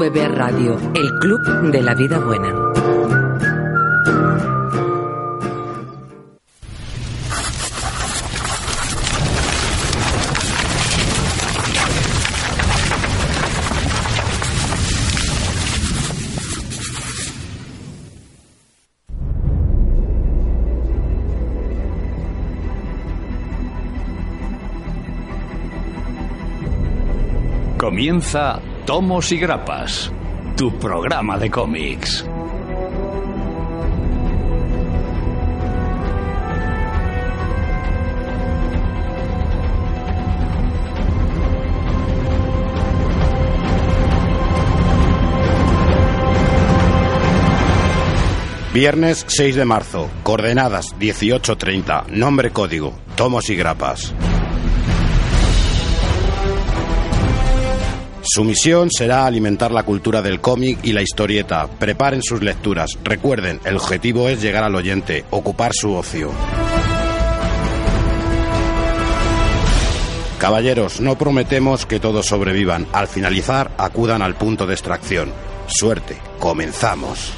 VB Radio, el club de la vida buena. Comienza Tomos y Grapas, tu programa de cómics. Viernes 6 de marzo, coordenadas 18.30, nombre código, tomos y grapas. Su misión será alimentar la cultura del cómic y la historieta. Preparen sus lecturas. Recuerden, el objetivo es llegar al oyente, ocupar su ocio. Caballeros, no prometemos que todos sobrevivan. Al finalizar, acudan al punto de extracción. Suerte, comenzamos.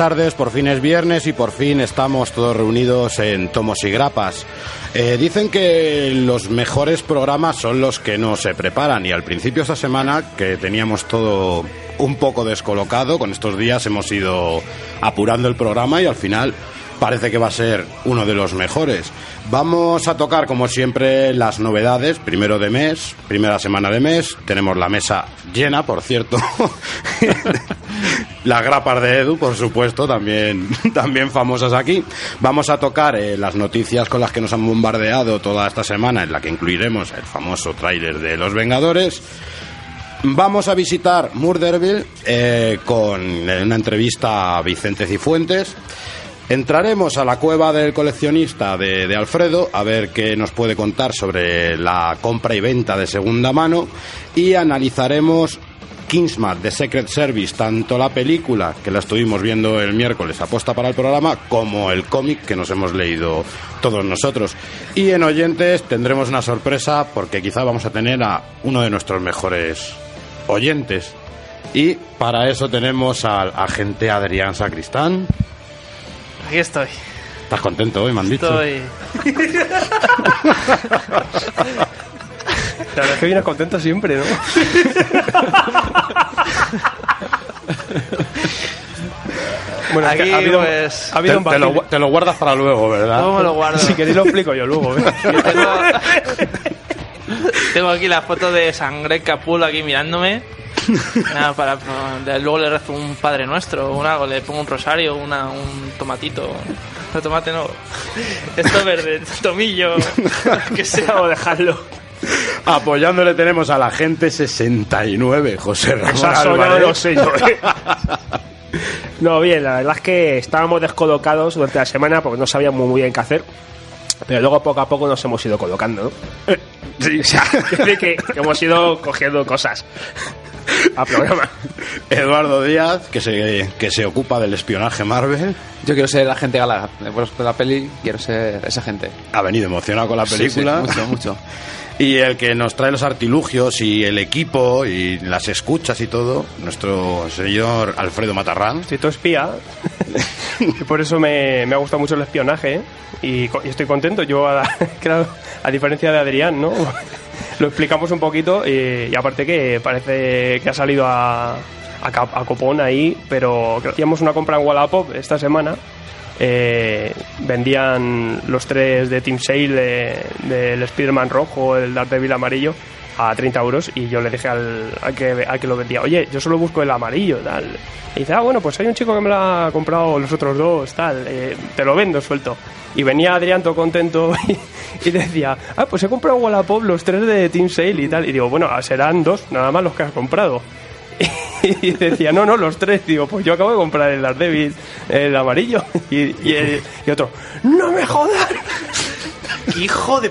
Tardes, por fin es viernes y por fin estamos todos reunidos en Tomos y Grapas. Eh, dicen que los mejores programas son los que no se preparan y al principio de esta semana que teníamos todo un poco descolocado, con estos días hemos ido apurando el programa y al final parece que va a ser uno de los mejores. Vamos a tocar, como siempre, las novedades, primero de mes, primera semana de mes. Tenemos la mesa llena, por cierto. las grapas de Edu, por supuesto, también, también famosas aquí. Vamos a tocar eh, las noticias con las que nos han bombardeado toda esta semana, en la que incluiremos el famoso tráiler de Los Vengadores. Vamos a visitar Murderville eh, con una entrevista a Vicente Cifuentes. Entraremos a la cueva del coleccionista de, Alfredo a ver qué nos puede contar sobre la compra y venta de segunda mano y analizaremos Kingsman de Secret Service, tanto la película que la estuvimos viendo el miércoles aposta para el programa como el cómic que nos hemos leído todos nosotros. Y en oyentes tendremos una sorpresa porque quizá vamos a tener a uno de nuestros mejores oyentes. Y para eso tenemos al agente Adrián Sacristán. Aquí estoy. ¿Estás contento hoy, me han dicho? Estoy. La verdad es que vienes contento siempre, ¿no? bueno, es que Aquí, ha habido, pues, ha habido un te, te lo, te lo guardas para luego, ¿verdad? ¿Cómo me lo guardo? Si queréis lo explico yo luego. ¿eh? Yo tengo... tengo aquí la foto de Sangre Capul aquí mirándome. Nada, para, para- luego le rezo un Padre Nuestro, un algo, le pongo un rosario, una, un tomatito. No, tomate no. Esto verde, tomillo, que sea o dejarlo. Apoyándole tenemos al agente 69, José Ramón zona Álvarez. no ¿eh? Bien, la verdad es que estábamos descolocados durante la semana porque no sabíamos muy bien qué hacer. Pero luego poco a poco nos hemos ido colocando, ¿no? Sí, o sea, que, que hemos ido cogiendo cosas a programa. Eduardo Díaz, que se, que se ocupa del espionaje Marvel, Yo quiero ser agente gala. Después de la peli, quiero ser esa gente. ha venido emocionado con la película. Sí, sí, mucho, mucho. Y el que nos trae los artilugios y el equipo y las escuchas y todo, nuestro señor Alfredo Matarrán. Soy todo espía. y por eso me, me ha gustado mucho el espionaje. ¿eh? Y, estoy contento. Yo, a, claro, a diferencia de Adrián, ¿no? Lo explicamos un poquito y, aparte que parece que ha salido a, copón ahí, pero hacíamos una compra en Wallapop esta semana. Eh, vendían los tres de Team Sale de- del Spider-Man rojo, el Daredevil amarillo, a 30 euros y yo le dije al, que, al que lo vendía, oye, yo solo busco el amarillo, tal. Y dice, ah, bueno, pues hay un chico que me lo ha comprado los otros dos, tal, eh, te lo vendo suelto. Y venía Adrián todo contento y, decía, ah, pues he comprado Wallapop los tres de Team Sale y tal. Y digo, bueno, serán dos, nada más los que has comprado. Y decía, no, no, los tres. Digo, pues yo acabo de comprar el Daredevil, el amarillo. Y, y, el- y otro, no me jodas. Hijo de.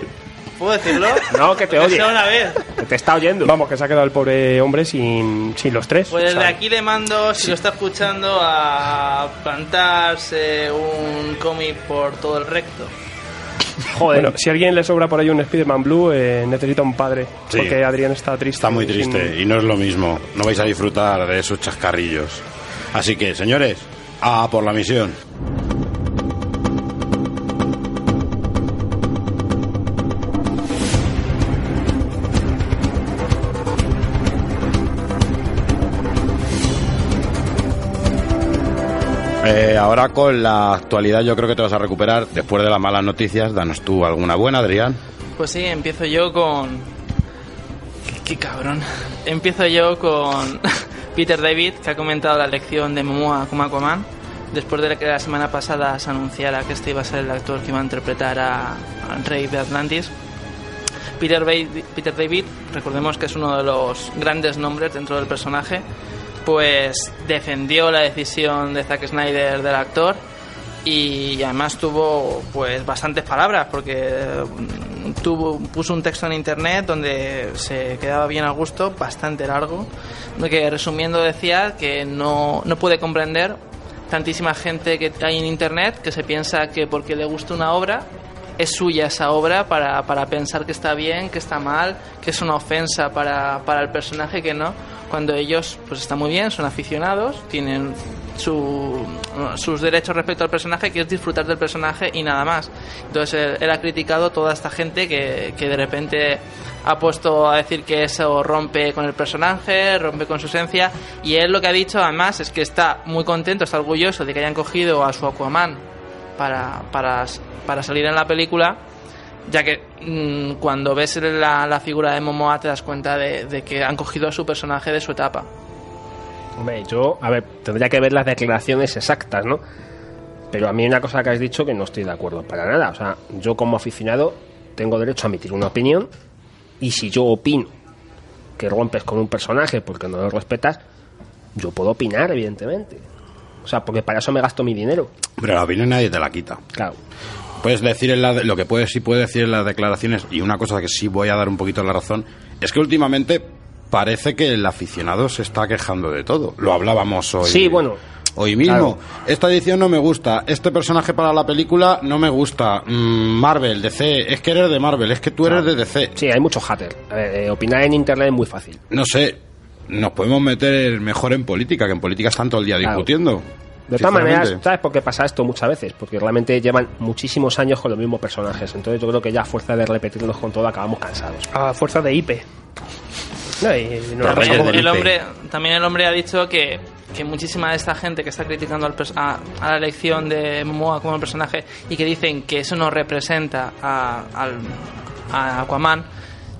¿Puedo decirlo? No, que te odie. sea una vez. Que te está oyendo. Vamos, que se ha quedado el pobre hombre sin, sin los tres. Pues desde aquí le mando, si lo está escuchando, a plantarse un cómic por todo el recto. Joder, Bueno, si a alguien le sobra por ahí un Spider-Man Blue, eh, necesita un padre. Sí. Porque Adrián está triste. Está muy sin- triste y no es lo mismo. No vais a disfrutar de esos chascarrillos. Así que, señores, a por la misión. Ahora con la actualidad yo creo que te vas a recuperar después de las malas noticias. Danos tú alguna buena, Adrián. Pues sí, empiezo yo con. Qué, qué cabrón. Empiezo yo con Peter David, que ha comentado la elección de Momoa como Aquaman. Después de que la semana pasada se anunciara que este iba a ser el actor que iba a interpretar a, al rey de Atlantis. Peter David, recordemos que es uno de los grandes nombres dentro del personaje, pues defendió la decisión de Zack Snyder del actor y además tuvo pues bastantes palabras porque mm, tuvo puso un texto en internet donde se quedaba bien a gusto bastante largo que resumiendo decía que no, no puede comprender tantísima gente que hay en internet que se piensa que porque le gusta una obra es suya esa obra para, para pensar que está bien, que está mal, que es una ofensa para, para el personaje, que no. Cuando ellos, pues está muy bien, son aficionados, tienen su, sus derechos respecto al personaje, que es disfrutar del personaje y nada más. Entonces él, él ha criticado toda esta gente que, que de repente ha puesto a decir que eso rompe con el personaje, rompe con su esencia, y él lo que ha dicho además es que está muy contento, está orgulloso de que hayan cogido a su Aquaman para, para, para salir en la película, ya que mm, cuando ves la, la figura de Momoa te das cuenta de, de que han cogido a su personaje de su etapa. Hombre, yo, a ver, tendría que ver las declaraciones exactas, ¿no? Pero a mí hay una cosa que has dicho que no estoy de acuerdo para nada. O sea, yo como aficionado tengo derecho a emitir una opinión y si yo opino que rompes con un personaje porque no lo respetas, yo puedo opinar, evidentemente. O sea, porque para eso me gasto mi dinero. Pero la opinión nadie te la quita. Claro. Puedes decir en la de- lo que puedes sí puedes decir en las declaraciones y una cosa que sí voy a dar un poquito la razón es que últimamente parece que el aficionado se está quejando de todo. Lo hablábamos hoy. Sí, bueno. Hoy mismo. Claro. Esta edición no me gusta. Este personaje para la película no me gusta. Mm, Marvel, DC. Es que eres de Marvel. Es que tú eres de DC. Sí, hay muchos haters. A ver, eh, opinar en internet es muy fácil. No sé. Nos podemos meter mejor en política, que en política están todo el día Claro. discutiendo. De todas maneras. ¿sabes por qué pasa esto muchas veces? Porque realmente llevan muchísimos años con los mismos personajes. Entonces yo creo que ya a fuerza de repetirlos con todo acabamos cansados. A fuerza de IP. No, y no del el hombre, también el hombre ha dicho que, que muchísima de esta gente que está criticando al a la elección de Momoa como personaje y que dicen que eso no representa a, al- a Aquaman,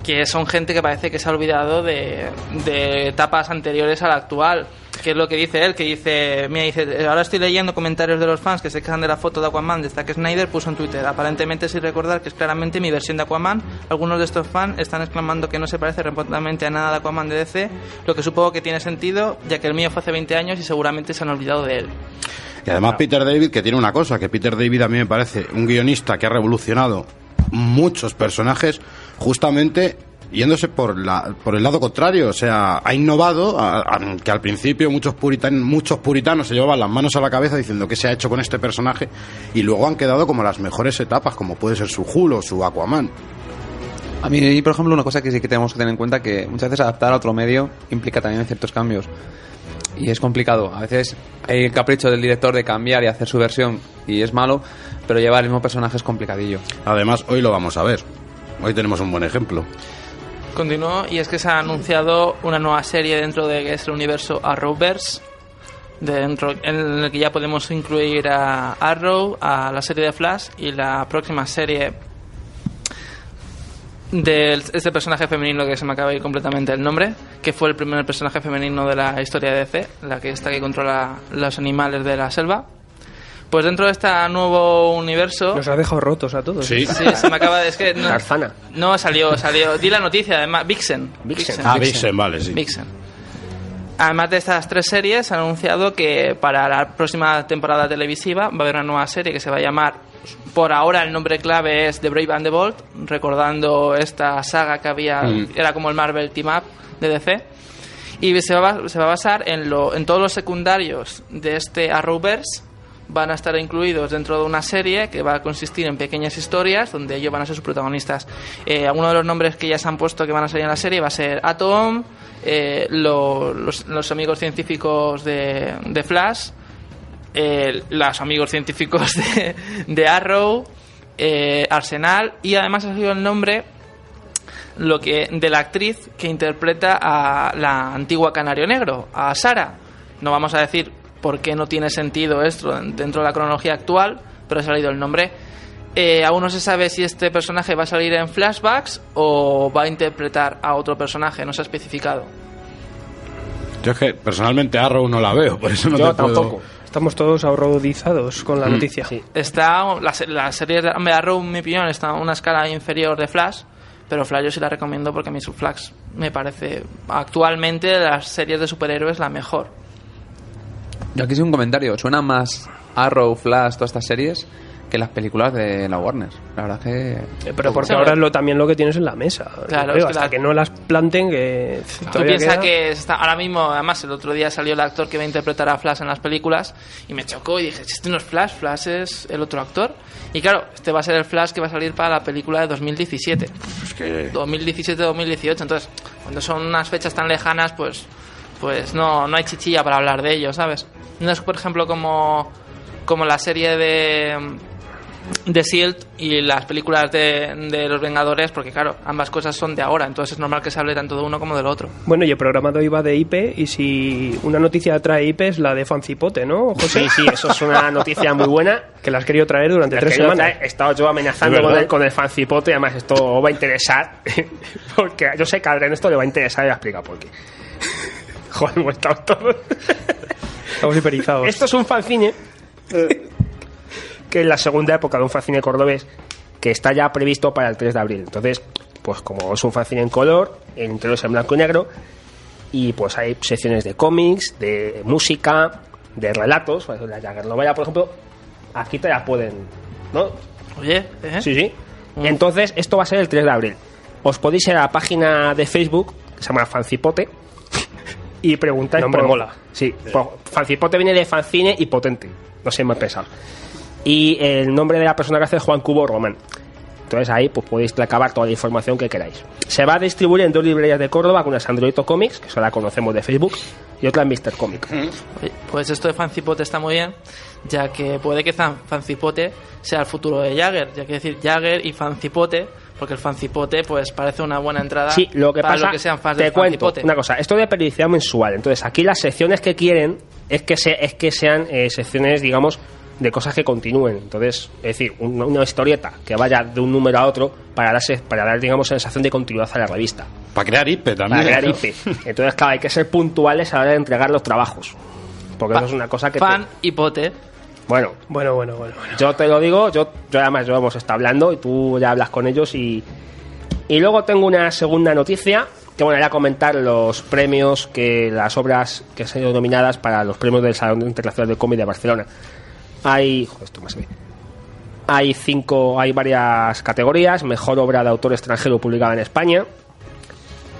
que son gente que parece que se ha olvidado de, de etapas anteriores a la actual. Que es lo que dice él, que dice, mira, dice, ahora estoy leyendo comentarios de los fans que se quejan de la foto de Aquaman de Zack Snyder, puso en Twitter, aparentemente sin recordar que es claramente mi versión de Aquaman, algunos de estos fans están exclamando que no se parece remotamente a nada de Aquaman de DC, lo que supongo que tiene sentido, ya que el mío fue hace 20 años y seguramente se han olvidado de él. Y además Peter David, que tiene una cosa, que Peter David a mí me parece un guionista que ha revolucionado muchos personajes justamente yéndose por, la, por el lado contrario, o sea, ha innovado, a- a- que al principio muchos, puritan, muchos puritanos se llevaban las manos a la cabeza diciendo qué se ha hecho con este personaje y luego han quedado como las mejores etapas, como puede ser su Hulk o su Aquaman. A mí, por ejemplo, una cosa que sí que tenemos que tener en cuenta que muchas veces adaptar a otro medio implica también ciertos cambios. Y es complicado. A veces hay el capricho del director de cambiar y hacer su versión y es malo, pero llevar el mismo personaje es complicadillo. Además, hoy lo vamos a ver. Hoy tenemos un buen ejemplo. Continúo, y es que se ha anunciado una nueva serie dentro de que es el universo Arrowverse, dentro en el que ya podemos incluir a Arrow, a la serie de Flash y la próxima serie de este personaje femenino que se me acaba de ir completamente el nombre, que fue el primer personaje femenino de la historia de DC, la que está que controla los animales de la selva. Pues dentro de este nuevo universo... Nos ha dejado rotos a todos. Sí. Sí, se me acaba de... Es que no, Tarzana. no salió, salió... Di la noticia, además, Vixen. Vixen. Ah, Vixen, vale, sí. Vixen. Además de estas tres series, han anunciado que para la próxima temporada televisiva va a haber una nueva serie que se va a llamar, por ahora el nombre clave es The Brave and the Bold, recordando esta saga que había, Mm. era como el Marvel Team Up de DC. Y se va, a- se va a basar en, lo, en todos los secundarios de este Arrowverse. Van a estar incluidos dentro de una serie que va a consistir en pequeñas historias donde ellos van a ser sus protagonistas. Eh, algunos de los nombres que ya se han puesto que van a salir en la serie va a ser Atom, eh, lo- los, los amigos científicos de, de Flash, eh, los amigos científicos de, de Arrow, eh, Arsenal y además ha sido el nombre lo que de la actriz que interpreta a la antigua Canario Negro, a Sara. No vamos a decir por qué no tiene sentido esto dentro de la cronología actual, pero ha salido el nombre. Eh, aún no se sabe si este personaje va a salir en flashbacks o va a interpretar a otro personaje, no se ha especificado. Yo es que personalmente Arrow no la veo, por eso no Yo te puedo- tampoco. Estamos todos ahorrodizados con la Mm. noticia. Está la, la serie de Arrow, en mi opinión, está a una escala inferior de Flash, pero Flash yo sí la recomiendo porque a mí Flash me parece actualmente de las series de superhéroes la mejor. Yo aquí hice un comentario. Suena más Arrow, Flash, todas estas series que las películas de la Warner. La verdad que... Eh, Pero porque Sí, ahora es lo, también lo que tienes en la mesa. Claro, es que hasta la- que no las planten, que Tú todavía piensas queda- que está, ahora mismo, además, el otro día salió el actor que va a interpretar a Flash en las películas y me chocó y dije, este no es Flash, Flash es el otro actor. Y claro, este va a ser el Flash que va a salir para la película de 2017. Es que 2017-2018. Entonces, cuando son unas fechas tan lejanas, pues pues no, no hay chichilla para hablar de ello, ¿sabes? No es, por ejemplo, como, como la serie de, de S.H.I.E.L.D. y las películas de, de Los Vengadores, porque claro, ambas cosas son de ahora, entonces es normal que se hable tanto de uno como del otro. Bueno, y el programa de hoy va de IP, y si una noticia trae IP es la de Fancipote, ¿no, José? Sí, sí, eso es una noticia muy buena. Que la has querido traer durante Es tres semanas. he estado yo amenazando con el, con el fancipote, además esto va a interesar, porque yo sé que a Adrián esto le va a interesar y voy a explicar por qué. Joder, hemos estado todos. Estamos hiperizados. Esto es un fanzine que es la segunda época de un fanzine cordobés que está ya previsto para el 3 de abril. Entonces, pues como es un fanzine en color, el interior es en blanco y negro, y pues hay secciones de cómics, de música, de relatos. La por ejemplo, aquí te la pueden, ¿no? Oye, ¿eh? Sí, sí. Entonces, esto va a ser el 3 de abril. Os podéis ir a la página de Facebook, que se llama Fancipote, y preguntáis Nombre por... mola. Sí, por- Fancipote viene de fanzine y potente. No sé, más pesado. Y el nombre de la persona que hace es Juan Cubo Román. Entonces ahí pues podéis recabar toda la información que queráis. Se va a distribuir en dos librerías de Córdoba, una es Androidito Comics, que eso la conocemos de Facebook, y otra en Mr. Comic. Pues esto de Fancipote está muy bien, ya que puede que Fan- Fancipote sea el futuro de Jagger, ya que decir Jagger y Fancipote, porque el Fancipote pues parece una buena entrada Sí, lo que para pasa, los que sean fans te del cuento Fancipote. una cosa, esto de periodicidad mensual, entonces aquí las secciones que quieren es que, se, es que sean eh, secciones, digamos, de cosas que continúen, entonces, es decir, un- una, historieta que vaya de un número a otro para, darse, para dar, digamos, sensación de continuidad a la revista, para crear IP también. para crear. IP. Entonces, claro, hay que ser puntuales a la hora de entregar los trabajos, porque eso es una cosa que... te- Fan y Pote. Bueno, Bueno, bueno, bueno. bueno. yo te lo digo, yo, yo además yo hemos estado hablando y tú ya hablas con ellos y, y luego tengo una segunda noticia que bueno, a comentar los premios que las obras que han sido nominadas para los premios del Salón Internacional del Cómic de Barcelona. Hay, joder, esto más ve. Hay cinco, hay varias categorías, mejor obra de autor extranjero publicada en España,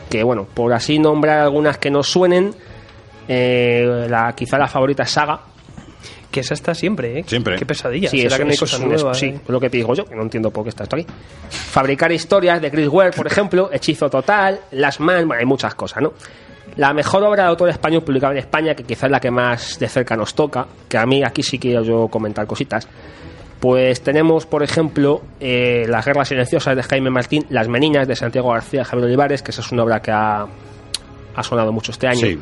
que bueno, por así nombrar algunas que nos suenen, eh, la, quizá la favorita es Saga, Que esa está siempre, ¿eh? Siempre. Qué pesadilla. Sí, ¿Será eso- que no hay cosas nuevas? Sí, eh? es lo que te digo yo, que no entiendo por qué está esto aquí. Fabricar historias de Chris Ware, por ejemplo, Hechizo Total, Las Man, bueno, hay muchas cosas, ¿no? La mejor obra de autor español publicada en España, que quizás es la que más de cerca nos toca, que a mí aquí sí quiero yo comentar cositas, pues tenemos, por ejemplo, eh, Las Guerras Silenciosas de Jaime Martín, Las Meninas de Santiago García Javier Olivares, que esa es una obra que ha, ha sonado mucho este año. Sí.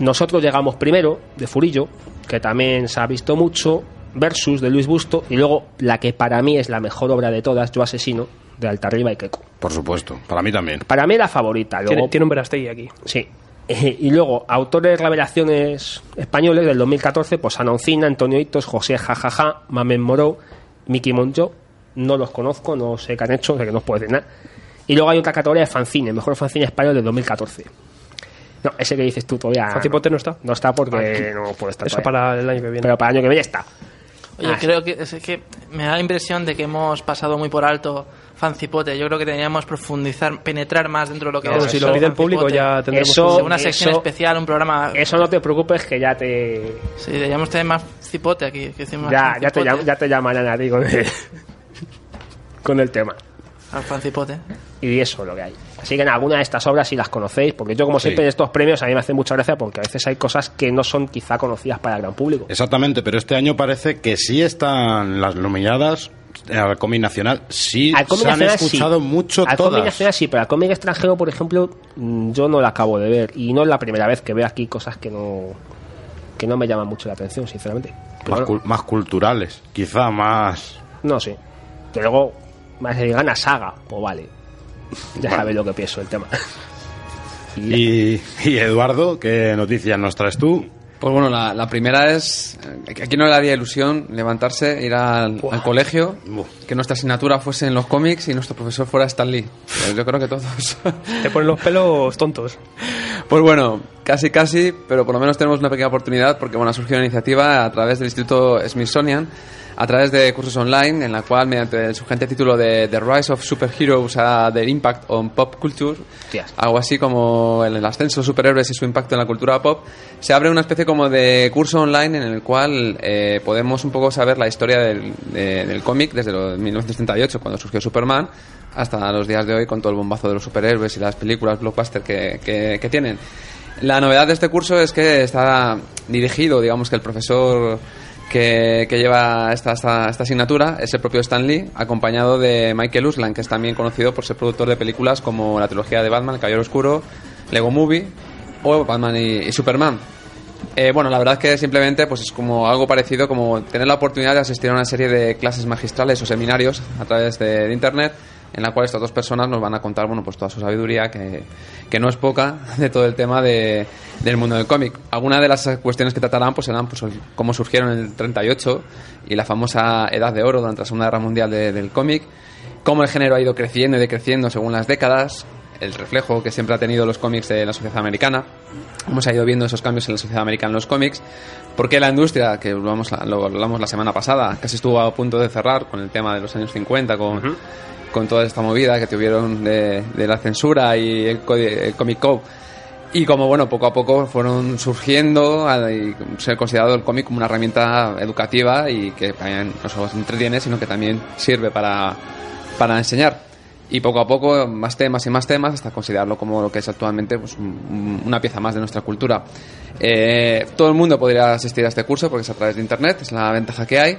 Nosotros llegamos primero, de Furillo, que también se ha visto mucho, Versus, de Luis Busto, y luego la que para mí es la mejor obra de todas, Yo Asesino, de Altarriba y Keiko. Por supuesto, para mí también. Para mí la favorita. Luego, Tiene, tiene un Verastegui aquí. Sí. Eh, y luego, autores revelaciones españoles del 2014, pues Ana Oncina, Antonio Hitos, José Jajaja, Mamen Moró, Miki Monjo. No los conozco, no sé qué han hecho, o sea que no os puedo decir nada. Y luego hay otra categoría de fanzine, mejor fanzine español del 2014. No, ese que dices tú todavía. Fancipote no está. No está porque Vale. no puede estar. Eso todavía. para el año que viene. Pero para el año que viene está. Oye, Ah. creo que es que me da la impresión de que hemos pasado muy por alto Fancipote. Yo creo que deberíamos profundizar, penetrar más dentro de lo que Bueno, es si eso, lo pide el público ya tendremos Eso- una sección eso- especial, un programa. Eso no te preocupes que ya te. Sí, deberíamos tener más cipote aquí. Que más Ya, ya, te, fancipote. llam- ya te llamarán a ti con el, con el tema. Al fancipote. Y eso es lo que hay. Así que en alguna de estas obras si las conocéis, porque yo como Sí. siempre en estos premios a mí me hace mucha gracia porque a veces hay cosas que no son quizá conocidas para el gran público. Exactamente, pero este año parece que sí están las nominadas al cómic nacional. Sí, Al cómic se han nacional, sí. escuchado mucho Al cómic todas. nacional sí, pero al cómic extranjero, por ejemplo, mm, yo no lo acabo de ver. Y no es la primera vez que veo aquí cosas que no que no me llaman mucho la atención, sinceramente. Más, bueno, cul- más culturales, quizá más... no sé. Pero luego, más de gana saga, pues vale. Ya Bueno. sabéis lo que pienso del tema. Y, Y, Eduardo, ¿qué noticias nos traes tú? Pues bueno, la, la primera es, eh, que aquí no le haría ilusión levantarse, ir al, al colegio, Buah. que nuestra asignatura fuese en los cómics y nuestro profesor fuera Stan Lee. Pues yo creo que todos. Te ponen los pelos tontos. Pues bueno, casi casi, pero por lo menos tenemos una pequeña oportunidad porque bueno, ha surgido una iniciativa a través del Instituto Smithsonian, a través de cursos online, en la cual mediante el sugerente título de The Rise of Superheroes a The Impact on Pop Culture, algo así como el, el ascenso de superhéroes y su impacto en la cultura pop, se abre una especie como de curso online en el cual eh, podemos un poco saber la historia del, de- del cómic desde los 1938, cuando surgió Superman, hasta los días de hoy con todo el bombazo de los superhéroes y las películas blockbuster que, que- que tienen. La novedad de este curso es que está dirigido, digamos que el profesor que, lleva esta, esta, esta asignatura es el propio Stan Lee, acompañado de Michael Uslan, que es también conocido por ser productor de películas como la trilogía de Batman, El Caballero Oscuro, Lego Movie o Batman y, Superman. Eh, bueno, la verdad que simplemente pues es como algo parecido como tener la oportunidad de asistir a una serie de clases magistrales o seminarios a través de internet en la cual estas dos personas nos van a contar bueno pues toda su sabiduría que, que no es poca de todo el tema de, del mundo del cómic. Algunas de las cuestiones que tratarán pues serán pues cómo surgieron en el 38 y la famosa edad de oro durante la Segunda Guerra Mundial de- del cómic, cómo el género ha ido creciendo y decreciendo según las décadas, el reflejo que siempre ha tenido los cómics de la sociedad americana, ha ido viendo esos cambios en la sociedad americana en los cómics, porque la industria, que lo hablamos, la semana pasada, casi estuvo a punto de cerrar con el tema de los años 50, con, con toda esta movida que tuvieron de, la censura y el, co- el Comic Code. Y como, bueno, poco a poco fueron surgiendo y ser considerado el cómic como una herramienta educativa y que también no solo se entretiene, sino que también sirve para, para enseñar. Y poco a poco, más temas y más temas, hasta considerarlo como lo que es actualmente pues, un- una pieza más de nuestra cultura. Eh, todo el mundo podría asistir a este curso porque es a través de Internet, es la ventaja que hay.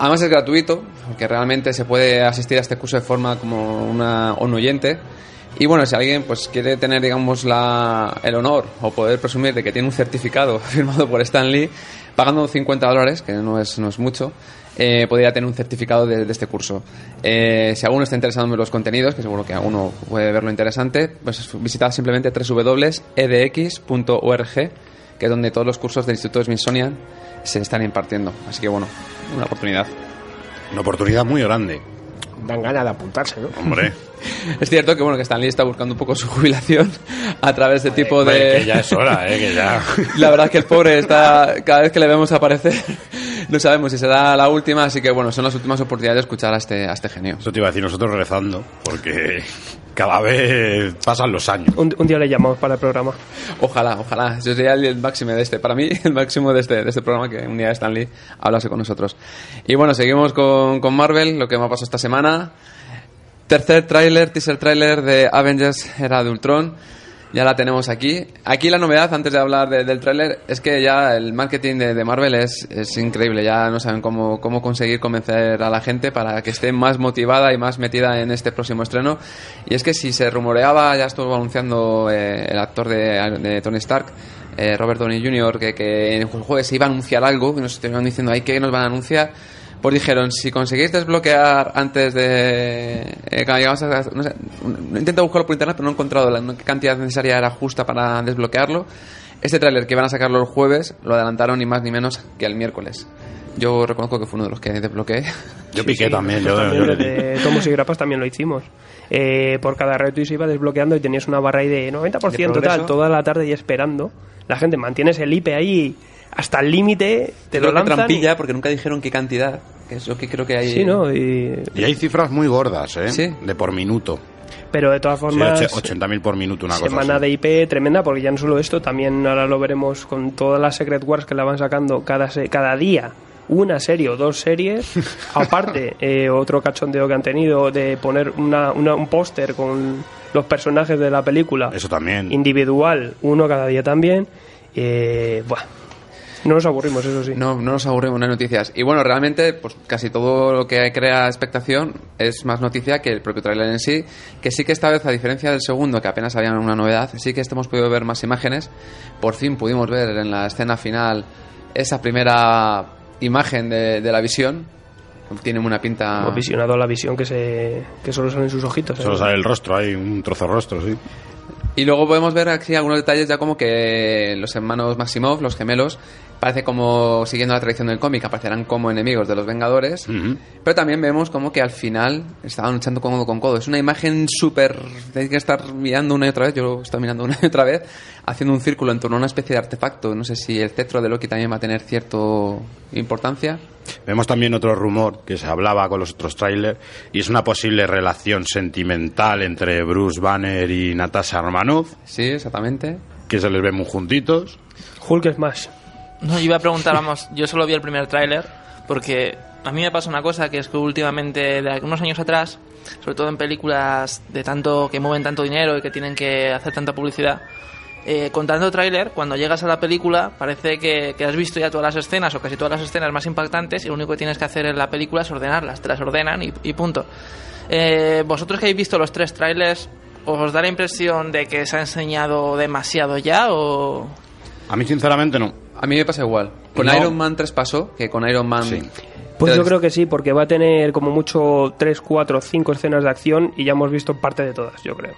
Además es gratuito, porque realmente se puede asistir a este curso de forma como una, un oyente. Y bueno, si alguien pues quiere tener, digamos, la, el honor o poder presumir de que tiene un certificado firmado por Stan Lee, pagando 50 dólares, que no es, no es mucho, eh, podría tener un certificado de, de este curso. Eh, si alguno está interesado en los contenidos, que seguro que alguno puede verlo interesante, pues visitad simplemente www.edx.org, que es donde todos los cursos del Instituto Smithsonian se están impartiendo. Así que bueno, una oportunidad. Una oportunidad muy grande, Dan ganas de apuntarse, ¿no? hombre. Es cierto que bueno que Stanley está buscando un poco su jubilación a través de tipo de que ya es hora, ¿eh? Que ya... La verdad es que el pobre está cada vez que le vemos aparecer no sabemos si será la última, así que bueno, son las últimas oportunidades de escuchar a este a este genio. Eso te iba a decir nosotros rezando, porque cada vez pasan los años. Un, un día le llamamos para el programa. Ojalá, ojalá. Eso sería el, el máximo de este. Para mí, el máximo de este, de este programa que un día Stanley hablase con nosotros. Y bueno, seguimos con, con Marvel, lo que me ha pasado esta semana. Tercer tráiler, teaser tráiler de Avengers Era de Ultron. Ya la tenemos aquí. Aquí la novedad, antes de hablar de- del tráiler, es que ya el marketing de, Marvel es, es increíble. Ya no saben cómo, cómo conseguir convencer a la gente para que esté más motivada y más metida en este próximo estreno. Y es que si se rumoreaba, ya estuvo anunciando eh, el actor de, de Tony Stark, eh, Robert Downey Jr., que, que en el jueves se iba a anunciar algo, que nos estuvieron diciendo ahí que nos van a anunciar, pues dijeron, si conseguís desbloquear antes de... eh, llegamos a- no sé, he intentado buscarlo por internet, pero no he encontrado la no- qué cantidad necesaria era justa para desbloquearlo. Este tráiler que iban a sacarlo el jueves lo adelantaron ni más ni menos que el miércoles. Yo reconozco que fue uno de los que desbloqueé. Yo piqué también. Yo, También yo- de Tomos y Grapas también lo hicimos. Eh, por cada reto y se iba desbloqueando y tenías una barra ahí de 90% De tal, toda la tarde y esperando. La gente mantienes el IP ahí hasta el límite, te Creo lo que lanzan. trampilla porque nunca dijeron qué cantidad. Que es lo que creo que hay. y- Sí, ¿no? Y- y hay cifras muy gordas, ¿eh? Sí. De por minuto. pero de todas Sí, formas, och- 80.000 por minuto, una cosa semana de IP tremenda porque ya no solo esto, también ahora lo veremos con todas las Secret Wars que la van sacando cada, se- cada día. Una serie o dos series, aparte eh, otro cachondeo que han tenido de poner una- una- un póster con los personajes de la película Eso también. individual, uno cada día también. Eh, buah, no nos aburrimos, eso sí. No, no nos aburrimos, no hay noticias. Y bueno, realmente, pues casi todo lo que crea expectación es más noticia que el propio trailer en sí. Que sí que esta vez, a diferencia del segundo, que apenas había una novedad, sí que este hemos podido ver más imágenes. Por fin pudimos ver en la escena final esa primera imagen de, de la visión. Tiene una pinta. Hemos visionado la visión que se que solo salen sus ojitos. ¿eh? Solo sale el rostro, hay un trozo de rostro, sí. Y luego podemos ver aquí algunos detalles ya como que los hermanos Maximov, los gemelos, parece como, siguiendo la tradición del cómic, aparecerán como enemigos de los Vengadores. Ujú. Pero también vemos como que al final estaban luchando codo con codo. Es una imagen súper... Hay que estar mirando una y otra vez, yo lo estoy mirando una y otra vez, haciendo un círculo en torno a una especie de artefacto. No sé si el cetro de Loki también va a tener cierta importancia. Vemos también otro rumor que se hablaba con los otros trailers y es una posible relación sentimental entre Bruce Banner y Natasha Romanoff, Sí, exactamente. que se les ve muy juntitos. Hulk Smash. No, iba a preguntar, vamos, yo solo vi el primer tráiler porque a mí me pasa una cosa que es que últimamente, de unos años atrás, sobre todo en películas de tanto que mueven tanto dinero y que tienen que hacer tanta publicidad, eh, con tanto tráiler, cuando llegas a la película parece que, has visto ya todas las escenas o casi todas las escenas más impactantes y lo único que tienes que hacer en la película es ordenarlas, te las ordenan y, y punto. Eh, Vosotros que habéis visto los tres trailers, ¿os da la impresión de que se ha enseñado demasiado ya o...? A mí, sinceramente, no. A mí me pasa igual. Con No. Iron Man 3 pasó, que con Iron Man... Sí. Pues yo creo que sí, porque va a tener como mucho 3, 4, 5 escenas de acción y ya hemos visto parte de todas, yo creo.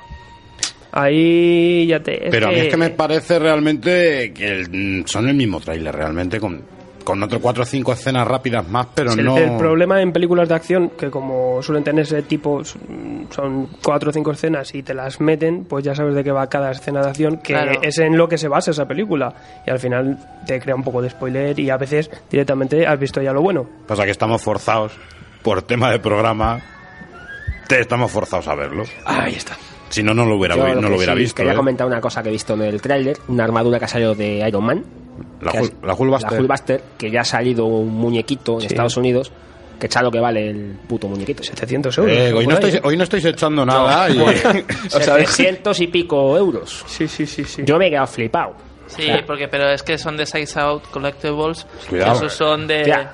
Ahí ya te... Pero a mí es que me parece realmente que el- son el mismo tráiler, realmente, con, con otro cuatro o cinco escenas rápidas más, pero el, no... el problema en películas de acción, que como suelen tener ese tipo, son cuatro o cinco escenas y te las meten, pues ya sabes de qué va cada escena de acción, que Claro. es en lo que se basa esa película. Y al final te crea un poco de spoiler y a veces directamente has visto ya lo bueno. Pasa que estamos forzados, por tema de programa, te estamos forzados a verlo. Ahí está. Si no, no lo hubiera, Yo no lo lo que hubiera sí visto. Quería ¿eh? comentar una cosa que he visto en el tráiler, una armadura que ha salido de Iron Man. La que Hul- es- la Hulkbuster. La que ya ha salido un muñequito en Sí. Estados Unidos, que echa lo que vale el puto muñequito. 700 euros. Eh, hoy, no ¿eh? hoy no estáis echando nada y... 700 y pico euros. Sí, sí, sí, sí. Yo me he quedado flipado. Sí, porque pero es que son de Size Out Collectibles. Cuidado. Esos son de Ya.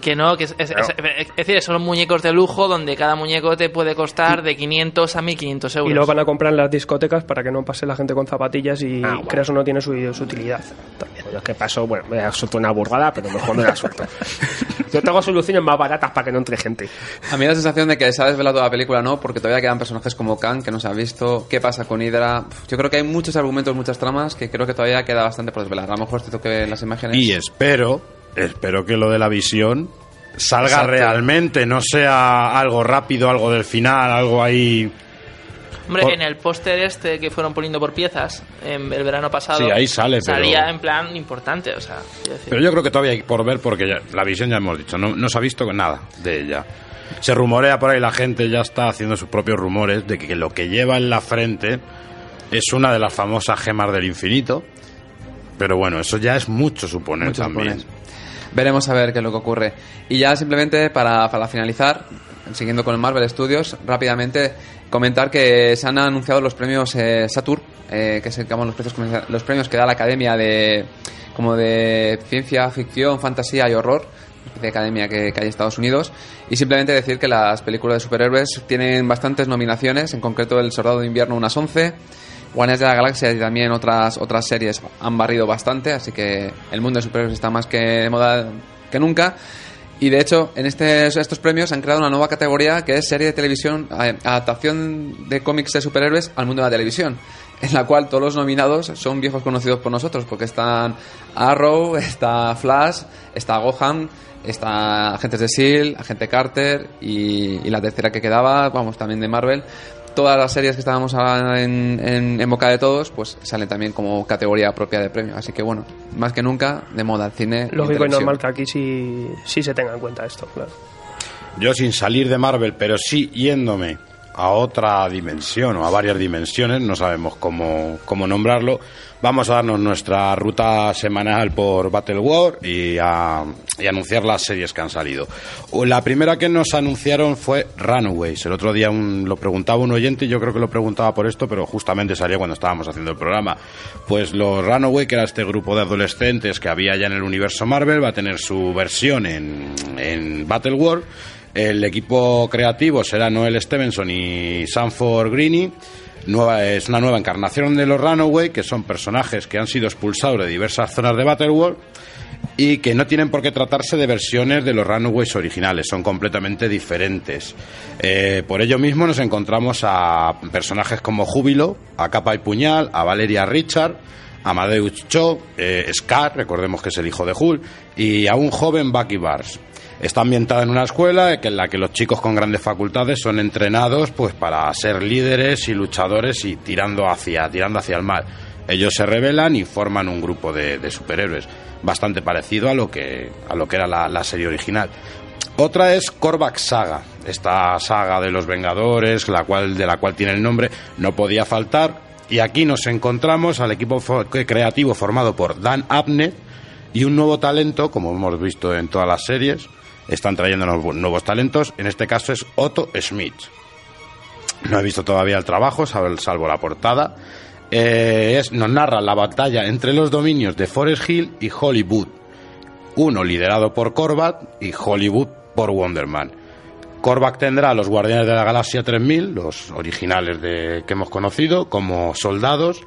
que no, que es, es- es- es decir, son muñecos de lujo donde cada muñeco te puede costar de 500 a 1500 euros. Y lo van a comprar en las discotecas para que no pase la gente con zapatillas y Ah, bueno. creas o no tiene su, su utilidad. Pues es que pasó, bueno, me ha suelto una burrada, pero mejor no la suelto. Yo tengo soluciones más baratas para que no entre gente. A mí da la sensación de que se ha desvelado toda la película, ¿no? Porque todavía quedan personajes como Kang, que no se ha visto. ¿Qué pasa con Hydra? Yo creo que hay muchos argumentos, muchas tramas, que creo que todavía queda bastante por desvelar. A lo mejor te que ver las imágenes. Y espero, espero que lo de la visión salga Exacto. realmente, no sea algo rápido, algo del final, algo ahí... Hombre, Por- en el póster este que fueron poniendo por piezas en el verano pasado, Sí, ahí sale, pero- salía en plan importante, o sea, decir. Pero yo creo que todavía hay por ver porque ya- la visión ya hemos dicho, no, no se ha visto nada de ella. Se rumorea por ahí, la gente ya está haciendo sus propios rumores de que lo que lleva en la frente es una de las famosas gemas del infinito. Pero bueno, eso ya es mucho suponer también. Veremos a ver qué es lo que ocurre. Y ya simplemente para, para finalizar, siguiendo con el Marvel Studios, rápidamente comentar que se han anunciado los premios eh, Saturn, eh, que es digamos, los, premios, los premios que da la Academia de como de ciencia ficción, fantasía y horror de academia que, que hay en Estados Unidos y simplemente decir que las películas de superhéroes tienen bastantes nominaciones en concreto el Soldado de Invierno unas 11 Guardianes de la Galaxia y también otras, otras series han barrido bastante, así que el mundo de superhéroes está más que de moda que nunca. Y de hecho, en este- estos premios han creado una nueva categoría que es serie de televisión, eh, adaptación de cómics de superhéroes al mundo de la televisión, en la cual todos los nominados son viejos conocidos por nosotros, porque están Arrow, está Flash, está Gohan, está Agentes de S.H.I.E.L.D., Agente Carter y la tercera que quedaba, vamos, también de Marvel. Todas las series que estábamos ahora en, en, en boca de todos, pues salen también como categoría propia de premio. Así que bueno, más que nunca, de moda el cine. Lógico y normal que aquí sí, sí se tenga en cuenta esto, claro. Yo sin salir de Marvel, pero sí yéndome a otra dimensión o a varias dimensiones, no sabemos cómo, cómo nombrarlo, vamos a darnos nuestra ruta semanal por Battle War y, a, y anunciar las series que han salido. La primera que nos anunciaron fue Runaways. El otro día un- lo preguntaba un oyente y yo creo que lo preguntaba por esto, pero justamente salió cuando estábamos haciendo el programa. Pues los Runaway, que era este grupo de adolescentes que había ya en el universo Marvel, va a tener su versión en, en Battle War. El equipo creativo será Noel Stevenson y Sanford Greeny. Nueva, es una nueva encarnación de los Runaway, que son personajes que han sido expulsados de diversas zonas de Battleworld y que no tienen por qué tratarse de versiones de los Runaways originales, son completamente diferentes. Eh, por ello mismo nos encontramos a personajes como Júbilo, a Capa y Puñal, a Valeria Richard, a Amadeus Cho, eh, Scar, recordemos que es el hijo de Hull, y a un joven Bucky Barnes. Está ambientada en una escuela en la que los chicos con grandes facultades son entrenados pues para ser líderes y luchadores y tirando hacia, tirando hacia el mal. Ellos se rebelan y forman un grupo de, superhéroes, bastante parecido a lo que, a lo que era la, serie original. Otra es Korvac Saga, esta saga de los Vengadores, la cual, de la cual tiene el nombre, no podía faltar. Y aquí nos encontramos al equipo creativo formado por Dan Abnett y un nuevo talento, como hemos visto en todas las series. Están trayendo nuevos talentos. En este caso es Otto Smith. No he visto todavía el trabajo, salvo la portada. Eh, nos narra la batalla entre los dominios de Forest Hill y Hollywood. Uno liderado por Korvac y Hollywood por Wonderman. Korvac tendrá a los Guardianes de la Galaxia 3000, los originales de, que hemos conocido, como soldados.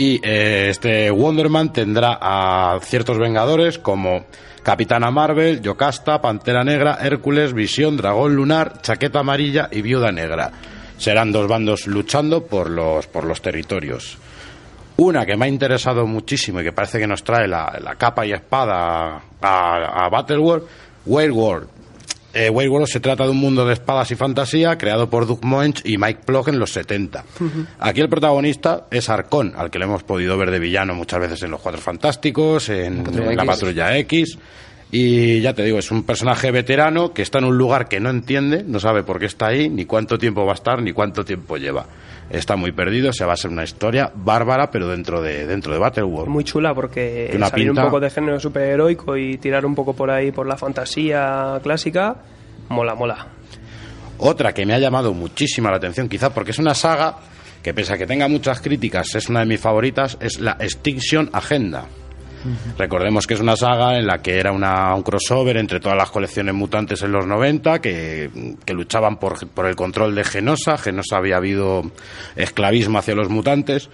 Y eh, este Wonderman tendrá a ciertos Vengadores como Capitana Marvel, Yocasta, Pantera Negra, Hércules, Visión, Dragón Lunar, Chaqueta Amarilla y Viuda Negra. Serán dos bandos luchando por los, por los territorios. Una que me ha interesado muchísimo y que parece que nos trae la, la capa y espada a, a Battleworld, Whale World. Eh, Whale World se trata de un mundo de espadas y fantasía creado por Doug Moench y Mike Plough en los 70. Aquí el protagonista es Arcón, al que le hemos podido ver de villano muchas veces en Los Cuatro Fantásticos, en, en La. Patrulla X. Y ya te digo, es un personaje veterano que está en un lugar que no entiende, no sabe por qué está ahí, ni cuánto tiempo va a estar, ni cuánto tiempo lleva. Está muy perdido, se va a ser una historia bárbara, pero dentro de, dentro de Battleworld. Muy chula porque una salir pinta. un poco de género superheroico y tirar un poco por ahí por la fantasía clásica, mola, mola. Otra que me ha llamado muchísima la atención, quizá porque es una saga que pese a que tenga muchas críticas, es una de mis favoritas, es la Extinction Agenda. Recordemos que es una saga en la que era una- un crossover entre todas las colecciones mutantes en los 90 que, que luchaban por, por el control de Genosa. Genosa había habido esclavismo hacia los mutantes.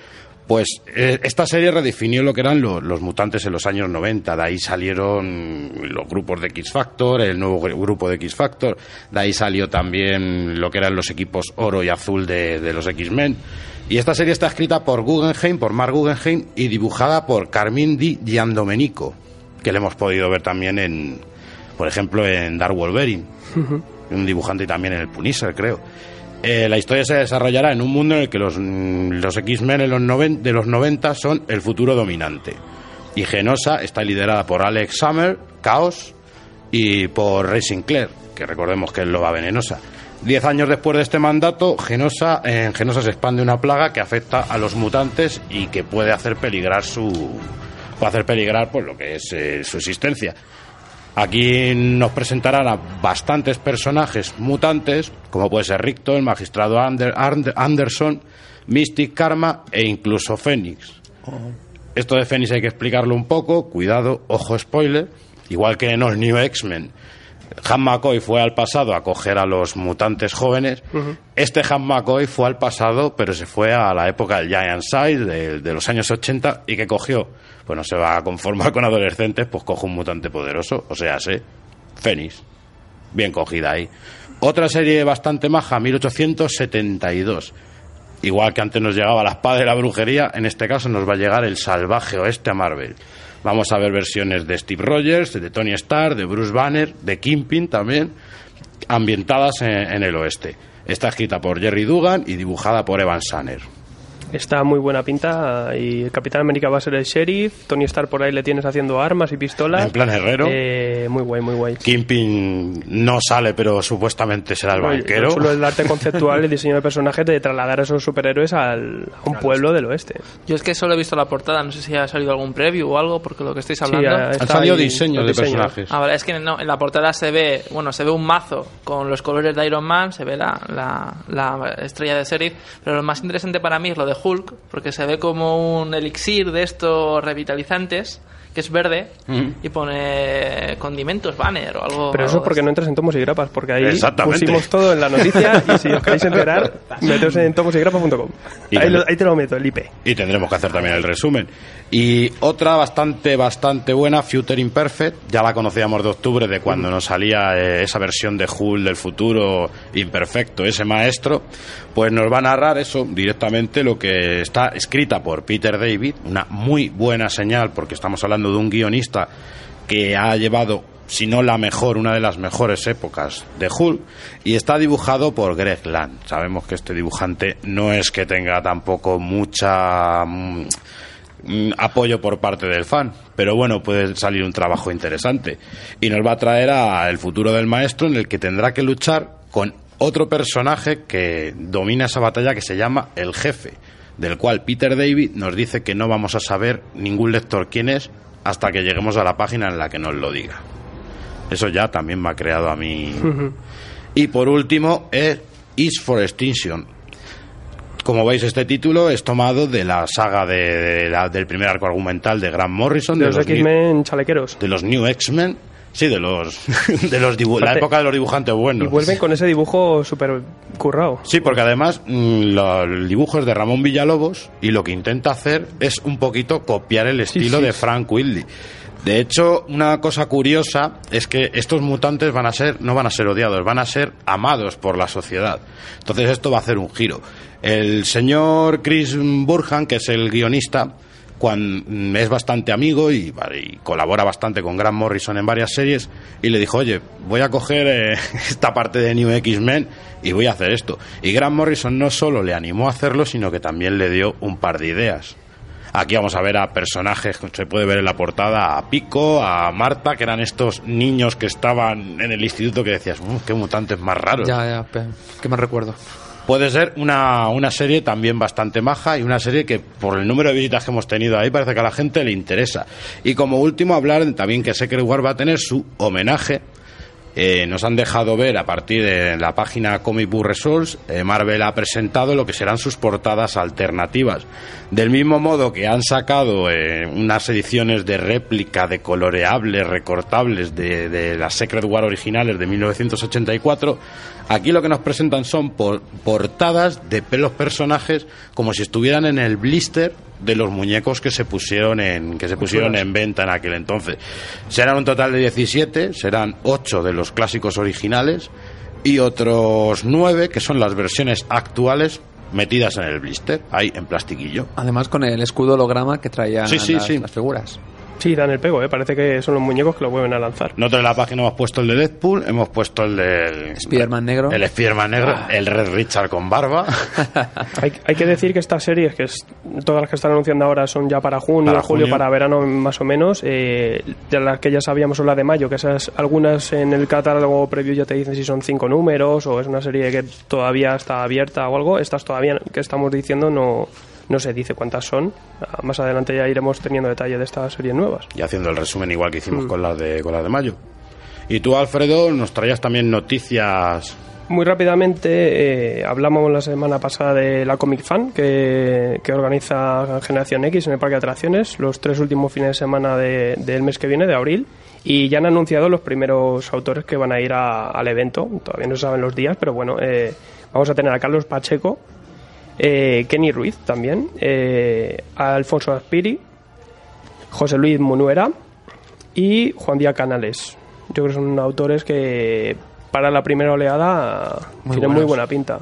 Pues eh, esta serie redefinió lo que eran lo- los mutantes en los años 90. De ahí salieron los grupos de X Factor, el nuevo gru- grupo de X Factor. De ahí salió también lo que eran los equipos oro y azul de, de los X-Men. Y esta serie está escrita por Guggenheim, por Mark Guggenheim, y dibujada por Carmine Di Giandomenico, que le hemos podido ver también en, por ejemplo, en Dark Wolverine. Un dibujante también en el Punisher, creo. Eh, la historia se desarrollará en un mundo en el que los, mm, los X-Men en los noven- de los 90 son el futuro dominante. Y Genosa está liderada por Alex Summer, Chaos, y por Ray Sinclair, que recordemos que es loba venenosa. Diez años después de este mandato, Genosa, en Genosa se expande una plaga que afecta a los mutantes y que puede hacer peligrar su puede hacer peligrar pues lo que es eh, su existencia. Aquí nos presentarán a bastantes personajes mutantes, como puede ser Ricto, el magistrado Ander- Ander- Anderson, Mystic Karma e incluso Fénix. Esto de Fénix hay que explicarlo un poco, cuidado, ojo spoiler, igual que en All New X-Men. Han McCoy fue al pasado a coger a los mutantes jóvenes. Este Han McCoy fue al pasado, pero se fue a la época del Giant Size, de, de los años 80, y que cogió. Pues no se va a conformar con adolescentes, pues coge un mutante poderoso, o sea, sé, Fénix. Bien cogida ahí. Otra serie bastante maja, 1872. Igual que antes nos llegaba la espada de la brujería, en este caso nos va a llegar el salvaje oeste a Marvel. Vamos a ver versiones de Steve Rogers, de Tony Stark, de Bruce Banner, de Kingpin también, ambientadas en, en el oeste. Está escrita por Jerry Dugan y dibujada por Evan Sanner. Está muy buena pinta y el Capitán América va a ser el sheriff. Tony Stark por ahí le tienes haciendo armas y pistolas. En plan herrero. Eh, muy guay, muy guay. Kingpin no sale, pero supuestamente será el Oye, banquero. Solo el arte conceptual, el diseño de personajes de trasladar a esos superhéroes al, a un pueblo del oeste. Yo es que solo he visto la portada, no sé si ha salido algún preview o algo, porque lo que estáis hablando. Han está salido diseños de personajes. Ah, vale, es que no, en la portada se ve, bueno, se ve un mazo con los colores de Iron Man, se ve la, la, la estrella de Sheriff, pero lo más interesante para mí es lo de Hulk, porque se ve como un elixir de estos revitalizantes, que es verde, y pone condimentos, banner o algo. Pero eso algo porque no entras en tomos y grapas, porque ahí pusimos todo en la noticia y si os queréis enterar, meteos en tomosygrapas.com. Y Ahí, ahí te lo meto, el IP. Y tendremos que hacer también el resumen. Y otra bastante, bastante buena, Future Imperfect. Ya la conocíamos de octubre, de cuando nos salía eh, esa versión de Hull del futuro imperfecto, ese maestro. Pues nos va a narrar eso directamente, lo que está escrita por Peter David. Una muy buena señal, porque estamos hablando de un guionista que ha llevado si no la mejor, una de las mejores épocas de Hulk, y está dibujado por Greg Land. Sabemos que este dibujante no es que tenga tampoco mucha mm, apoyo por parte del fan, pero bueno, puede salir un trabajo interesante. Y nos va a traer a el futuro del maestro en el que tendrá que luchar con otro personaje que domina esa batalla que se llama el jefe, del cual Peter David nos dice que no vamos a saber ningún lector quién es hasta que lleguemos a la página en la que nos lo diga. Eso ya también me ha creado a mí. Y por último, es Is for Extinction. Como veis, este título es tomado de la saga de, de la- del primer arco argumental de Grant Morrison, De los X-Men chalequeros. de los New X-Men. Sí, de los de los dibu- la época de los dibujantes buenos. Y vuelven con ese dibujo súper currado. Sí, porque además mm, lo- el dibujo es de Ramón Villalobos y lo que intenta hacer es un poquito copiar el estilo sí. de Frank Whitley. De hecho, una cosa curiosa es que estos mutantes van a ser, no van a ser odiados, van a ser amados por la sociedad. Entonces esto va a hacer un giro. El señor Chris Burhan, que es el guionista, cuan- es bastante amigo y colabora bastante con Grant Morrison en varias series y le dijo, oye, voy a coger eh, esta parte de New X-Men y voy a hacer esto. Y Grant Morrison no solo le animó a hacerlo, sino que también le dio un par de ideas. Aquí vamos a ver a personajes, se puede ver en la portada, a Pico, a Marta, que eran estos niños que estaban en el instituto que decías, "Uh, qué mutantes más raros. Ya, ya, ¿qué más recuerdo? Puede ser una, una serie también bastante maja y una serie que por el número de visitas que hemos tenido ahí parece que a la gente le interesa. Y como último hablar también que Secret War va a tener su homenaje. Eh, nos han dejado ver a partir de la página Comic Book Resource, eh, Marvel ha presentado lo que serán sus portadas alternativas. Del mismo modo que han sacado eh, unas ediciones de réplica de coloreables, recortables de, de las Secret War originales de 1984, aquí lo que nos presentan son por- portadas de los personajes como si estuvieran en el blister de los muñecos que se pusieron en que se pusieron en venta en aquel entonces. Serán un total de 17, serán 8 de los clásicos originales y otros 9 que son las versiones actuales metidas en el blister, ahí en plastiquillo. Además con el escudo holograma que traían Sí, sí, las, sí. las figuras. Sí, dan el pego, ¿eh? Parece que son los muñecos que lo vuelven a lanzar. Nosotros en la página hemos puesto el de Deadpool, hemos puesto el del Spiderman negro. el Spiderman negro, el Red Richard con barba. Hay, hay que decir que estas series, que es, todas las que están anunciando ahora son ya para junio, Para julio, junio. para verano más o menos, eh, de las que ya sabíamos son las de mayo, que esas algunas en el catálogo previo ya te dicen si son cinco números o es una serie que todavía está abierta o algo. Estas todavía que estamos diciendo no, no se dice cuántas son. Ah, Más adelante ya iremos teniendo detalle de estas series nuevas. y haciendo el resumen igual que hicimos Mm. con las de con las de mayo. Y tú, Alfredo, nos traías también noticias Muy rápidamente, eh, hablamos la semana pasada de la Comic Fan que, que organiza Generación X en el Parque de Atracciones los tres últimos fines de semana de- del mes que viene, de abril. Y ya han anunciado los primeros autores que van a ir a- al evento. Todavía no se saben los días, pero bueno, eh, vamos a tener a Carlos Pacheco, eh, Kenny Ruiz también, eh, Alfonso Aspiri, José Luis Munuera y Juan Díaz Canales. Yo creo que son autores que para la primera oleada Muy tienen muy buena pinta.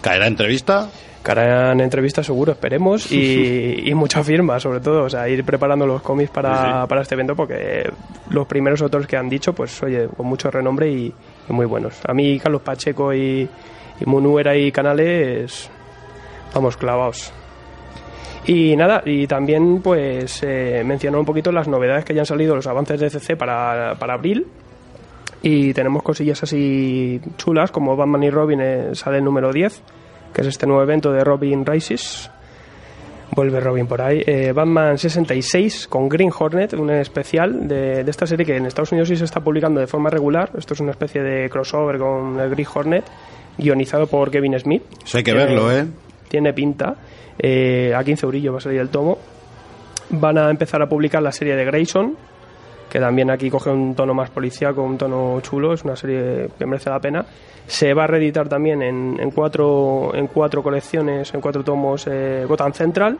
¿Caerá entrevista? Que harán entrevistas seguro, esperemos, y, y mucha firma, sobre todo. O sea, ir preparando los cómics para, sí. para este evento porque los primeros autores que han dicho, pues oye, con mucho renombre y, y muy buenos. A mí, Carlos Pacheco y, y Munuera y Canales, vamos, clavados. Y nada, y también pues eh, mencionar un poquito las novedades que ya han salido, los avances de CC para, para abril. Y tenemos cosillas así chulas, como Batman y Robin eh, sale el número 10, que es este nuevo evento de Robin Rises. Vuelve Robin por ahí. Eh, Batman 66 con Green Hornet, un especial de, de esta serie que en Estados Unidos sí se está publicando de forma regular. Esto es una especie de crossover con el Green Hornet, guionizado por Kevin Smith. Eso hay que Tiene- verlo, ¿eh? Tiene pinta. Eh, a 15 eurillos va a salir el tomo. Van a empezar a publicar la serie de Grayson, que también aquí coge un tono más policíaco, un tono chulo, es una serie que merece la pena. Se va a reeditar también en, en cuatro, en cuatro colecciones, en cuatro tomos, eh, Gotham Central.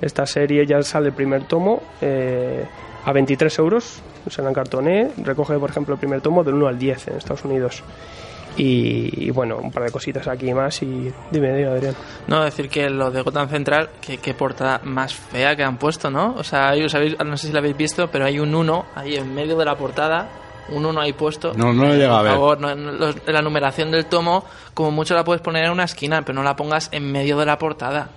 Esta serie ya sale el primer tomo eh, a 23 euros, se la encartoné. Recoge, por ejemplo, el primer tomo del 1 al 10 en Estados Unidos. Y, y bueno, un par de cositas aquí más. Y dime, dime, Adrián. No, decir que lo de Gotham Central, que qué portada más fea que han puesto, ¿no? O sea, sabéis- no sé si lo habéis visto, pero hay un 1 ahí en medio de la portada, un 1 ahí puesto. No, no lo he llegado a Por ver. favor, no- la numeración del tomo, como mucho la puedes poner en una esquina, pero no la pongas en medio de la portada.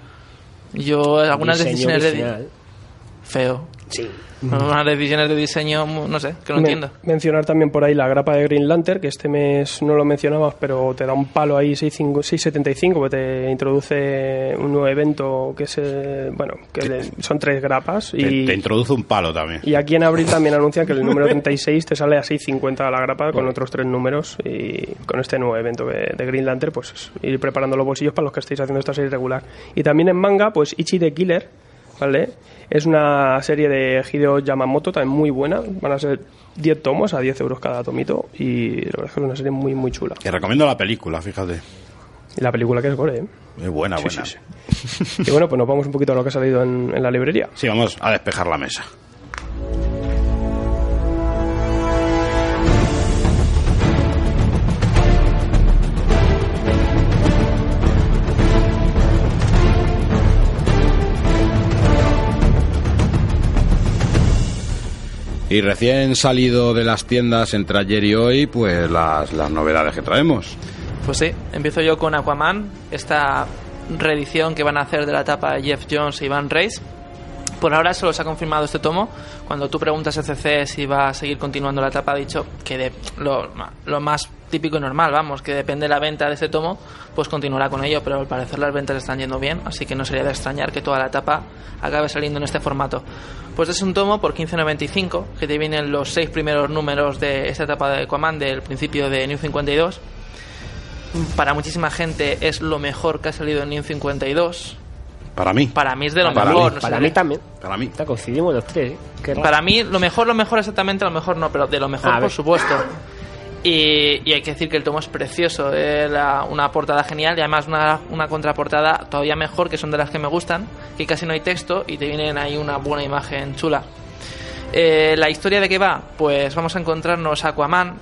Yo, algunas Diseño decisiones de... Feo. Sí. Algunas decisiones de diseño, no sé, que no Men- entiendo. Mencionar también por ahí la grapa de Green Lantern, que este mes no lo mencionabas, pero te da un palo ahí 6,5 6,75, que te introduce un nuevo evento que es, eh, bueno, que de- son tres grapas. Te, Y, te introduce un palo también. y aquí en abril también anuncian que el número 36 te sale a 6,50 la grapa con otros tres números. Y con este nuevo evento de, de Green Lantern, pues ir preparando los bolsillos para los que estéis haciendo esta serie regular. Y también en manga, pues Ichi the Killer, ¿vale? Es una serie de Hideo Yamamoto, también muy buena. Van a ser 10 tomos a 10 euros cada tomito. Y la verdad es que es una serie muy, muy chula. Que recomiendo la película, fíjate. Y la película que es gore, ¿eh? Es buena, Sí, buena. sí, sí. Y bueno, pues nos vamos un poquito a lo que ha salido en, en la librería. Sí, vamos a despejar la mesa. Y recién salido de las tiendas entre ayer y hoy, pues las, las novedades que traemos. Pues sí, empiezo yo con Aquaman, esta reedición que van a hacer de la etapa Jeff Jones y Van Reis. Por ahora solo se ha confirmado este tomo. Cuando tú preguntas a CC si va a seguir continuando la etapa, ha dicho que de lo, más típico y normal, vamos, que depende de la venta de ese tomo, pues continuará con ello, pero al parecer las ventas están yendo bien, así que no sería de extrañar que toda la etapa acabe saliendo en este formato. Pues es un tomo por 15.95, que te vienen los seis primeros números de esta etapa de Aquaman del principio de New 52 para muchísima gente es lo mejor que ha salido en New 52. Para mí. Para mí es de lo Para mejor. mí, no sé, Para mí también. Para mí. Está coincidimos los tres, ¿eh? Qué para mí, lo mejor, lo mejor exactamente, lo mejor no, pero de lo mejor, A por ver. supuesto. Y, y hay que decir que el tomo es precioso, eh, la- una portada genial y además una, una contraportada todavía mejor, que son de las que me gustan, que casi no hay texto y te vienen ahí una buena imagen chula. Eh, la historia de qué va, pues vamos a encontrarnos a Aquaman,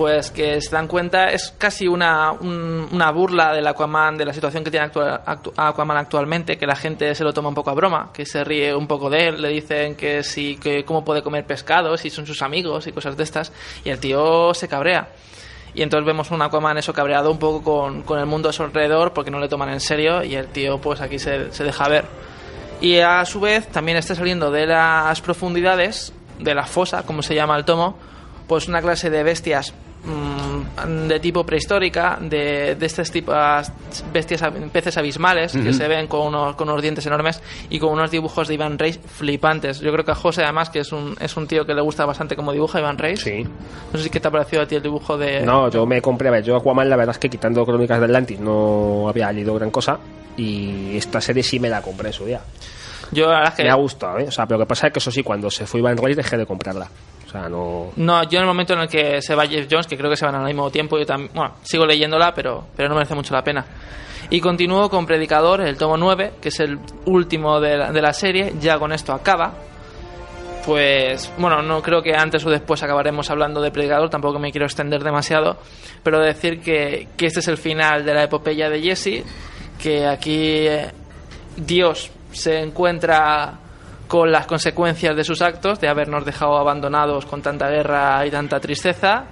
pues que se dan cuenta es casi una, un- una burla del Aquaman, de la situación que tiene actua- actu- Aquaman actualmente, que la gente se lo toma un poco a broma, que se ríe un poco de él, le dicen que sí, que cómo puede comer pescado, si son sus amigos y cosas de estas, y el tío se cabrea. Y entonces vemos un Aquaman eso cabreado un poco con, con el mundo a su alrededor porque no le toman en serio y el tío pues aquí se, se deja ver. Y a su vez también está saliendo de las profundidades, de la fosa, como se llama el tomo, pues una clase de bestias mm, de tipo prehistórica, de, de estas tipos bestias, peces abismales que se ven con unos, con unos dientes enormes y con unos dibujos de Iván Reis flipantes. Yo creo que a José además, que es un, es un tío que le gusta bastante como dibuja Iván Reis. Sí. No sé si qué te ha parecido a ti el dibujo de... No, yo me compré, a ver, yo Aquaman la verdad es que quitando Crónicas de Atlantis no había leído gran cosa y esta serie sí me la compré en su día. Yo la verdad es que... Me ha gustado, ¿eh? O sea, pero lo que pasa es que eso sí, cuando se fue Ivan Reis dejé de comprarla. O sea, no... No, yo en el momento en el que se va Jeff Jones, que creo que se van al mismo tiempo, yo también, bueno, sigo leyéndola, pero, pero no merece mucho la pena. Y continúo con Predicador, el tomo 9, que es el último de la, de la serie, ya con esto acaba. Pues, bueno, no creo que antes o después acabaremos hablando de Predicador, tampoco me quiero extender demasiado, pero decir que, que este es el final de la epopeya de Jesse, que aquí eh, Dios se encuentra con las consecuencias de sus actos, de habernos dejado abandonados con tanta guerra y tanta tristeza.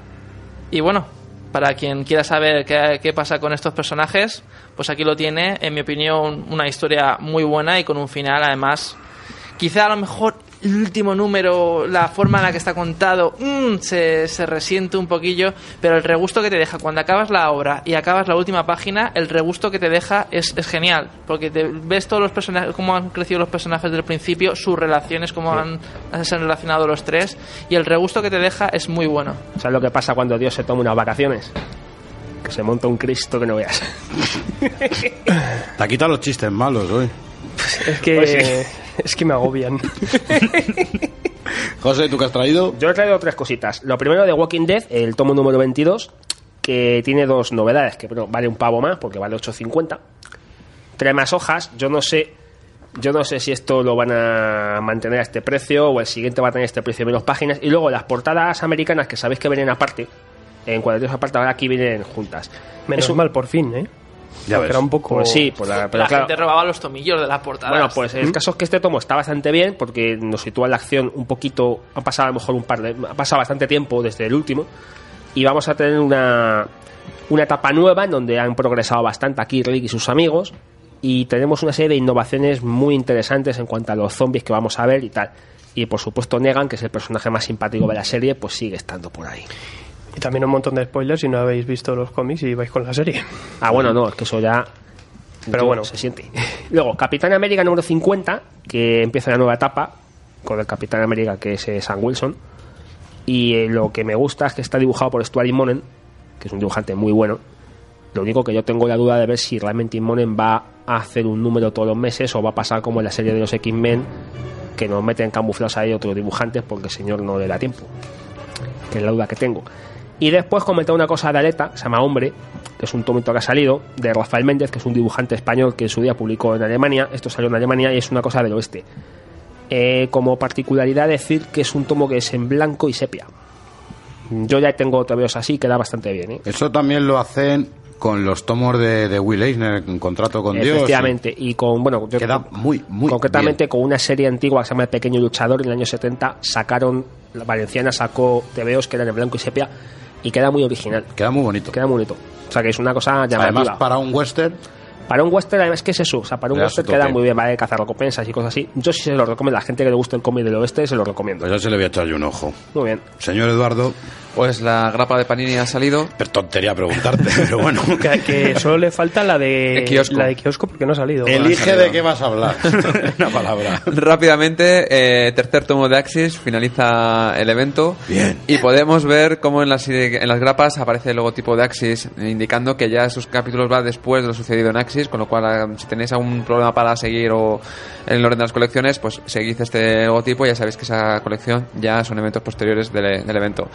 Y bueno, para quien quiera saber qué, pasa con estos personajes, pues aquí lo tiene, en mi opinión, una historia muy buena y con un final además, quizá a lo mejor el último número, la forma en la que está contado, mm, se, se resiente un poquillo, pero el regusto que te deja cuando acabas la obra y acabas la última página, el regusto que te deja es, es genial, porque te ves todos los personajes, cómo han crecido los personajes del principio, sus relaciones, cómo han, se han relacionado los tres, y el regusto que te deja es muy bueno. ¿Sabes lo que pasa cuando Dios se toma unas vacaciones? Que se monta un Cristo que no veas. Te ha quitado los chistes malos hoy. Es que, Pues sí. es que me agobian. José, ¿tú qué has traído? Yo he traído tres cositas. Lo primero de Walking Dead, el tomo número 22, que tiene dos novedades, que bueno, vale un pavo más porque vale 8.50. Trae más hojas, yo no sé yo no sé si esto lo van a mantener a este precio o el siguiente va a tener este precio de menos páginas. Y luego las portadas americanas que sabéis que vienen aparte, en cuadrados aparte, ahora aquí vienen juntas. Menos Es un- mal, por fin, ¿eh? Ya Porque ves. Era un poco... Pues sí, pues la- pero la claro, gente robaba los tomillos de las portadas. Bueno, pues el caso es que este tomo está bastante bien porque nos sitúa en la acción un poquito. Ha pasado a lo mejor un par de. Ha pasado bastante tiempo desde el último. Y vamos a tener una, una etapa nueva en donde han progresado bastante aquí Rick y sus amigos. Y tenemos una serie de innovaciones muy interesantes en cuanto a los zombies que vamos a ver y tal. Y por supuesto, Negan, que es el personaje más simpático de la serie, pues sigue estando por ahí. Y también un montón de spoilers si no habéis visto los cómics y vais con la serie. Ah, bueno, no, es que eso ya. Pero bueno. se siente. Luego, Capitán América número 50, que empieza la nueva etapa con el Capitán América que es eh, Sam Wilson. Y eh, lo que me gusta es que está dibujado por Stuart Immonen, que es un dibujante muy bueno. Lo único que yo tengo la duda de ver si realmente Immonen va a hacer un número todos los meses o va a pasar como en la serie de los X-Men, que nos meten camuflados ahí otros dibujantes porque el señor no le da tiempo. Que es la duda que tengo. Y después comenté una cosa de Aleta, se llama Hombre, que es un tomito que ha salido, de Rafael Méndez, que es un dibujante español que en su día publicó en Alemania. Esto salió en Alemania y es una cosa del oeste. Eh, como particularidad decir que es un tomo que es en blanco y sepia. Yo ya tengo tebeos así, queda bastante bien. ¿eh? Eso también lo hacen con los tomos de, de Will Eisner, en contrato con Dios. Efectivamente. Y con, bueno, yo- Queda muy, muy concretamente bien. con una serie antigua que se llama El Pequeño Luchador, en el año 70 sacaron, la Valenciana sacó tebeos que eran en blanco y sepia y queda muy original. Queda muy bonito. Queda muy bonito. O sea que es una cosa llamativa. Además, para un western, Para un western, además, ¿qué es eso? O sea, para un western queda muy bien, vale, cazar recompensas y cosas así. Yo sí se lo recomiendo. A la gente que le gusta el cómic del oeste, se lo recomiendo. pues ya se le voy a echar yo un ojo. Muy bien. Señor Eduardo, Pues la grapa de Panini ha salido. pero tontería preguntarte, pero bueno. Que, que solo le falta la de, De kiosco. la de kiosco porque no ha salido. Elige de qué vas a hablar. Una palabra. Rápidamente, eh, tercer tomo de Axis, finaliza el evento. Bien. Y podemos ver cómo en las, en las grapas aparece el logotipo de Axis, indicando que ya sus capítulos va después de lo sucedido en Axis, con lo cual ah, si tenéis algún problema para seguir o en el orden de las colecciones, pues seguid este logotipo y ya sabéis que esa colección ya son eventos posteriores del, del evento.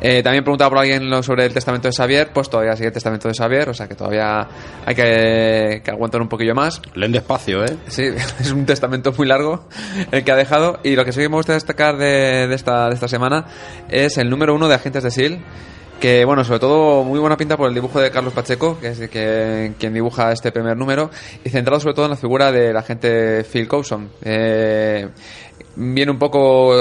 Eh, también preguntaba por alguien lo- sobre el testamento de Xavier, pues todavía sigue el testamento de Xavier, o sea que todavía hay que, que aguantar un poquillo más. Leen despacio, ¿eh? Sí, es un testamento muy largo el que ha dejado. Y lo que sí que me gusta destacar de, de esta, de esta semana es el número uno de Agentes de SEAL. Que bueno, sobre todo muy buena pinta por el dibujo de Carlos Pacheco, que es que, quien dibuja este primer número, y centrado sobre todo en la figura del agente Phil Coulson. Eh, viene un poco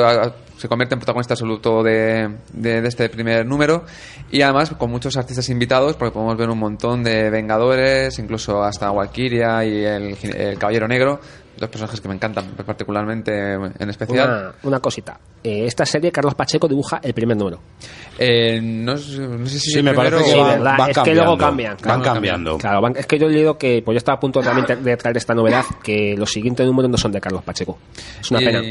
se convierte en protagonista absoluto de, de- de este primer número y además con muchos artistas invitados porque podemos ver un montón de Vengadores incluso hasta Valkyria y el, el Caballero Negro dos personajes que me encantan particularmente en especial Una, una cosita. Eh, esta serie, Carlos Pacheco dibuja el primer número. Eh, no, sé- no sé si Sí, me parece que van Es que luego cambian, Van cambiando. Claro, van- es que yo he leído que, pues yo estaba a punto también de- de traer esta novedad, que los siguientes números no son de Carlos Pacheco. Es una y- pena.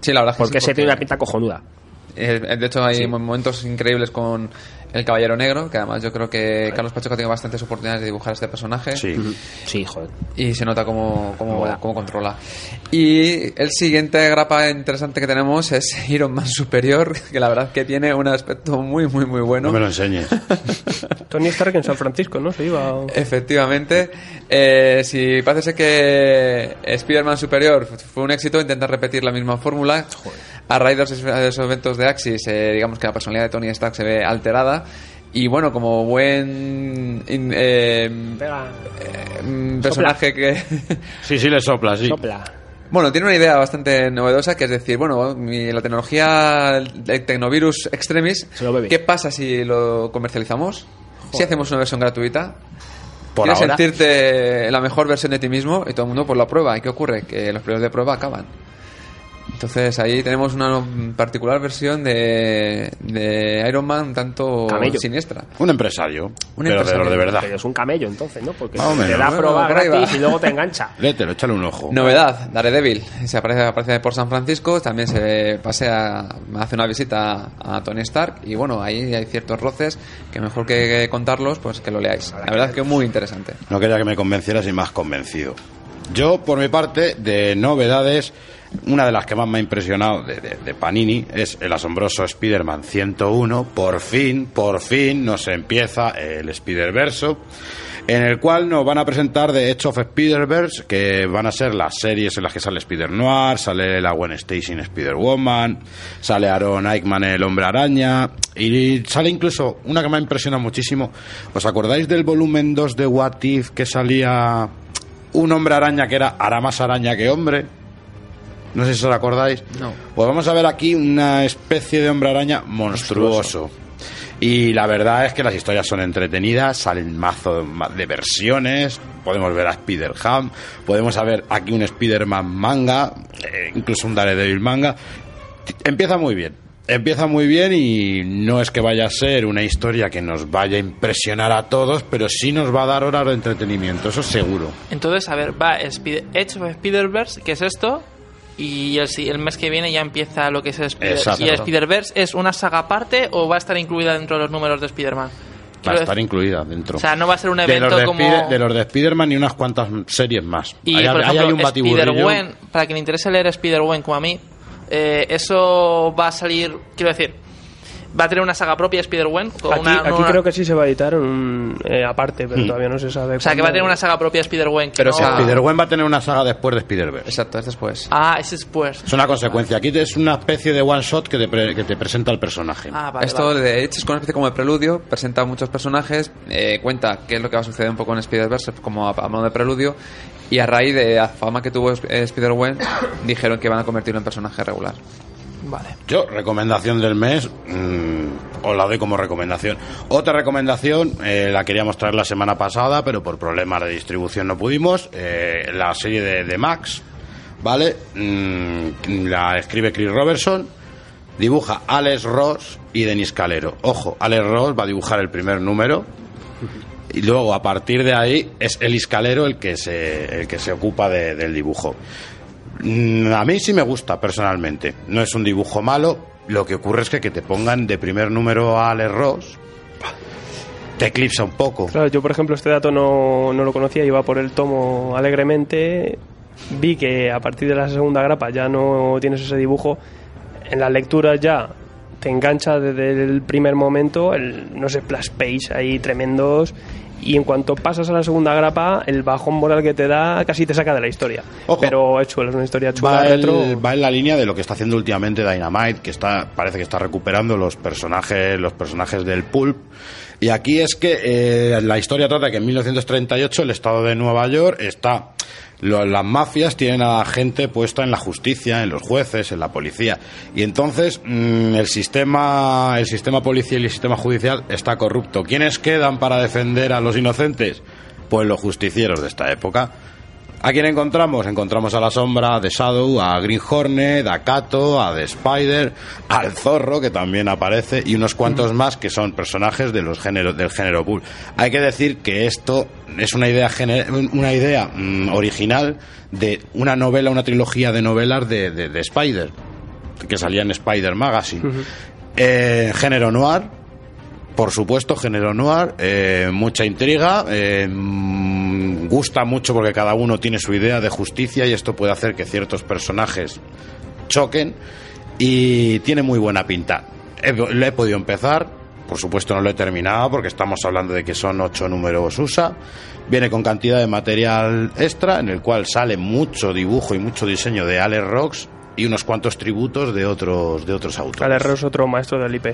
sí la verdad es que Porque ese tiene una pinta cojonuda. Eh, de hecho, hay momentos increíbles con el Caballero Negro, que además yo creo que Carlos Pacheco tiene bastantes oportunidades de dibujar a este personaje. Sí. Sí, joder. Y se nota cómo, cómo, cómo controla. Y el siguiente grapa interesante que tenemos es Iron Man Superior, que la verdad que tiene un aspecto muy, muy, muy bueno. No me lo enseñes. Tony Stark en San Francisco, ¿no? Se iba. Efectivamente, eh, si parece que Spider-Man Superior fue un éxito, intenta repetir la misma fórmula. A raíz de esos, de eventos de Axis, eh, digamos que la personalidad de Tony Stark se ve alterada. Y bueno, como buen in- eh, Pega. eh, personaje que... Sí, sí le sopla, sí. Sopla. Bueno, tiene una idea bastante novedosa que es decir, bueno, mi- la tecnología de Tecnovirus Extremis. ¿qué pasa si lo comercializamos? Si hacemos una versión gratuita, Por quieres ahora. sentirte la mejor versión de ti mismo y todo el mundo pues la prueba. ¿Y qué ocurre? Que los periodos de prueba acaban. Entonces ahí tenemos una particular versión de, de Iron Man un tanto Camello. siniestra. Un empresario. Un pero empresario. de verdad. Pero es un camello entonces, ¿no? Porque te da Bueno, prueba gratis y luego te engancha. Léetelo, échale un ojo. Novedad, Daredevil. Se aparece, aparece por San Francisco, también se pasea, hace una visita a Tony Stark y bueno, ahí hay ciertos roces que mejor que contarlos, pues que lo leáis. La verdad es que es muy interesante. No quería que me convencieras y más convencido. Yo, por mi parte, de novedades, una de las que más me ha impresionado de, de- Panini es el asombroso Spider-Man 101. Por fin, por fin nos empieza el Spider-Verso, en el cual nos van a presentar de Edge of Spider-Verse, que van a ser las series en las que sale Spider-Noir, sale la Gwen Stacy Spider-Woman, sale Aaron Eichmann el Hombre Araña, y sale incluso una que me ha impresionado muchísimo. ¿Os acordáis del volumen 2 de What If que salía un hombre araña que era hará más araña que hombre? No sé si os acordáis. No. Pues vamos a ver aquí una especie de hombre araña monstruoso. Y la verdad es que las historias son entretenidas, salen mazo de versiones, podemos ver a Spider-Ham, podemos ver aquí un Spider-Man manga, eh, incluso un Daredevil manga. Empieza muy bien, empieza muy bien y no es que vaya a ser una historia que nos vaya a impresionar a todos, pero sí nos va a dar horas de entretenimiento, eso seguro. Entonces, a ver, va Spider- Edge of Spider-Verse, que es esto, y el, si- el mes que viene ya empieza lo que es el Spider- Exacto. ¿Y el Spider-Verse es una saga aparte o va a estar incluida dentro de los números de Spider-Man? Va a estar incluida dentro. O sea, no va a ser un de evento los de, como... Spider- de los de Spider-Man y unas cuantas series más. Y, por ejemplo, hay un. Spider-Gwen, para quien le interese leer Spider-Gwen como a mí, eh, eso va a salir, quiero decir, va a tener una saga propia Spider-Gwen. con Aquí, una- aquí una- creo que sí se va a editar un, eh, aparte, pero todavía no se sabe. O sea, que va a tener una saga propia Spider-Gwen. que Pero no- Spider-Gwen va a tener una saga después de Spider-Verse. Exacto, es después. Ah, ese es después. Es una consecuencia. Aquí es una especie de one-shot que, te pre- que te presenta el personaje. Ah, vale, Esto vale. de hecho es una especie como de preludio, presenta muchos personajes, eh, cuenta qué es lo que va a suceder un poco en Spider-Verse como a, a modo de preludio y a raíz de la fama que tuvo eh, Spider-Gwen dijeron que van a convertirlo en personaje regular. Yo, recomendación del mes, mm, os la doy como recomendación. Otra recomendación, eh, la queríamos traer la semana pasada, pero por problemas de distribución no pudimos. eh, la serie de, de Max, ¿vale? Mm, la escribe Chris Robertson, dibuja Alex Ross y Denis Calero. Ojo, Alex Ross va a dibujar el primer número. Y luego, a partir de ahí, es Elis Calero el que se, el que se ocupa de- del dibujo. Mm, A mí sí me gusta personalmente. No es un dibujo malo. Lo que ocurre es que que te pongan de primer número a Alex Ross te eclipsa un poco. Claro, yo por ejemplo este dato no, no lo conocía, iba por el tomo alegremente, vi que a partir de la segunda grapa ya no tienes ese dibujo, en las lecturas ya te engancha desde el primer momento, el, no sé, splash page ahí tremendos, y en cuanto pasas a la segunda grapa, el bajón moral que te da casi te saca de la historia. Ojo. Pero es chulo, es una historia chula, Va, el- retro. va en la línea de lo que está haciendo últimamente Dynamite, que está parece que está recuperando los personajes los personajes del pulp. Y aquí es que eh, la historia trata de que en 1938 el estado de Nueva York está lo- las mafias tienen a la gente puesta en la justicia, en los jueces, en la policía. Y entonces mm, el sistema el sistema policial y el sistema judicial está corrupto. ¿Quiénes quedan para defender a los inocentes? Pues los justicieros de esta época. ¿A quién encontramos? Encontramos a la sombra de Shadow, a Green Hornet, a Kato, a The Spider, al Zorro, que también aparece, y unos cuantos más que son personajes de los géneros, del género Bull. Hay que decir que esto es una idea, gener- una idea mm, original de una novela, una trilogía de novelas de, de- de Spider. que salía en Spider Magazine. Eh, género noir, por supuesto, género noir, eh, mucha intriga, eh, mm, gusta mucho porque cada uno tiene su idea de justicia y esto puede hacer que ciertos personajes choquen y tiene muy buena pinta. He, lo he podido empezar, por supuesto no lo he terminado porque estamos hablando de que son ocho números USA. Viene con cantidad de material extra en el cual sale mucho dibujo y mucho diseño de Alex Rocks y unos cuantos tributos de otros de otros autores. Alex Ross, otro maestro del IP.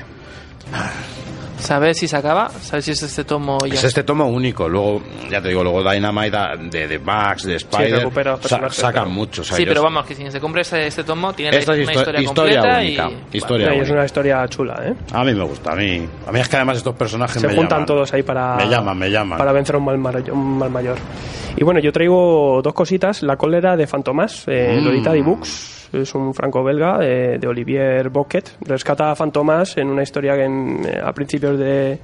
¿Sabes si se acaba? ¿Sabes si es este tomo ya? Es este tomo único. Luego, ya te digo, luego Dynamite de, de Max, de Spider, recupera sa- sacan pero- muchos. Sí, ellos. pero vamos, que si se compra este, este tomo, tiene Esta es una histo- historia, historia completa única, y... historia Sí, es una historia chula, ¿eh? A mí me gusta, a mí. A mí es que además estos personajes Se me juntan llaman. todos ahí para, Me llaman, me llaman. para vencer a un mal, mar- un mal mayor. Y bueno, yo traigo dos cositas. La cólera de Fantomas, eh, Mm. lo edita D-Books. Es un franco-belga eh, de Olivier Boquet. Rescata a Fantomas en una historia que eh, a principios de,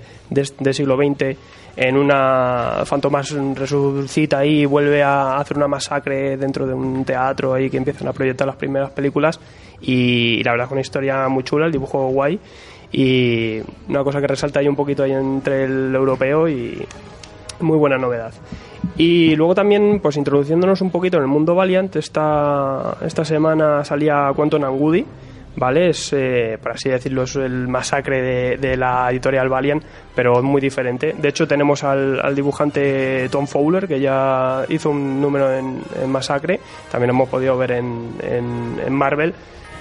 siglo XX en una Fantomas resucita ahí y vuelve a hacer una masacre dentro de un teatro ahí que empiezan a proyectar las primeras películas y, la verdad es una historia muy chula, el dibujo guay y una cosa que resalta ahí un poquito ahí entre el europeo y muy buena novedad. Y luego también, pues introduciéndonos un poquito en el mundo Valiant, esta, esta semana salía Quantum and Woody, ¿vale? Es, eh, por así decirlo, es el masacre de, la editorial Valiant, pero muy diferente. De hecho, tenemos al, dibujante Tom Fowler, que ya hizo un número en, Masacre, también hemos podido ver en Marvel.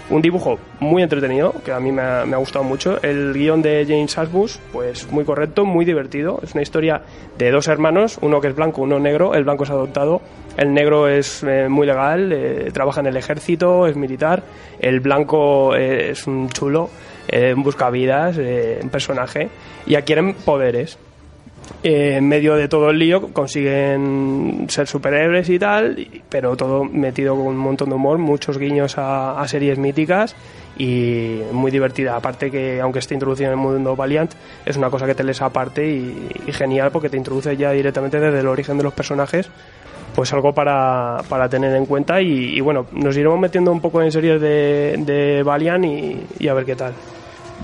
Un dibujo muy entretenido, que a mí me ha, gustado mucho. El guion de James Ashbus, pues muy correcto, muy divertido. Es una historia de dos hermanos, uno que es blanco, uno negro. El blanco es adoptado, el negro es eh, muy legal, eh, trabaja en el ejército, es militar. El blanco eh, es un chulo, busca vidas, un personaje, y adquieren poderes. Eh, en medio de todo el lío consiguen ser superhéroes y tal, pero todo metido con un montón de humor, muchos guiños a, series míticas y muy divertida. Aparte que, aunque esté introducido en el mundo Valiant, es una cosa que te lees aparte y, genial porque te introduce ya directamente desde el origen de los personajes. Pues algo para, para tener en cuenta y, y bueno, nos iremos metiendo un poco en series de, de Valiant y, y a ver qué tal.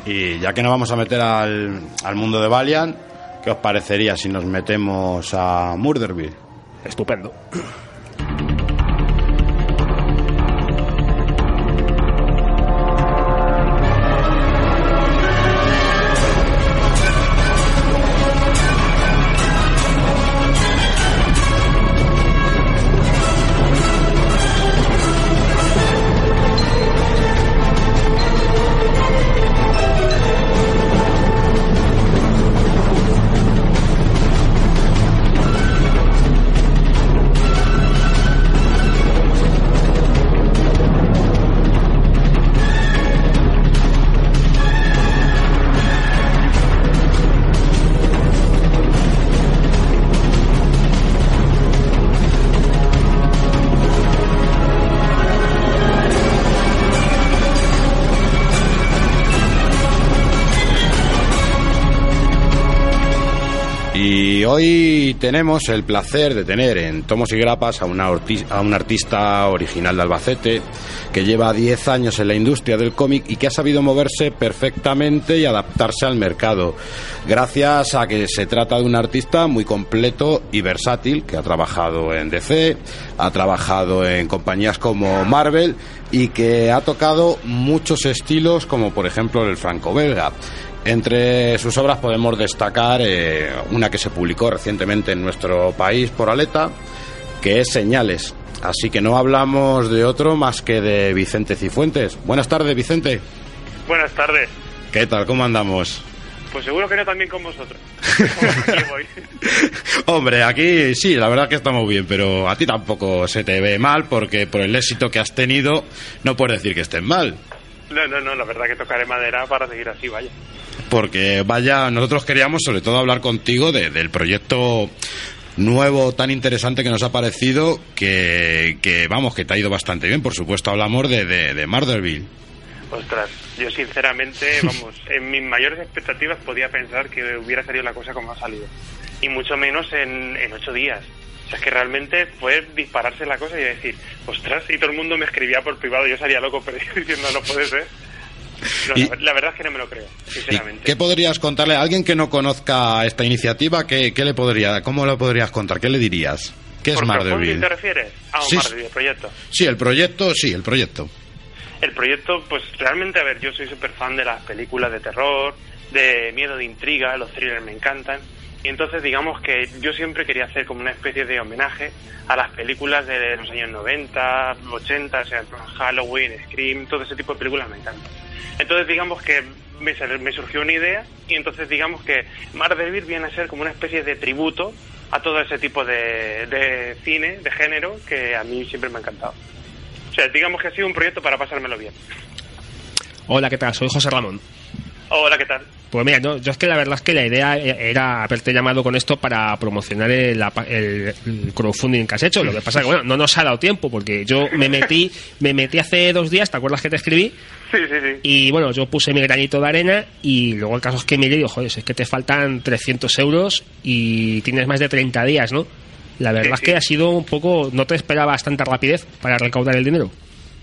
Y ya que nos vamos a meter al, al mundo de Valiant, ¿qué os parecería si nos metemos a Murderville? Estupendo. Tenemos el placer de tener en Tomos y Grapas a, una a un artista original de Albacete que lleva 10 años en la industria del cómic y que ha sabido moverse perfectamente y adaptarse al mercado. Gracias a que se trata de un artista muy completo y versátil que ha trabajado en DC, ha trabajado en compañías como Marvel y que ha tocado muchos estilos como por ejemplo el franco-belga. Entre sus obras podemos destacar eh, una que se publicó recientemente en nuestro país por Aleta, que es Señales. Así que no hablamos de otro más que de Vicente Cifuentes. Buenas tardes, Vicente. Buenas tardes. ¿Qué tal? ¿Cómo andamos? Pues seguro que no también con vosotros. Aquí voy. Hombre, aquí sí, la verdad que estamos bien, pero a ti tampoco se te ve mal porque por el éxito que has tenido no puedes decir que estés mal. No, no, no, la verdad que tocaré madera para seguir así, vaya. Porque vaya, nosotros queríamos sobre todo hablar contigo de- del proyecto nuevo tan interesante que nos ha parecido que, que, vamos, que te ha ido bastante bien. Por supuesto hablamos de, de, de Murderville. Ostras, yo sinceramente, vamos, en mis mayores expectativas podía pensar que hubiera salido la cosa como ha salido. y mucho menos en, en ocho días. O sea, es que realmente fue dispararse la cosa y decir, ostras, y todo el mundo me escribía por privado, yo salía loco pero diciendo, no puede ser. No, Y- la, verdad es que no me lo creo, ¿Y sinceramente. ¿Qué podrías contarle a alguien que no conozca esta iniciativa? ¿Qué, qué le podría, ¿Cómo lo podrías contar? ¿Qué le dirías? ¿Qué es ¿Por crowdfunding Marderville? te refieres? Ah, un Sí, Marderville, proyecto. Sí, el proyecto, sí, el proyecto. El proyecto, pues realmente, a ver, yo soy súper fan de las películas de terror, de miedo, de intriga, los thrillers me encantan. Y entonces, digamos que yo siempre quería hacer como una especie de homenaje a las películas de los años 90, 80, o sea, Halloween, Scream, todo ese tipo de películas me encantan. Entonces, digamos que me, surgió una idea y entonces, digamos que Marvel viene a ser como una especie de tributo a todo ese tipo de, de cine, de género, que a mí siempre me ha encantado. O sea, digamos que ha sido un proyecto para pasármelo bien. Hola, ¿qué tal? Soy José Ramón. Hola, ¿qué tal? Pues mira, no, yo es que la verdad es que la idea era haberte llamado con esto para promocionar el, el- el crowdfunding que has hecho. Lo que pasa es que bueno, no nos ha dado tiempo porque yo me metí, me metí hace dos días, ¿te acuerdas que te escribí? Sí, sí, sí. Y bueno, yo puse mi granito de arena y luego el caso es que y digo, joder, es que te faltan 300 euros y tienes más de 30 días, ¿no? La verdad Sí, es sí. que ha sido un poco, no te esperabas tanta rapidez para recaudar el dinero.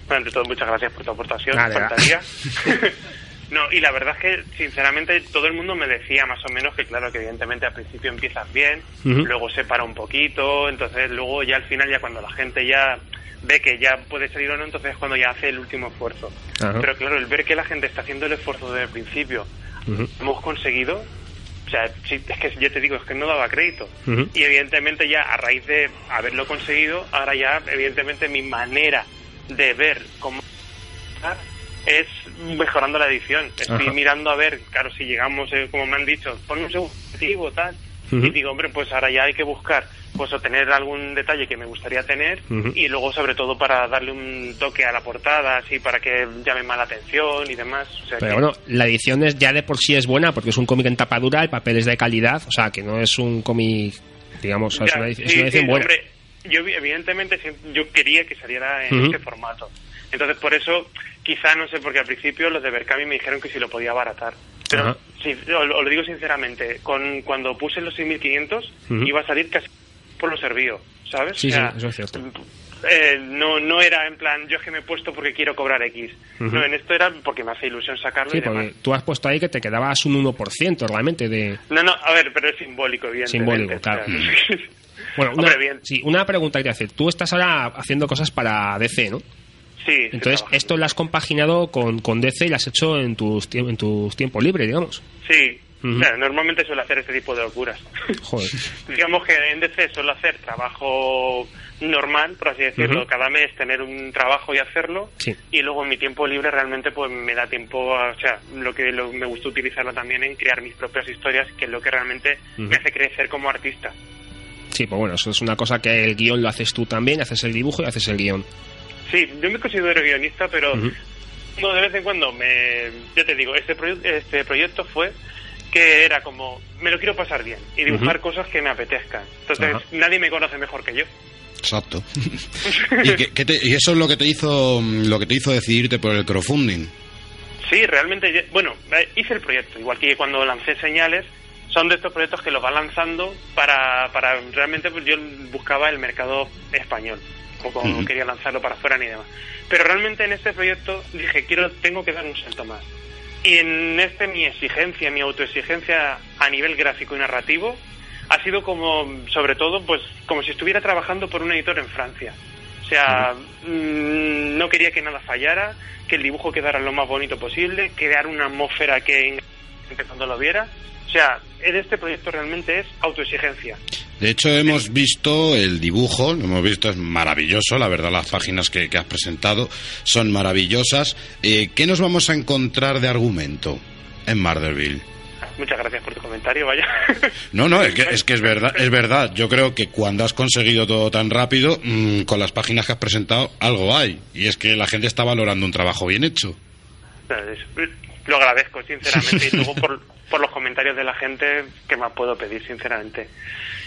Bueno, ante todo, muchas gracias por tu aportación. Nada. no, y la verdad es que, sinceramente, todo el mundo me decía más o menos que, claro, que evidentemente al principio empiezas bien, luego se para un poquito, entonces luego ya al final, ya cuando la gente ya ve que ya puede salir o no, entonces es cuando ya hace el último esfuerzo. Pero claro, el ver que la gente está haciendo el esfuerzo desde el principio, hemos conseguido. O sea, sí, es que ya te digo, es que no daba crédito. Y evidentemente ya a raíz de haberlo conseguido, ahora ya evidentemente mi manera de ver cómo es mejorando la edición. Estoy Ajá. mirando a ver, claro, si llegamos, eh, como me han dicho, ponme un objetivo, tal. Y digo, hombre, pues ahora ya hay que buscar, pues o tener algún detalle que me gustaría tener y luego sobre todo para darle un toque a la portada, así para que llame más la atención y demás. O sea Pero que- bueno, la edición es, ya de por sí es buena porque es un cómic en tapa dura, el papel es de calidad, o sea, que no es un cómic, digamos, es Ya, una, edición- es una edición sí, buena. hombre, yo vi- evidentemente yo quería que saliera en Ujú. este formato. Entonces por eso, quizá no sé, porque al principio los de Berkami me dijeron que si lo podía abaratar. Pero Ajá. sí, os, lo digo sinceramente, con cuando puse los 6500 Ujú. iba a salir casi por lo servido, ¿sabes? Sí, O sea, sí, eso es cierto. eh, no, no era en plan, yo es que me he puesto porque quiero cobrar X. No, en esto era porque me hace ilusión sacarlo Sí, y demás. tú has puesto ahí que te quedabas un 1% realmente de... No, no, a ver, pero es simbólico, evidentemente. Simbólico, claro. Sea, Bueno, una, Hombre, bien. sí, una pregunta que te hacer. Tú estás ahora haciendo cosas para DC, ¿no? Sí, Entonces, esto lo has compaginado con, con DC y lo has hecho en tus, en tus tiempos libres, digamos. Sí, Ujú. o sea, normalmente suelo hacer este tipo de locuras. Joder. Digamos que en DC suelo hacer trabajo normal, por así decirlo, cada mes tener un trabajo y hacerlo, Sí. y luego en mi tiempo libre realmente pues me da tiempo, a- o sea, lo que lo- me gusta utilizarlo también en crear mis propias historias, que es lo que realmente me hace crecer como artista. Sí, pues bueno, eso es una cosa que el guion lo haces tú también, haces el dibujo y haces el guion. Sí, yo me considero guionista, pero no, de vez en cuando me... Ya te digo, este, proye- este proyecto fue que era como, me lo quiero pasar bien y dibujar cosas que me apetezcan. Entonces, Ajá. nadie me conoce mejor que yo. Exacto. ¿Y, qué te- y eso es lo que te hizo lo que te hizo decidirte por el crowdfunding. Sí, realmente, bueno, eh, hice el proyecto, igual que cuando lancé señales, son de estos proyectos que los van lanzando para, para realmente pues yo buscaba el mercado español, o no Ujú. quería lanzarlo para afuera ni demás. Pero realmente en este proyecto dije, quiero, tengo que dar un salto más. Y en este mi exigencia, mi autoexigencia a nivel gráfico y narrativo ha sido como, sobre todo, pues como si estuviera trabajando por un editor en Francia. O sea, mm, no quería que nada fallara, que el dibujo quedara lo más bonito posible, crear una atmósfera que cuando lo viera. O sea, en este proyecto realmente es autoexigencia. De hecho, hemos visto el dibujo, lo hemos visto, es maravilloso, la verdad, las páginas que, que has presentado son maravillosas. Eh, ¿Qué nos vamos a encontrar de argumento en Marderville? Muchas gracias por tu comentario, vaya. No, no, es que, es que es verdad, es verdad. Yo creo que cuando has conseguido todo tan rápido, mm, con las páginas que has presentado, algo hay. Y es que la gente está valorando un trabajo bien hecho. Lo agradezco, sinceramente, y luego por, por los comentarios de la gente, que más puedo pedir, sinceramente?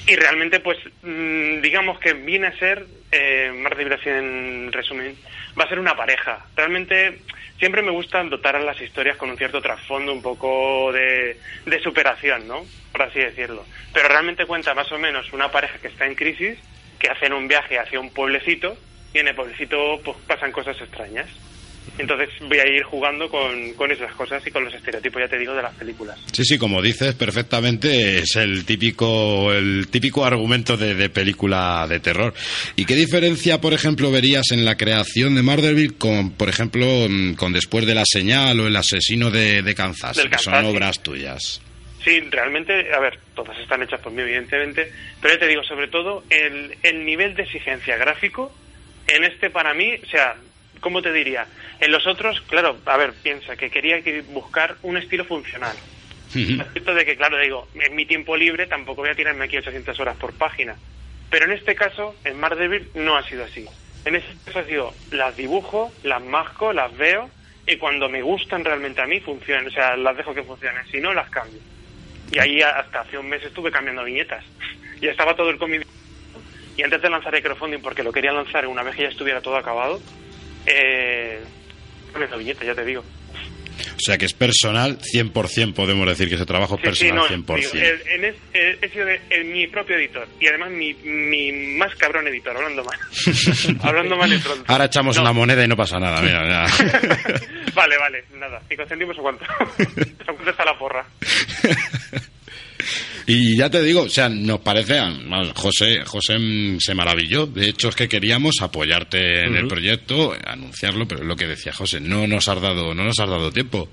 Y realmente, pues, mm, digamos que viene a ser, eh, Mar de Vibración en resumen, va a ser una pareja. Realmente, siempre me gusta dotar a las historias con un cierto trasfondo, un poco de, de superación, ¿no? por así decirlo. Pero realmente cuenta más o menos una pareja que está en crisis, que hacen un viaje hacia un pueblecito y en el pueblecito pues, pasan cosas extrañas. Entonces voy a ir jugando con, con esas cosas y con los estereotipos, ya te digo, de las películas. Sí, sí, como dices perfectamente, es el típico, el típico argumento de, de película de terror. ¿Y qué diferencia, por ejemplo, verías en la creación de Marderville con, por ejemplo, mm, con Después de la Señal o El Asesino de, de Kansas, Del que son obras tuyas? Sí, realmente, a ver, todas están hechas por mí, evidentemente, pero ya te digo, sobre todo, el, el nivel de exigencia gráfico, en este para mí, o sea, ¿cómo te diría? En los otros, claro, a ver, piensa que quería que buscar un estilo funcional. Esto de que, claro, digo, en mi tiempo libre tampoco voy a tirarme aquí 800 horas por página. Pero en este caso, en Mar Devil no ha sido así. En este caso ha sido, las dibujo, las masco, las veo, y cuando me gustan realmente a mí, funcionan. O sea, las dejo que funcionen, si no, las cambio. Y ahí hasta hace un mes estuve cambiando viñetas. Ya estaba todo el cómic. Y antes de lanzar el crowdfunding, porque lo quería lanzar una vez que ya estuviera todo acabado, eh, cambiando viñetas, ya te digo. O sea que es personal, 100% podemos decir que ese trabajo es Sí, sí, personal, no, 100%. digo, el- en es- he sido de- el- mi propio editor y además mi, mi más cabrón editor, hablando mal. hablando mal de pronto. Ahora echamos No. una moneda y no pasa nada, mira, mira. vale, vale, nada. ¿Cinco céntimos o cuánto está la porra? Y ya te digo, o sea, nos parece, José, José se maravilló. De hecho, es que queríamos apoyarte en el proyecto, anunciarlo, pero es lo que decía José, no nos has dado, no nos has dado tiempo.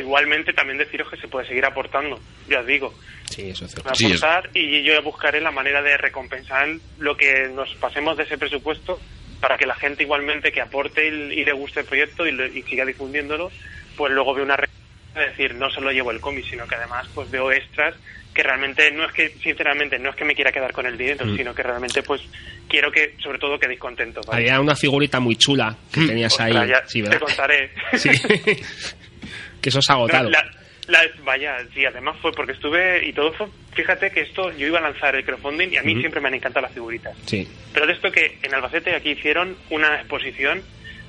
Igualmente también deciros que se puede seguir aportando, ya os digo. Sí, eso es cierto. Sí, es- aportar y yo buscaré la manera de recompensar lo que nos pasemos de ese presupuesto para que la gente igualmente que aporte y, y le guste el proyecto y, lo- y siga difundiéndolo, pues luego veo una recompensa de decir, no solo llevo el cómic, sino que además pues veo extras que realmente no es que, sinceramente, no es que me quiera quedar con el dinero, Mm. sino que realmente pues quiero que, sobre todo, quedéis contentos. ¿vale? Había una figurita muy chula que tenías ahí. Ostras, ya Sí, te contaré. Sí. que eso ha agotado. La- la- vaya, sí, además fue porque estuve y todo fue, fíjate que esto, yo iba a lanzar el crowdfunding y a mí siempre me han encantado las figuritas. Sí. Pero de esto que en Albacete aquí hicieron una exposición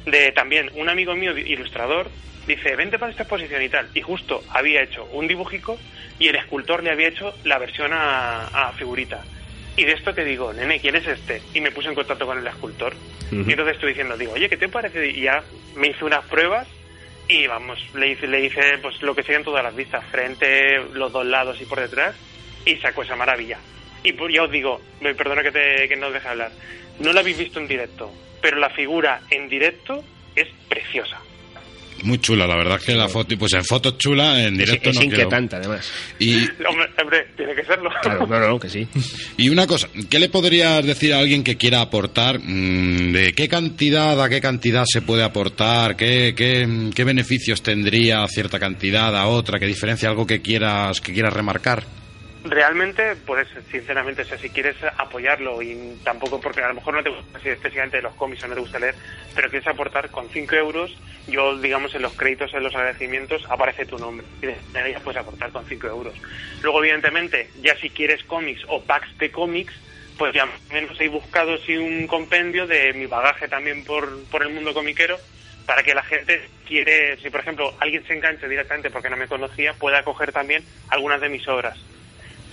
de también un amigo mío ilustrador dice, vente para esta exposición y tal. Y justo había hecho un dibujico y el escultor le había hecho la versión a, a figurita. Y de esto que digo, nene, ¿quién es este? Y me puse en contacto con el escultor. Y entonces estoy diciendo, digo, oye, ¿qué te parece? Y ya me hice unas pruebas y vamos, le hice, le hice pues lo que siguen todas las vistas, frente, los dos lados y por detrás, y sacó esa maravilla. Y pues, ya os digo, me perdona que, te, que no os deje hablar, no la habéis visto en directo, pero la figura en directo es preciosa. Muy chula, la verdad es que la foto, pues en fotos chula, en Es, directo es no quiero. inquietante, además. Y, Hombre, hombre, tiene que serlo. Claro, no, no, que sí. y una cosa, ¿qué le podrías decir a alguien que quiera aportar? mm, ¿De qué cantidad a qué cantidad se puede aportar? ¿Qué, qué, qué beneficios tendría cierta cantidad a otra? ¿Qué diferencia? ¿Algo que quieras, que quieras remarcar? Realmente, pues sinceramente, o sea, si quieres apoyarlo y tampoco porque a lo mejor no te gusta así específicamente los cómics o no te gusta leer, pero quieres aportar con 5 euros, yo digamos en los créditos, en los agradecimientos, aparece tu nombre y de ahí puedes aportar con 5 euros. Luego, evidentemente, ya si quieres cómics o packs de cómics, pues ya menos he buscado sí un compendio de mi bagaje también por, por el mundo comiquero para que la gente quiere, si por ejemplo alguien se enganche directamente porque no me conocía, pueda coger también algunas de mis obras.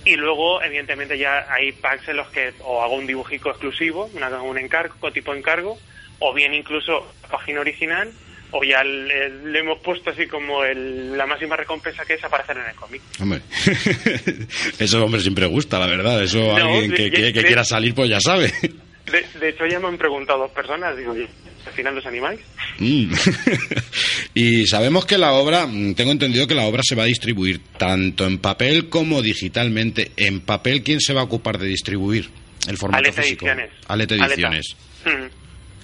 Y luego, evidentemente, ya hay packs en los que o hago un dibujico exclusivo, una, un encargo, tipo encargo, o bien incluso página original, o ya le, le hemos puesto así como el- la máxima recompensa que es aparecer en el cómic. Hombre, eso hombre siempre gusta, la verdad. Eso No, alguien que, que- que quiera salir, pues ya sabe. De, de hecho, ya me han preguntado dos personas, digo, "Oye, ¿al final los animáis? Mm. y sabemos que la obra, mm, tengo entendido que la obra se va a distribuir tanto en papel como digitalmente. En papel, ¿quién se va a ocupar de distribuir el formato Aleta físico? Ediciones. Aleta Aleta. Ediciones. Mm.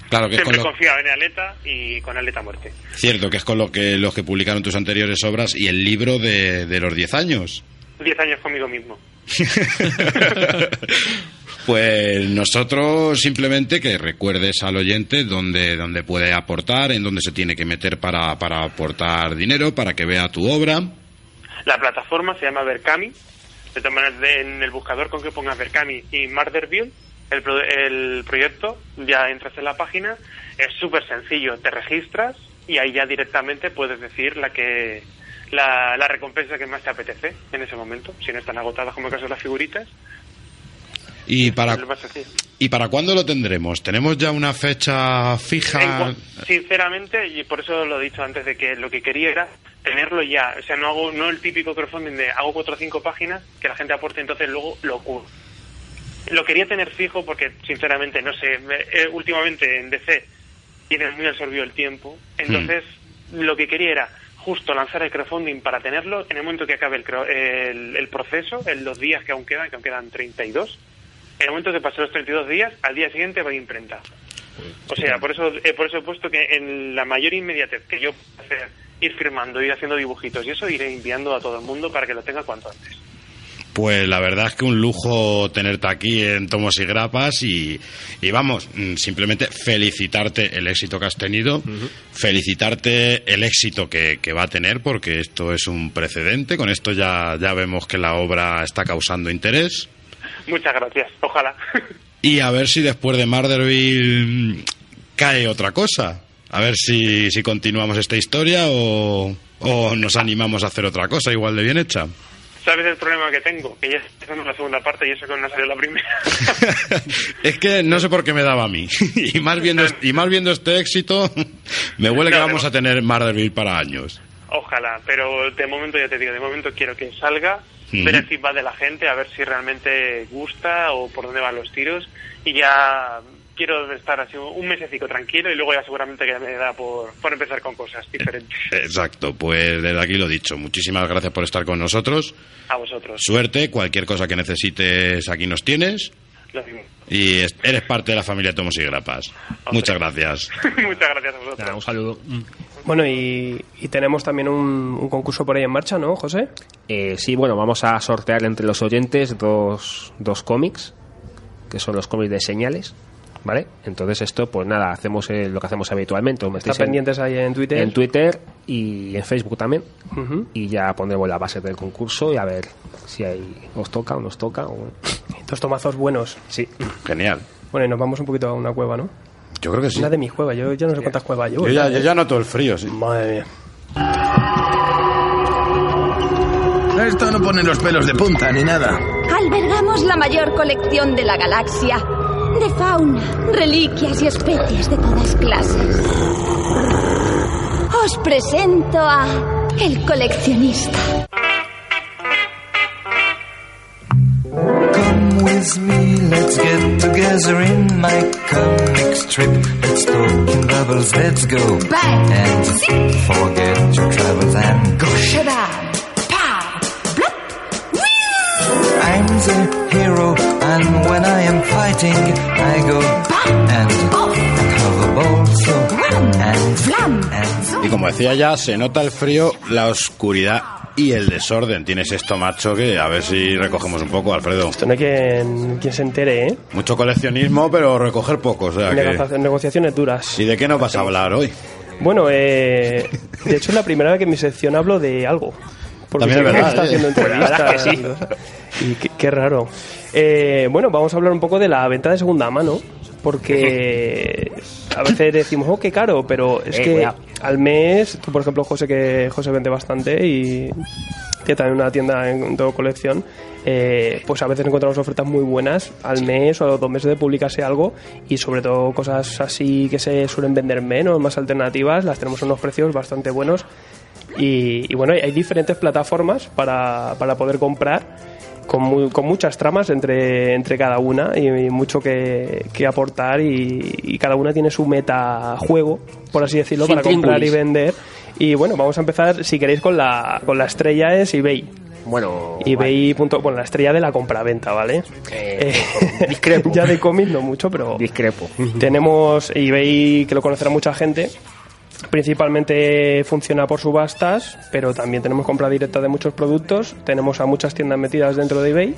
Claro que es con Siempre lo, confiaba en Aleta y con Aleta Muerte. cierto que es con lo que los que publicaron tus anteriores obras y el libro de, de los 10 años. Diez años conmigo mismo. Pues nosotros simplemente que recuerdes al oyente dónde, dónde puede aportar, en dónde se tiene que meter para, para aportar dinero, para que vea tu obra. La plataforma se llama Berkami. De todas maneras, en el buscador con que pongas Berkami y Murderville, el, pro- el proyecto, ya entras en la página. Es súper sencillo. Te registras y ahí ya directamente puedes decir la que la, la recompensa que más te apetece en ese momento, si no están agotadas como el caso de las figuritas. ¿Y para. ¿Y para cuándo lo tendremos? ¿Tenemos ya una fecha fija? sinceramente, y por eso lo he dicho antes, de que lo que quería era tenerlo ya. O sea, no hago no el típico crowdfunding de hago cuatro o cinco páginas, que la gente aporte, entonces luego lo cubro. Lo quería tener fijo porque, sinceramente, no sé, me- eh, últimamente en DC tiene muy absorbido el tiempo. Entonces, lo que quería era justo lanzar el crowdfunding para tenerlo en el momento que acabe el, el, el proceso, en los días que aún quedan, que aún quedan 32. En el momento que pasen los 32 días, al día siguiente va a imprenta. O sea, por eso, eh, por eso he puesto que en la mayor inmediatez que yo pueda hacer, ir firmando, ir haciendo dibujitos y eso iré enviando a todo el mundo para que lo tenga cuanto antes. Pues la verdad es que un lujo tenerte aquí en Tomos y Grapas y, y vamos, mm, simplemente felicitarte el éxito que has tenido, felicitarte el éxito que, que va a tener porque esto es un precedente, con esto ya, ya vemos que la obra está causando interés Muchas gracias, ojalá. y a ver si después de Marderville mm, cae otra cosa, a ver si, si continuamos esta historia o, o nos animamos a hacer otra cosa igual de bien hecha. ¿Sabes el problema que tengo? Que ya estamos en la segunda parte y eso que no salió la primera. Es que no sé por qué me daba a mí. Y más viendo, y más viendo este éxito, me huele que No, vamos no. a tener Marderville para años. Ojalá, pero de momento ya te digo, de momento quiero que salga, Ujú. ver el feedback de la gente, a ver si realmente gusta o por dónde van los tiros y ya quiero estar así un mesecito tranquilo y luego ya seguramente que ya me da por, por empezar con cosas diferentes. Exacto, pues desde aquí lo dicho. Muchísimas gracias por estar con nosotros. A vosotros. Suerte, cualquier cosa que necesites aquí nos tienes. Lo mismo. Y es- eres parte de la familia Tomos y Grapas. Muchas gracias. Muchas gracias a vosotros. Nada, un saludo. Bueno, y, y tenemos también un, un concurso por ahí en marcha, ¿no, José? Eh, sí, bueno, vamos a sortear entre los oyentes dos, dos cómics, que son los cómics de señales, ¿vale? Entonces esto, pues nada, hacemos eh, lo que hacemos habitualmente. Está en- pendientes ahí en Twitter. en Twitter y en Facebook también. Y ya pondremos la base del concurso y a ver si ahí os toca o nos toca. O... Dos tomazos buenos. Sí. Genial. Bueno, y nos vamos un poquito a una cueva, ¿no? Yo creo que sí. Una de mis cuevas. Yo ya no sé cuántas cuevas llevo. Yo ya, yo ya noto el frío, sí. Madre mía. Esto no pone los pelos de punta ni nada. Albergamos la mayor colección de la galaxia. De fauna, reliquias y especies de todas clases. Os presento a El coleccionista. Me, let's get together in my comic strip. Let's talk in bubbles, let's go. Bang! And forget your troubles and go. Blop! I'm the hero, and when I am fighting, I go and cover ball, so and Flam! and Y como decía ya, se nota el frío, la oscuridad y el desorden. Tienes esto, macho, que a ver si recogemos un poco, Alfredo. Esto no hay quien, quien se entere, ¿eh? Mucho coleccionismo, pero recoger poco. O sea que... Negocia- Negociaciones duras. ¿Y de qué nos vas a hablar hoy? Bueno, eh, de hecho es la primera vez que en mi sección hablo de algo. Porque También es verdad, está haciendo Pues la verdad entrevistas. Y qué, qué raro. Eh, bueno, vamos a hablar un poco de la venta de segunda mano. Porque a veces decimos, oh, qué caro, pero es Eh, que cuidado. al mes, tú por ejemplo, José, que José vende bastante y tiene también una tienda en todo colección, eh, pues a veces encontramos ofertas muy buenas al mes o a los dos meses de publicarse algo y sobre todo cosas así que se suelen vender menos, más alternativas, las tenemos a unos precios bastante buenos. Y, y bueno, hay diferentes plataformas para, para poder comprar con, mu- con muchas tramas entre, entre cada una y, y mucho que, que aportar y, y cada una tiene su meta juego, por así decirlo, para comprar y vender. Y bueno, vamos a empezar, si queréis, con la, con la estrella es eBay. Bueno, eBay. punto- Bueno, la estrella de la compraventa, ¿vale? Eh, Eh, discrepo. ya de cómic no mucho, pero discrepo. tenemos eBay que lo conocerá mucha gente. Principalmente funciona por subastas, pero también tenemos compra directa de muchos productos. Tenemos a muchas tiendas metidas dentro de eBay.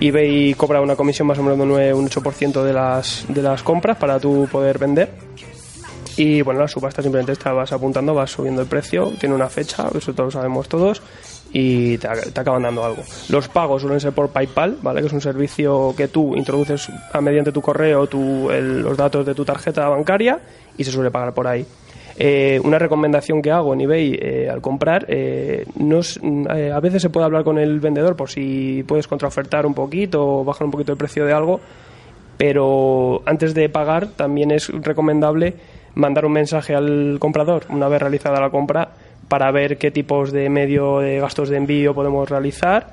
eBay cobra una comisión más o menos de un 9, un 8% de las, de las compras para tú poder vender. Y bueno, la subasta simplemente te vas apuntando, vas subiendo el precio, tiene una fecha, eso todos lo sabemos todos, y te, acaban dando algo. Los pagos suelen ser por PayPal, ¿vale? Que es un servicio que tú introduces a mediante tu correo tu, el- los datos de tu tarjeta bancaria y se suele pagar por ahí. Eh, una recomendación que hago en eBay eh, al comprar, eh, no es- eh, a veces se puede hablar con el vendedor por si puedes contraofertar un poquito o bajar un poquito el precio de algo, pero antes de pagar también es recomendable mandar un mensaje al comprador una vez realizada la compra para ver qué tipos de medio de gastos de envío podemos realizar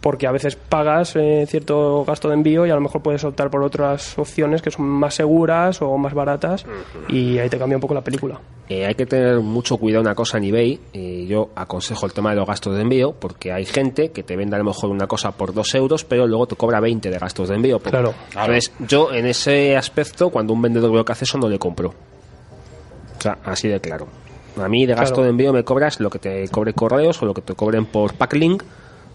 porque a veces pagas eh, cierto gasto de envío y a lo mejor puedes optar por otras opciones que son más seguras o más baratas y ahí te cambia un poco la película. Eh, hay que tener mucho cuidado una cosa en eBay. eh, yo aconsejo el tema de los gastos de envío porque hay gente que te vende a lo mejor una cosa por 2 euros, pero luego te cobra 20 de gastos de envío. Porque- Claro. Yo en ese aspecto, cuando un vendedor veo que hace eso, no le compro. O sea, así de claro. A mí de gasto Claro. de envío me cobras lo que te cobre correos o lo que te cobren por packlink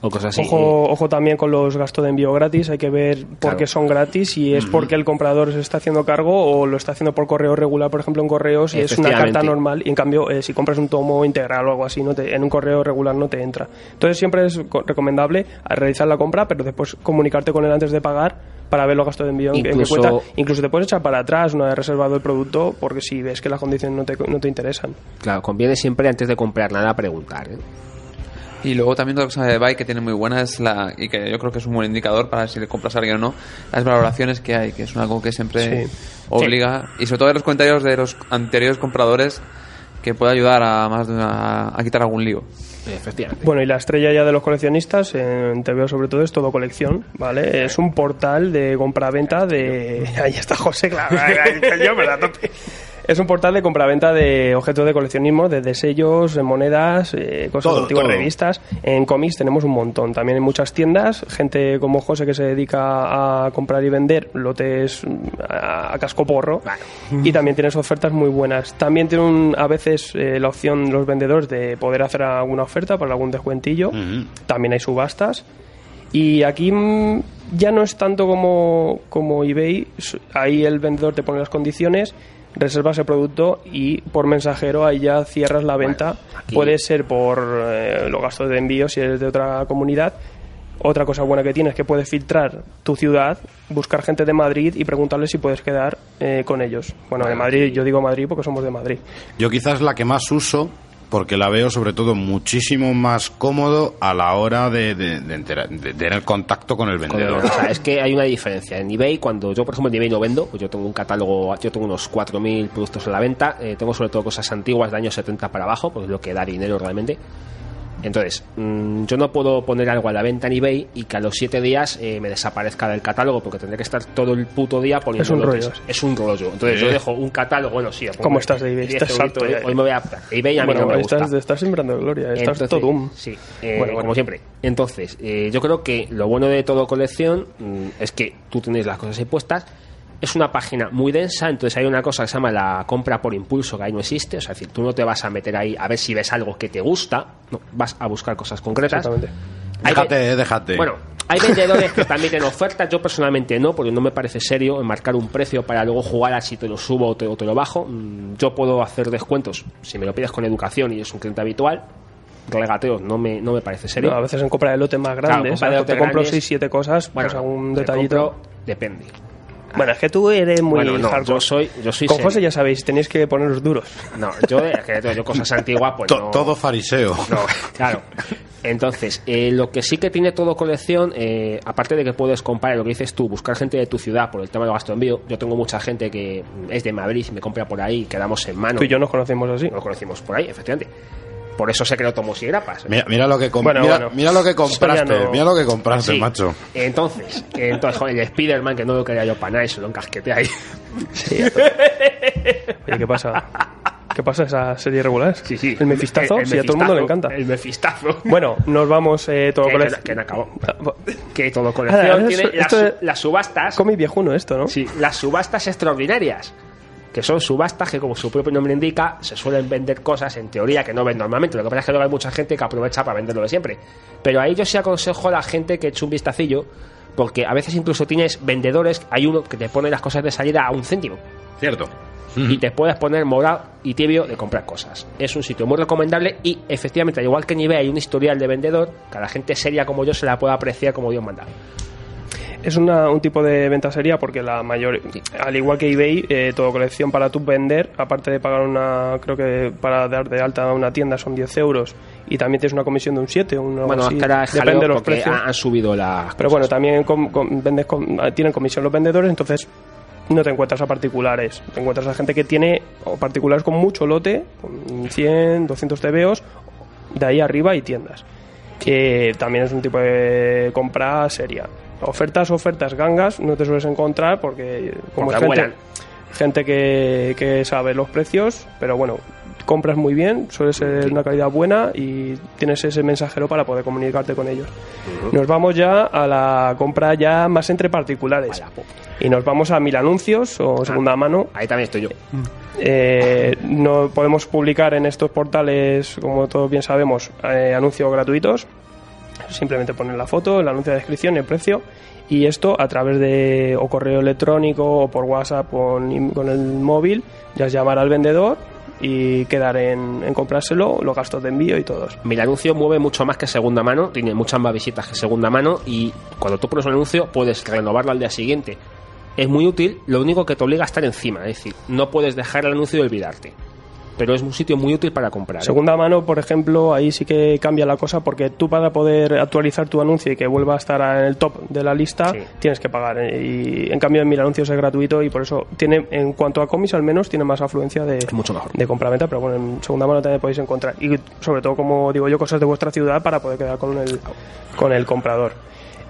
o cosas así. Ojo, ojo también con los gastos de envío gratis, hay que ver por Claro. qué son gratis, si es porque el comprador se está haciendo cargo o lo está haciendo por correo regular, por ejemplo, en correos, y es una carta normal, y en cambio, eh, si compras un tomo integral o algo así, no te- en un correo regular no te entra. Entonces siempre es co- recomendable realizar la compra, pero después comunicarte con él antes de pagar para ver los gastos de envío en- qué cuenta. Incluso te puedes echar para atrás una vez reservado el producto, porque si ves que las condiciones no te, no te interesan. Claro, conviene siempre antes de comprar nada preguntar. ¿eh? Y luego también otra cosa de Bike que tiene muy buena es la, y que yo creo que es un buen indicador para si le compras a alguien o no, las valoraciones que hay, que es algo que siempre Sí. obliga, y sobre todo en los comentarios de los anteriores compradores, que puede ayudar a más de una- a quitar algún lío. Efectivamente. Bueno, y la estrella ya de los coleccionistas, en TVO sobre todo, es todo colección, ¿vale? Es un portal de compra-venta de... Ahí está José, claro, yo, pero a tope. Es un portal de compraventa de objetos de coleccionismo, desde sellos, de monedas, eh, cosas Todo, antiguas, todo. revistas. En cómics tenemos un montón. También en muchas tiendas, gente como José que se dedica a comprar y vender lotes mm, a, a casco porro. Y también tienes ofertas muy buenas. También tiene un- a veces eh, la opción los vendedores de poder hacer alguna oferta para algún descuentillo. También hay subastas. Y aquí mm, ya no es tanto como, como eBay, ahí el vendedor te pone las condiciones, reservas el producto y por mensajero ahí ya cierras la venta. Puede ser por eh, los gastos de envío si eres de otra comunidad. Otra cosa buena que tienes es que puedes filtrar tu ciudad, buscar gente de Madrid y preguntarles si puedes quedar eh, con ellos. Bueno, de Madrid, yo digo Madrid porque somos de Madrid. Yo quizás la que más uso, porque la veo sobre todo muchísimo más cómodo a la hora de, de- de entera- de tener contacto con el Con el- vendedor. o sea, es que hay una diferencia. En eBay, cuando yo, por ejemplo, en eBay no vendo, pues yo tengo un catálogo, yo tengo unos 4.000 productos a la venta, eh, tengo sobre todo cosas antiguas de años 70 para abajo, pues es lo que da dinero realmente. Entonces, mm, yo no puedo poner algo a la venta en eBay y que a los 7 días eh, me desaparezca del catálogo porque tendré que estar todo el puto día poniendo Es un lotes. rollo. Es un rollo. Entonces, yo dejo un catálogo, bueno, sí. pongo ¿Cómo estás de eBay? 10 Estás euritos, harto ya. Hoy me voy a eBay a mí bueno, no me gusta. estás, estás sembrando gloria, estás Entonces, todo un... Sí, eh, Bueno, bueno. como siempre. Entonces, eh, yo creo que lo bueno de todo colección mm, es que tú tienes las cosas ahí puestas. Es una página muy densa, entonces hay una cosa que se llama la compra por impulso, que ahí no existe. O sea, es decir, tú no te vas a meter ahí a ver si ves algo que te gusta, no, vas a buscar cosas concretas. Exactamente. Hay Déjate, déjate. Bueno, hay vendedores que también tienen ofertas. Yo personalmente no, porque no me parece serio marcar un precio para luego jugar a si te lo subo o te, o te lo bajo. Mm, Yo puedo hacer descuentos si me lo pides con educación y es un cliente habitual. Regateos no me, no me parece serio. No, a veces en compra de lote más grandes, compra de lote te compro grandes. 6 7 cosas, Bueno, pues algún detallito. compro, depende. Bueno, es que tú eres muy Bueno, no, hardcore. yo soy, yo soy Con serio. José ya sabéis, tenéis que poneros duros. No, yo, es que yo cosas antiguas, pues To- no. Todo fariseo. No, claro. Entonces, eh, lo que sí que tiene todo colección, eh, aparte de que puedes comprar lo que dices tú, buscar gente de tu ciudad por el tema del gasto de envío. Yo tengo mucha gente que es de Madrid y me compra por ahí, quedamos en mano. Tú y yo nos conocemos así. Nos conocimos por ahí, efectivamente. Por eso se creó Tomos y Grapas. Mira, mira lo que Bueno, mira, bueno. mira lo que compraste, no- mira lo que compraste, Sí. macho. Entonces, entonces joder, el Spider-Man, que no lo quería yo para nada, se lo encasqueté ahí. Sí. Oye, ¿qué pasa? ¿Qué pasa esa serie regular? Sí, sí. El mefistazo, El- el sí, a todo el mundo le encanta. El mefistazo. Bueno, nos vamos eh, todo colección. que, no acabó. Ah, Que todo colección Ahora, tiene esto- las, las subastas. Cómic viejuno esto, ¿no? Sí, las subastas extraordinarias. Que son subastas que, como su propio nombre indica, se suelen vender cosas en teoría que no ven normalmente. Lo que pasa es que luego hay mucha gente que aprovecha para venderlo de siempre. Pero ahí yo sí aconsejo a la gente que eche un vistacillo, porque a veces incluso tienes vendedores, hay uno que te pone las cosas de salida a un céntimo. Cierto. Y te puedes poner moral y tibio de comprar cosas. Es un sitio muy recomendable y efectivamente, al igual que en eBay hay un historial de vendedor, que a la gente seria como yo se la puede apreciar como Dios manda. Es una- un tipo de venta seria porque la mayor, al igual que eBay, eh, todo colección para tú vender, aparte de pagar una, creo que para dar de alta una tienda son 10 euros y también tienes una comisión de un 7, un algo Bueno, así, es depende de los precios. han, subido la. Pero bueno, también vendes tienen comisión los vendedores, entonces no te encuentras a particulares. Te encuentras a gente que tiene o particulares con mucho lote, con 100, 200 TVOs, de ahí arriba y tiendas. Que también es un tipo de compra seria. Ofertas, ofertas gangas no te sueles encontrar porque como Porque es gente, gente que, que sabe los precios, pero bueno, compras muy bien, suele ser una calidad buena y tienes ese mensajero para poder comunicarte con ellos. Nos vamos ya a la compra ya más entre particulares. Y nos vamos a mil anuncios o segunda mano. Ahí también estoy yo. Eh, no podemos publicar en estos portales, como todos bien sabemos, eh, anuncios gratuitos. Simplemente poner la foto, el anuncio de descripción, el precio. Y esto a través de o correo electrónico o por WhatsApp con, con el móvil, ya es llamar al vendedor y quedar en, comprárselo, los gastos de envío y todos. Mi anuncio mueve mucho más que segunda mano, tiene muchas más visitas que segunda mano y cuando tú pones un anuncio puedes renovarlo al día siguiente. Es muy útil, lo único que te obliga a estar encima, es decir, no puedes dejar el anuncio y olvidarte. Pero es un sitio muy útil para comprar. ¿eh? Segunda mano, por ejemplo, ahí sí que cambia la cosa porque tú para poder actualizar tu anuncio y que vuelva a estar en el top de la lista, tienes que pagar. ¿eh? Y en cambio en Mil Anuncios es gratuito y por eso tiene, en cuanto a comis al menos, tiene más afluencia de, mucho mejor. de compraventa, pero bueno, en segunda mano también podéis encontrar. Y sobre todo, como digo yo, cosas de vuestra ciudad para poder quedar con el, con el comprador.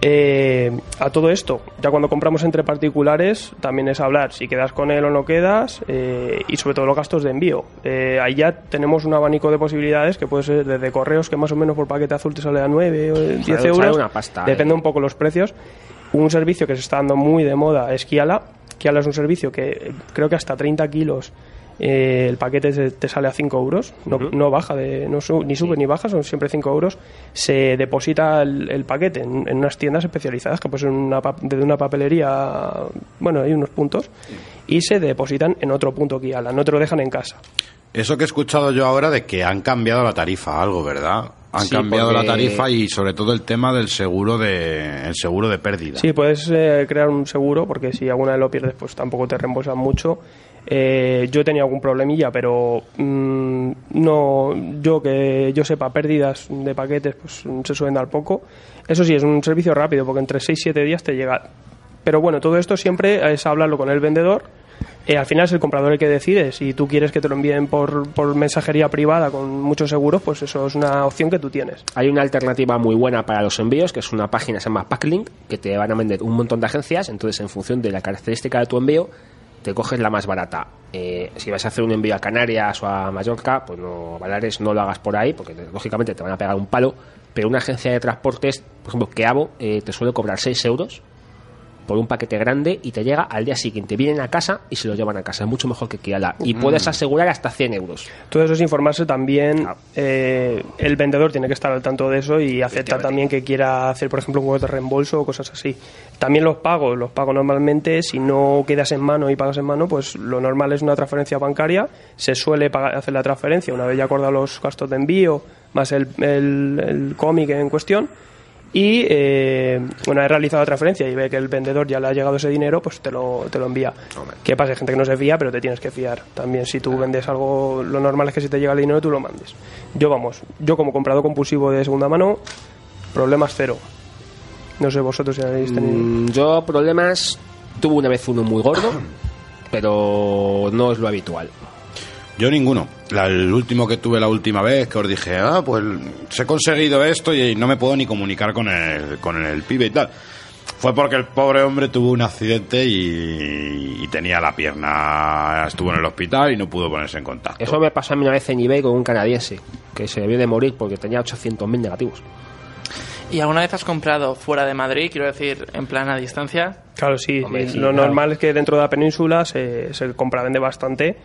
Eh, a todo esto, ya cuando compramos entre particulares, también es hablar si quedas con él o no quedas eh, y sobre todo los gastos de envío. Eh, ahí ya tenemos un abanico de posibilidades que puede ser desde correos que más o menos por paquete azul te sale a 9 o 10 Sale- euros. sale una pasta, Depende un poco los precios. Un servicio que se está dando muy de moda es Kiala. Kiala es un servicio que creo que hasta 30 kilos eh, el paquete te, te sale a 5 euros, no, no baja, de, no su- ni sube ni baja, son siempre 5 euros. Se deposita el, el paquete en, en unas tiendas especializadas, que pues en una, desde una papelería, bueno, hay unos puntos, y se depositan en otro punto Kiala, no te lo dejan en casa. Eso que he escuchado yo ahora de que han cambiado la tarifa, algo, ¿verdad? Han Sí, cambiado porque- la tarifa y sobre todo el tema del seguro de el seguro de pérdida. Sí, puedes eh, crear un seguro porque si alguna vez lo pierdes, pues tampoco te reembolsan mucho. Eh, yo he tenido algún problemilla, pero mm, no, yo que yo sepa, pérdidas de paquetes pues se suelen dar poco. Eso sí, es un servicio rápido porque entre 6 y 7 días te llega. Pero bueno, todo esto siempre es hablarlo con el vendedor. Eh, al final es el comprador el que decide. Si tú quieres que te lo envíen por, por mensajería privada con muchos seguros, pues eso es una opción que tú tienes. Hay una alternativa muy buena para los envíos, que es una página que se llama Packlink, que te van a vender un montón de agencias, entonces en función de la característica de tu envío, te coges la más barata. Eh, si vas a hacer un envío a Canarias o a Mallorca, pues no, Baleares no lo hagas por ahí, porque te- lógicamente te van a pegar un palo, pero una agencia de transportes, por ejemplo, Keabo, eh, te suele cobrar 6 euros por un paquete grande y te llega al día siguiente. Vienen a casa y se lo llevan a casa. Es mucho mejor que Kiala. Y Mm. puedes asegurar hasta 100 euros. Todo eso es informarse también. eh, el vendedor tiene que estar al tanto de eso y aceptar también que quiera hacer, por ejemplo, un juego de reembolso o cosas así. También los pagos. Los pagos normalmente, si no quedas en mano y pagas en mano, pues lo normal es una transferencia bancaria. Se suele pagar- hacer la transferencia una vez ya acordado los gastos de envío más el, el, el cómic en cuestión. Y eh, una vez realizado la transferencia y ve que el vendedor ya le ha llegado ese dinero, pues te lo, te lo envía. ¿Qué pasa? Hay gente que no se fía, pero te tienes que fiar. También si tú vendes algo, lo normal es que si te llega el dinero tú lo mandes. Yo vamos, yo como comprador compulsivo de segunda mano, problemas cero. No sé vosotros si habéis tenido... Mm, yo problemas tuve una vez uno muy gordo, pero no es lo habitual. Yo ninguno. La- el último que tuve la última vez, que os dije, ah, pues se he conseguido esto y no me puedo ni comunicar con el, con el pibe y tal. Fue porque el pobre hombre tuvo un accidente y, y tenía la pierna, estuvo en el hospital y no pudo ponerse en contacto. Eso me pasó a mí una vez en eBay con un canadiense, que se debió de morir porque tenía 800.000 negativos. ¿Y alguna vez has comprado fuera de Madrid, quiero decir, en plan a distancia? Claro, sí. Hombre, eh, sí, lo claro. normal es que dentro de la península se, se compra, vende bastante.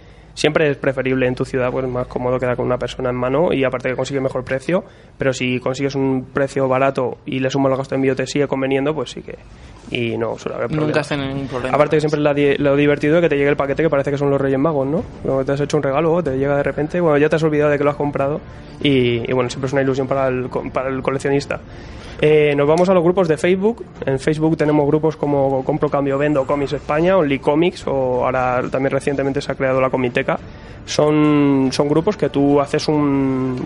Siempre es preferible en tu ciudad, pues más cómodo quedar con una persona en mano y aparte que consigues mejor precio. Pero si consigues un precio barato y le sumas los gastos de envío te sigue conveniendo, pues sí que. Y no suele haber problema. Nunca has tenido ningún problema. Aparte que siempre la lo divertido es que te llegue el paquete que parece que son los Reyes Magos, ¿no? Te has hecho un regalo, te llega de repente, bueno, ya te has olvidado de que lo has comprado y, y bueno, siempre es una ilusión para el, para el coleccionista. Eh, nos vamos a los grupos de Facebook. En Facebook tenemos grupos como Compro Cambio Vendo, Comics España, Only Comics o ahora también recientemente se ha creado la Comiteca. Son, son grupos que tú haces un,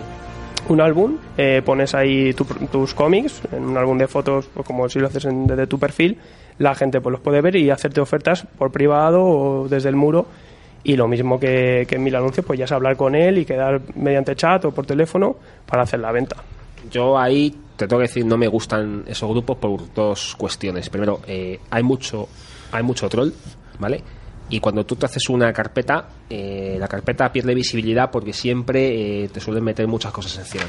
un álbum, eh, pones ahí tu- tus cómics en un álbum de fotos, o como si lo haces en- desde tu perfil, la gente pues los puede ver y hacerte ofertas por privado o desde el muro. Y lo mismo que, que en mil anuncios, pues ya es hablar con él y quedar mediante chat o por teléfono para hacer la venta. Yo ahí te tengo que decir, no me gustan esos grupos por dos cuestiones. Primero, eh, hay mucho hay mucho troll, ¿vale? Y cuando tú te haces una carpeta, eh, la carpeta pierde visibilidad porque siempre eh, te suelen meter muchas cosas encima.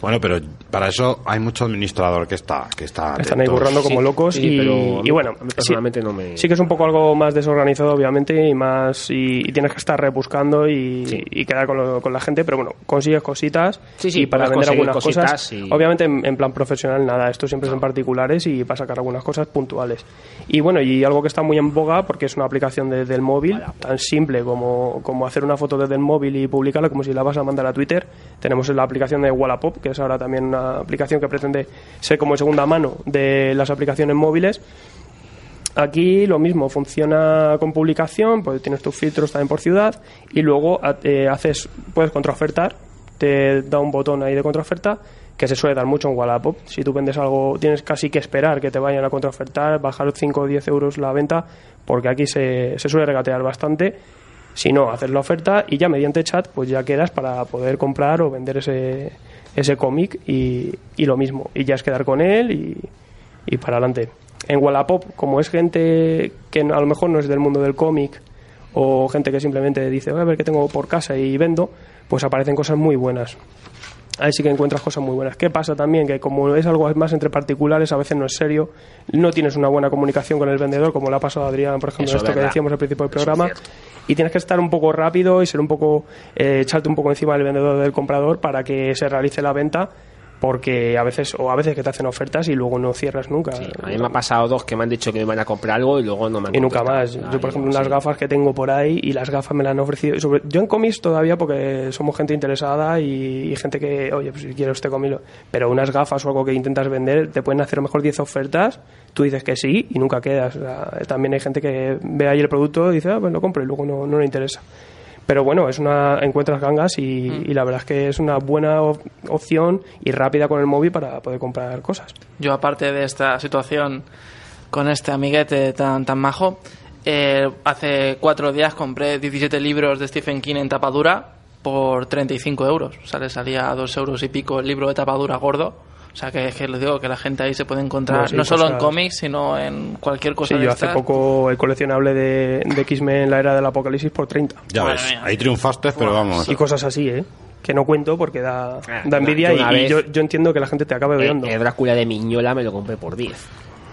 Bueno, pero para eso hay mucho administrador que está que está Están ahí atento. currando como Sí, locos sí, y, pero a y bueno, mí sí- personalmente no me- sí que es un poco algo más desorganizado obviamente y más y, y tienes que estar rebuscando y, y quedar con, lo- con la gente, pero bueno, consigues cositas Sí, sí, y para vender algunas cositas cosas, y- obviamente en, en plan profesional nada, esto siempre es en particulares y para sacar algunas cosas puntuales. Y bueno, y algo que está muy en boga porque es una aplicación desde el móvil, tan simple como, como hacer una foto desde el móvil y publicarla como si la vas a mandar a Twitter. Tenemos la aplicación de Wallapop, que es ahora también una aplicación que pretende ser como segunda mano de las aplicaciones móviles. Aquí lo mismo, funciona con publicación, pues tienes tus filtros también por ciudad y luego eh, haces, puedes contraofertar, te da un botón ahí de contraoferta que se suele dar mucho en Wallapop. Si tú vendes algo, tienes casi que esperar que te vayan a contraofertar, bajar 5 o 10 euros la venta, porque aquí se, se suele regatear bastante. Si no, haces la oferta y ya mediante chat, pues ya quedas para poder comprar o vender ese, ese cómic y, y lo mismo. Y ya es quedar con él y, y para adelante. En Wallapop, como es gente que a lo mejor no es del mundo del cómic o gente que simplemente dice, voy a ver qué tengo por casa y vendo, pues aparecen cosas muy buenas. Ahí sí que encuentras cosas muy buenas. ¿Qué pasa también? Que como es algo más entre particulares, a veces no es serio, no tienes una buena comunicación con el vendedor, como le ha pasado a Adrián, por ejemplo, Eso esto que decíamos al principio del es programa. Y tienes que estar un poco rápido y ser un poco, eh, echarte un poco encima del vendedor del comprador para que se realice la venta, porque a veces, o a veces que te hacen ofertas y luego no cierras nunca. A mí me ha pasado dos que me han dicho que me van a comprar algo y luego no me han Y nunca más. Yo, por ejemplo, sí. unas gafas que tengo por ahí y las gafas me las han ofrecido. sobre- yo en cómics todavía porque somos gente interesada y, y gente que, oye, pues si quiero este cómic. lo- Pero unas gafas o algo que intentas vender, te pueden hacer a lo mejor 10 ofertas, tú dices que sí y nunca quedas. O sea, también hay gente que ve ahí el producto y dice, ah, pues lo compro y luego no, no le interesa. Pero bueno, es una encuentras gangas y, y la verdad es que es una buena op- opción y rápida con el móvil para poder comprar cosas. Yo, aparte de esta situación con este amiguete tan, tan majo, eh, hace cuatro días compré 17 libros de Stephen King en tapadura por 35 euros. O sea, le salía a dos euros y pico el libro de tapadura gordo. O sea, que, que les digo que la gente ahí se puede encontrar No, sí, no solo en cosas- cómics, sino en cualquier cosa Sí, de yo hace poco el coleccionable de, de X-Men, la era del apocalipsis, por 30. Ya ves, ahí triunfaste, pero vamos. Y cosas así, ¿eh? Que no cuento porque da, Ah, da envidia y, vez- yo, yo entiendo que la gente te acabe Eh, odiando. el Drácula de Miñola me lo compré por 10.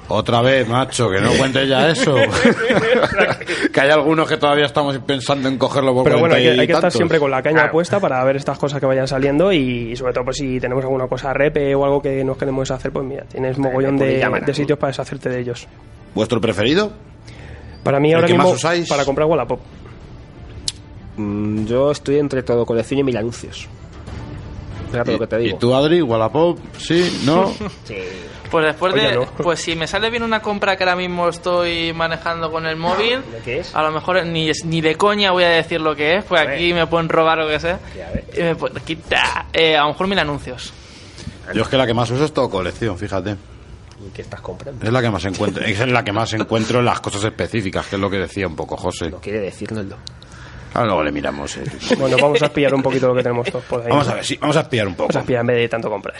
Otra vez, macho, que no cuentes ya eso. que hay algunos que todavía estamos pensando en cogerlo por Pero bueno, hay que, 40 y hay que estar siempre con la caña puesta para ver estas cosas que vayan saliendo y, sobre todo pues si tenemos alguna cosa repe o algo que nos queremos hacer, pues mira, tienes mogollón de, de sitios para deshacerte de ellos. ¿Vuestro preferido? Para mí ¿El ahora que mismo, más usáis? para comprar Wallapop. Mm, yo estoy entre todo colección y mil anuncios. Fíjate lo que te ¿Y tú, Adri? ¿Wallapop? ¿Sí? ¿No? Sí. Pues después Oye, de. no. Pues si me sale bien una compra que ahora mismo estoy manejando con el móvil, ¿De qué es? a lo mejor ni, ni de coña voy a decir lo que es, pues aquí me pueden robar lo que sea. Y me pueden quitar. Eh, a lo mejor mil anuncios. Yo es que la que más uso es todo colección, fíjate. ¿Y ¿Qué estás comprando? Es la que más encuentro, es en la que más encuentro las cosas específicas, que es lo que decía un poco José. No quiere decírnoslo. Ahora luego le miramos. eh. Bueno, vamos a espiar un poquito lo que tenemos todos por ahí. Vamos a ver, sí, vamos a espiar un poco. Vamos a espiar en vez de tanto comprar.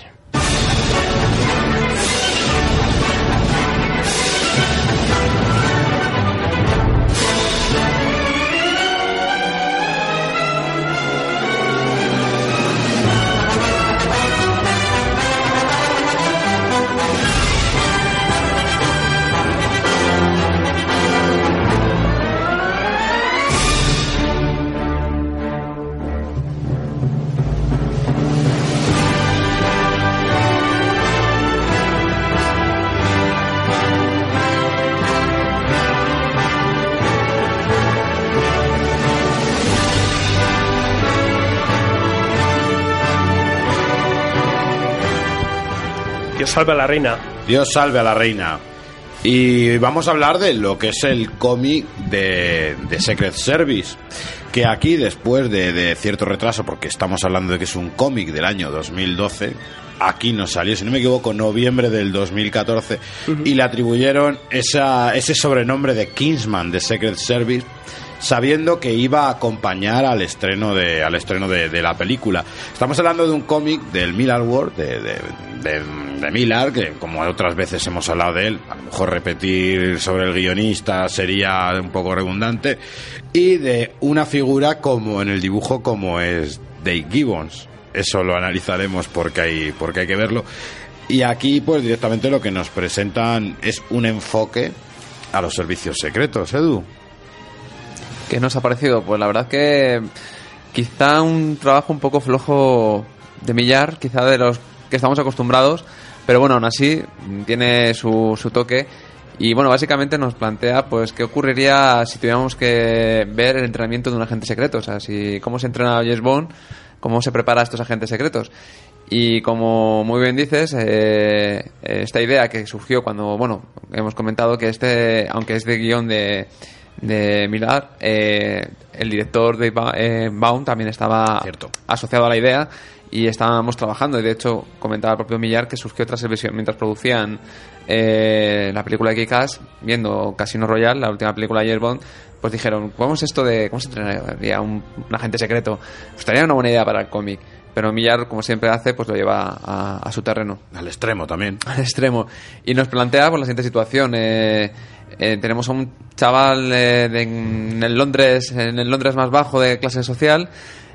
Salve a la reina. Dios salve a la reina. Y vamos a hablar de lo que es el cómic de, de Secret Service. Que aquí, después de, de cierto retraso, porque estamos hablando de que es un cómic del año 2012, aquí nos salió, si no me equivoco, noviembre del 2014, y le atribuyeron esa, ese sobrenombre de Kingsman de Secret Service sabiendo que iba a acompañar al estreno de al estreno de, de la película. Estamos hablando de un cómic del Miller World, de, de, de, de Miller, que como otras veces hemos hablado de él, a lo mejor repetir sobre el guionista sería un poco redundante, y de una figura como en el dibujo como es Dave Gibbons. Eso lo analizaremos porque hay, porque hay que verlo. Y aquí, pues directamente lo que nos presentan es un enfoque a los servicios secretos, Edu. ¿Qué nos ha parecido? Pues la verdad que quizá un trabajo un poco flojo de millar, quizá de los que estamos acostumbrados, pero bueno, aún así tiene su, su toque. Y bueno, básicamente nos plantea pues qué ocurriría si tuviéramos que ver el entrenamiento de un agente secreto, o sea, cómo se entrena James Bond, cómo se prepara a estos agentes secretos. Y como muy bien dices, eh, esta idea que surgió cuando, bueno, hemos comentado que este, aunque es de guion de, de Millar, eh, el director de Ba- eh, Baum también estaba asociado a la idea y estábamos trabajando. Y de hecho, comentaba el propio Millar que surgió tras el visión mientras producían eh, la película de Kick-Ass, viendo Casino Royale, la última película de James Bond, pues dijeron, ¿cómo es esto de cómo se entrenaría un, un agente secreto? Pues estaría una buena idea para el cómic. Pero Millar, como siempre hace, pues lo lleva a, a su terreno. Al extremo también. Al extremo. Y nos plantea pues, la siguiente situación. Eh, eh, tenemos a un chaval eh, en el Londres, en el Londres más bajo de clase social,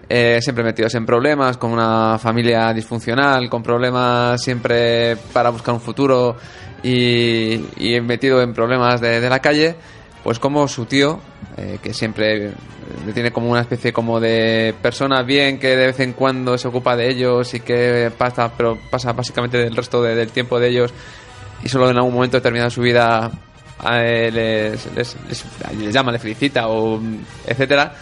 eh, siempre metidos en problemas, con una familia disfuncional, con problemas siempre para buscar un futuro y, metido en problemas de, la calle, pues como su tío, eh, que siempre tiene como una especie como de persona bien que de vez en cuando se ocupa de ellos y que pasa, pero pasa básicamente el resto de- del tiempo de ellos y solo en algún momento determinado de su vida les, les, les- llama, le felicita o etcétera,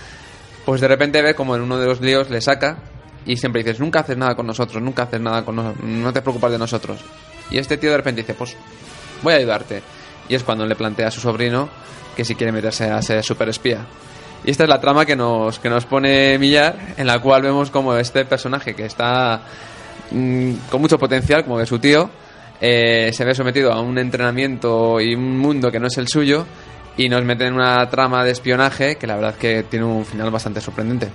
pues de repente ve como en uno de los líos le saca y siempre dices, nunca haces nada con nosotros, nunca haces nada con nosotros, no te preocupas de nosotros. Y este tío de repente dice, pues voy a ayudarte. Y es cuando le plantea a su sobrino que si quiere meterse a ser superespía. Y esta es la trama que nos, que nos pone Millar, en la cual vemos como este personaje que está mm, con mucho potencial, como de su tío, eh, se ve sometido a un entrenamiento y un mundo que no es el suyo y nos mete en una trama de espionaje que la verdad que tiene un final bastante sorprendente.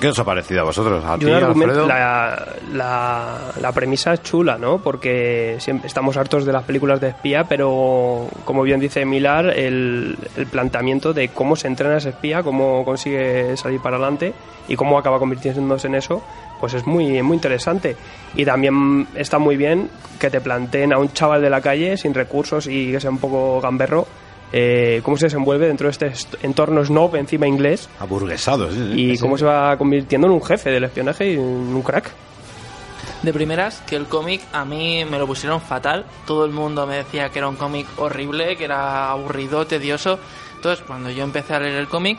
¿Qué os ha parecido a vosotros? ¿A ti, Alfredo? la, la, la premisa es chula, ¿no? Porque siempre estamos hartos de las películas de espía, pero como bien dice Milar, el, el planteamiento de cómo se entrena ese espía, cómo consigue salir para adelante y cómo acaba convirtiéndose en eso, pues es muy, muy interesante. Y también está muy bien que te planteen a un chaval de la calle sin recursos y que sea un poco gamberro. eh, cómo se desenvuelve dentro de este est- entorno snob encima inglés Aburguesado, sí, sí. y Sí. cómo se va convirtiendo en un jefe del espionaje y en un crack. De primeras, que el cómic a mí me lo pusieron fatal. Todo el mundo me decía que era un cómic horrible, que era aburrido, tedioso. Entonces, cuando yo empecé a leer el cómic,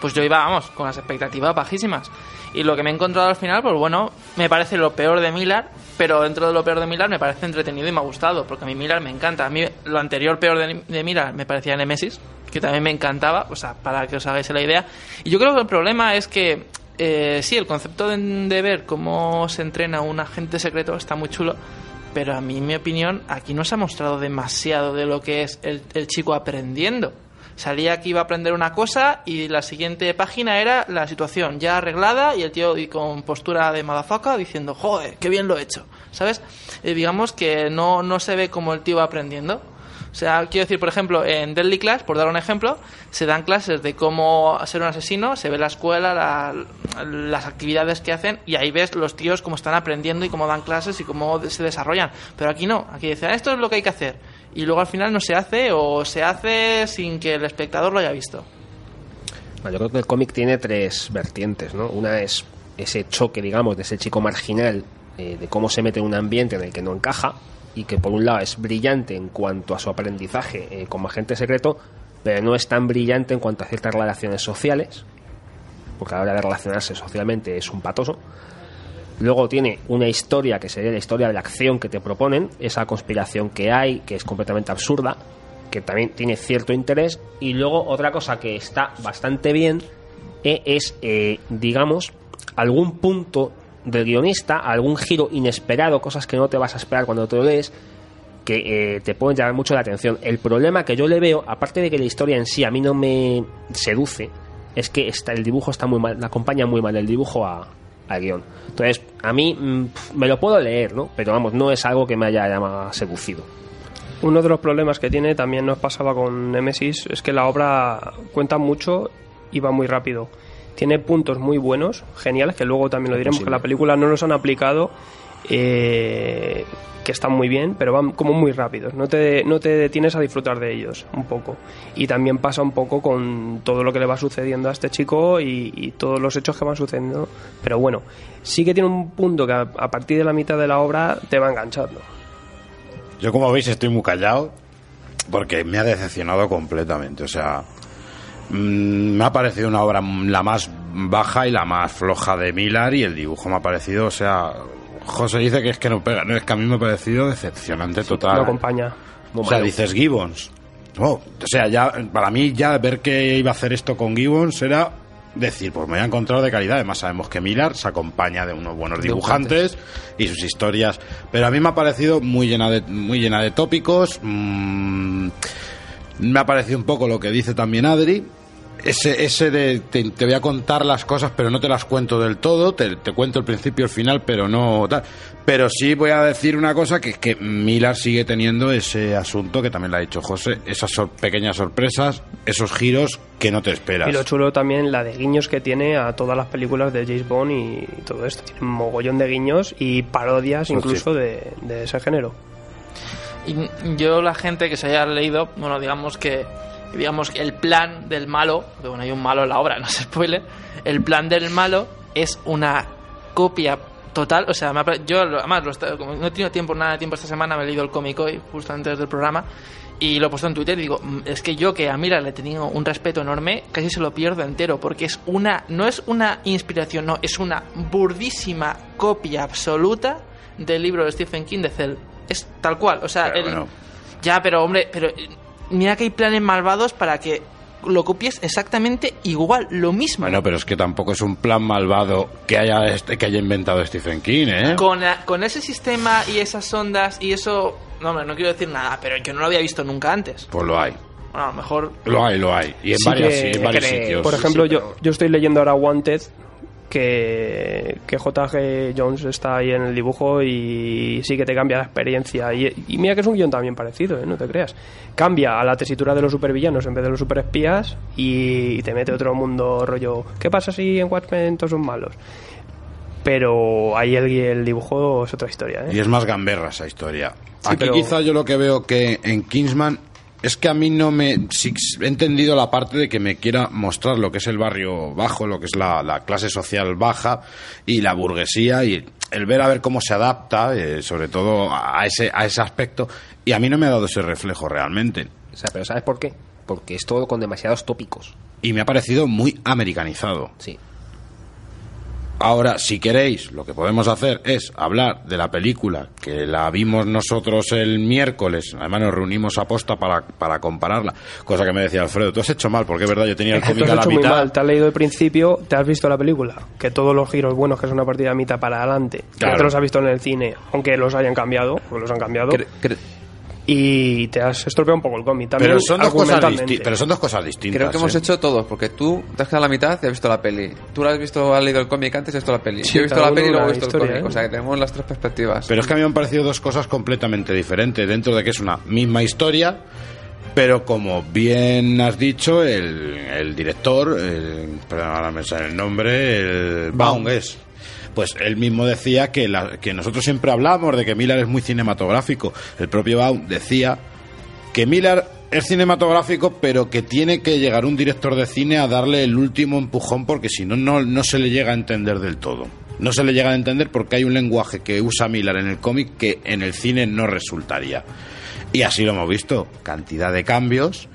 pues yo iba, vamos, con las expectativas bajísimas. Y lo que me he encontrado al final, pues bueno, me parece lo peor de Millar, pero dentro de lo peor de Millar me parece entretenido y me ha gustado, porque a mí Millar me encanta. A mí lo anterior peor de, de Millar me parecía Nemesis, que también me encantaba, o sea, para que os hagáis la idea. Y yo creo que el problema es que eh, sí, el concepto de, de ver cómo se entrena un agente secreto está muy chulo, pero a mí, en mi opinión, aquí no se ha mostrado demasiado de lo que es el, el chico aprendiendo. Salía que iba a aprender una cosa y la siguiente página era la situación ya arreglada y el tío con postura de madafaca diciendo, joder, qué bien lo he hecho, ¿sabes? Eh, digamos que no, no se ve como el tío va aprendiendo. O sea, quiero decir, por ejemplo, en Deadly Class, por dar un ejemplo, se dan clases de cómo ser un asesino, se ve la escuela, la- las actividades que hacen y ahí ves los tíos cómo están aprendiendo y cómo dan clases y cómo se desarrollan. Pero aquí no, aquí dicen, esto es lo que hay que hacer. Y luego al final no se hace o se hace sin que el espectador lo haya visto. Yo creo que el cómic tiene tres vertientes, ¿no? Una es ese choque, digamos, de ese chico marginal, eh, de cómo se mete en un ambiente en el que no encaja y que por un lado es brillante en cuanto a su aprendizaje eh, como agente secreto, pero no es tan brillante en cuanto a ciertas relaciones sociales, porque a la hora de relacionarse socialmente es un patoso. Luego tiene una historia que sería la historia de la acción que te proponen, esa conspiración que hay, que es completamente absurda, que también tiene cierto interés. Y luego otra cosa que está bastante bien eh, es, eh, digamos, algún punto del guionista, algún giro inesperado, cosas que no te vas a esperar cuando te lo lees, que eh, te pueden llamar mucho la atención. El problema que yo le veo, aparte de que la historia en sí a mí no me seduce, es que está, el dibujo está muy mal, acompaña muy mal el dibujo a, al guion. Entonces, a mí mm, me lo puedo leer, ¿no? Pero vamos, no es algo que me haya llamado seducido. Uno de los problemas que tiene, también nos pasaba con Nemesis, es que la obra cuenta mucho y va muy rápido. Tiene puntos muy buenos, geniales, que luego también lo diremos, que la película no los han aplicado, eh, que están muy bien, pero van como muy rápidos. No te, no te detienes a disfrutar de ellos un poco. Y también pasa un poco con todo lo que le va sucediendo a este chico y, todos los hechos que van sucediendo. Pero bueno, sí que tiene un punto que a, partir de la mitad de la obra te va enganchando. Yo, como veis, estoy muy callado porque me ha decepcionado completamente. O sea, mm, me ha parecido una obra la más baja y la más floja de Millar y el dibujo me ha parecido, o sea, José dice que es que no pega, no es que a mí me ha parecido decepcionante total. No acompaña. o sea, dices Gibbons. O sea, ya para mí ya ver que iba a hacer esto con Gibbons era decir, pues me voy a encontrar de calidad. Además sabemos que Millar se acompaña de unos buenos dibujantes y sus historias. Pero a mí me ha parecido muy llena de, muy llena de tópicos. mm, me ha parecido un poco lo que dice también Adri. Ese, ese de te, te voy a contar las cosas, pero no te las cuento del todo. Te, te cuento el principio y el final, pero no tal. Pero sí voy a decir una cosa: que es que Millar sigue teniendo ese asunto que también lo ha dicho José. Esas sor- pequeñas sorpresas, esos giros que no te esperas. Y lo chulo también la de guiños que tiene a todas las películas de James Bond y todo esto. Tiene un mogollón de guiños y parodias Pues incluso de, de ese género. Y yo, la gente que se haya leído, bueno, digamos que digamos el plan del malo, porque bueno, hay un malo en la obra, no se spoiler, el plan del malo es una copia total, o sea, me yo además lo como no he tenido tiempo, nada de tiempo esta semana, me he leído el cómic hoy, justo antes del programa, y lo he puesto en Twitter y digo, "Mm, es que yo que a Mira le he tenido un respeto enorme, casi se lo pierdo entero, porque es una, no es una inspiración, no, es una burdísima copia absoluta del libro de Stephen King de Cell. Es tal cual, o sea, el- bueno. ya, pero hombre, pero mira que hay planes malvados para que lo copies exactamente igual, lo mismo. Bueno, pero es que tampoco es un plan malvado que haya este, que haya inventado Stephen King, ¿eh? con, la- con ese sistema y esas ondas y eso, no, hombre, no quiero decir nada, pero yo no lo había visto nunca antes. Pues lo hay. Bueno, a lo mejor Lo hay, lo hay. Y en, Sí varias, que- sí, en varios que- sitios. Por ejemplo, yo, yo estoy leyendo ahora Wanted, que, que JG Jones está ahí en el dibujo y sí que te cambia la experiencia. Y, y mira que es un guion también parecido, ¿eh? no te creas. Cambia a la tesitura de los supervillanos en vez de los superespías y, te mete otro mundo rollo. ¿Qué pasa si en Watchmen todos son malos? Pero ahí el, el dibujo es otra historia. ¿eh? Y es más gamberra esa historia. Sí, Aquí pero- quizá yo lo que veo que en Kingsman es que a mí no me... sí, he entendido la parte de que me quiera mostrar lo que es el barrio bajo, lo que es la, la clase social baja y la burguesía y el ver a ver cómo se adapta, eh, sobre todo a ese, a ese aspecto. Y a mí no me ha dado ese reflejo realmente. O sea, pero ¿sabes por qué? Porque es todo con demasiados tópicos. Y me ha parecido muy americanizado. Sí. Ahora, si queréis, lo que podemos hacer es hablar de la película que la vimos nosotros el miércoles. Además, nos reunimos a posta para, para compararla. Cosa que me decía Alfredo, tú has hecho mal, porque es verdad, yo tenía el cómic a la hecho muy mitad. mal, te has leído el principio, te has visto la película, que todos los giros buenos que son a partir de la mitad para adelante, Claro. ya te los has visto en el cine, aunque los hayan cambiado, pues los han cambiado, y te has estropeado un poco el cómic también. Pero son, dos cosas pero son dos cosas distintas. Creo que hemos ¿eh? hecho todos, porque tú te has quedado a la mitad y has visto la peli. Tú la has visto, has leído el cómic antes y has visto la peli. Sí, Yo he visto la peli y luego he visto el cómic. ¿eh? O sea que tenemos las tres perspectivas. Pero es que a mí me han parecido dos cosas completamente diferentes, dentro de que es una misma historia, pero como bien has dicho, el, el director, el, perdón, ahora me sale el nombre, el Baum es. Pues él mismo decía que, la- que nosotros siempre hablamos de que Miller es muy cinematográfico. El propio Baum decía que Miller es cinematográfico, pero que tiene que llegar un director de cine a darle el último empujón, porque si no, no, se le llega a entender del todo. No se le llega a entender porque hay un lenguaje que usa Miller en el cómic que en el cine no resultaría. Y así lo hemos visto, cantidad de cambios.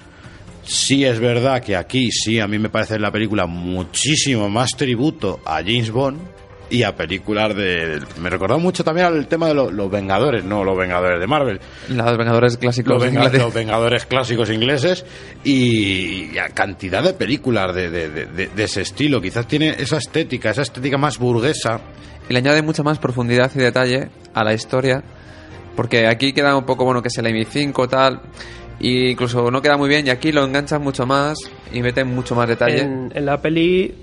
Sí es verdad que aquí sí, a mí me parece la película muchísimo más tributo a James Bond y a películas de... Me recordó mucho también al tema de lo- los Vengadores, no los Vengadores de Marvel, Los Vengadores clásicos. los, Venga- los Vengadores clásicos ingleses y, y a cantidad de películas de, de- de- de- de ese estilo. Quizás tiene esa estética, esa estética más burguesa. Y le añade mucha más profundidad y detalle a la historia. Porque aquí queda un poco bueno que es el MI5 tal. Y incluso no queda muy bien. Y aquí lo enganchan mucho más y meten mucho más detalle. En, en la peli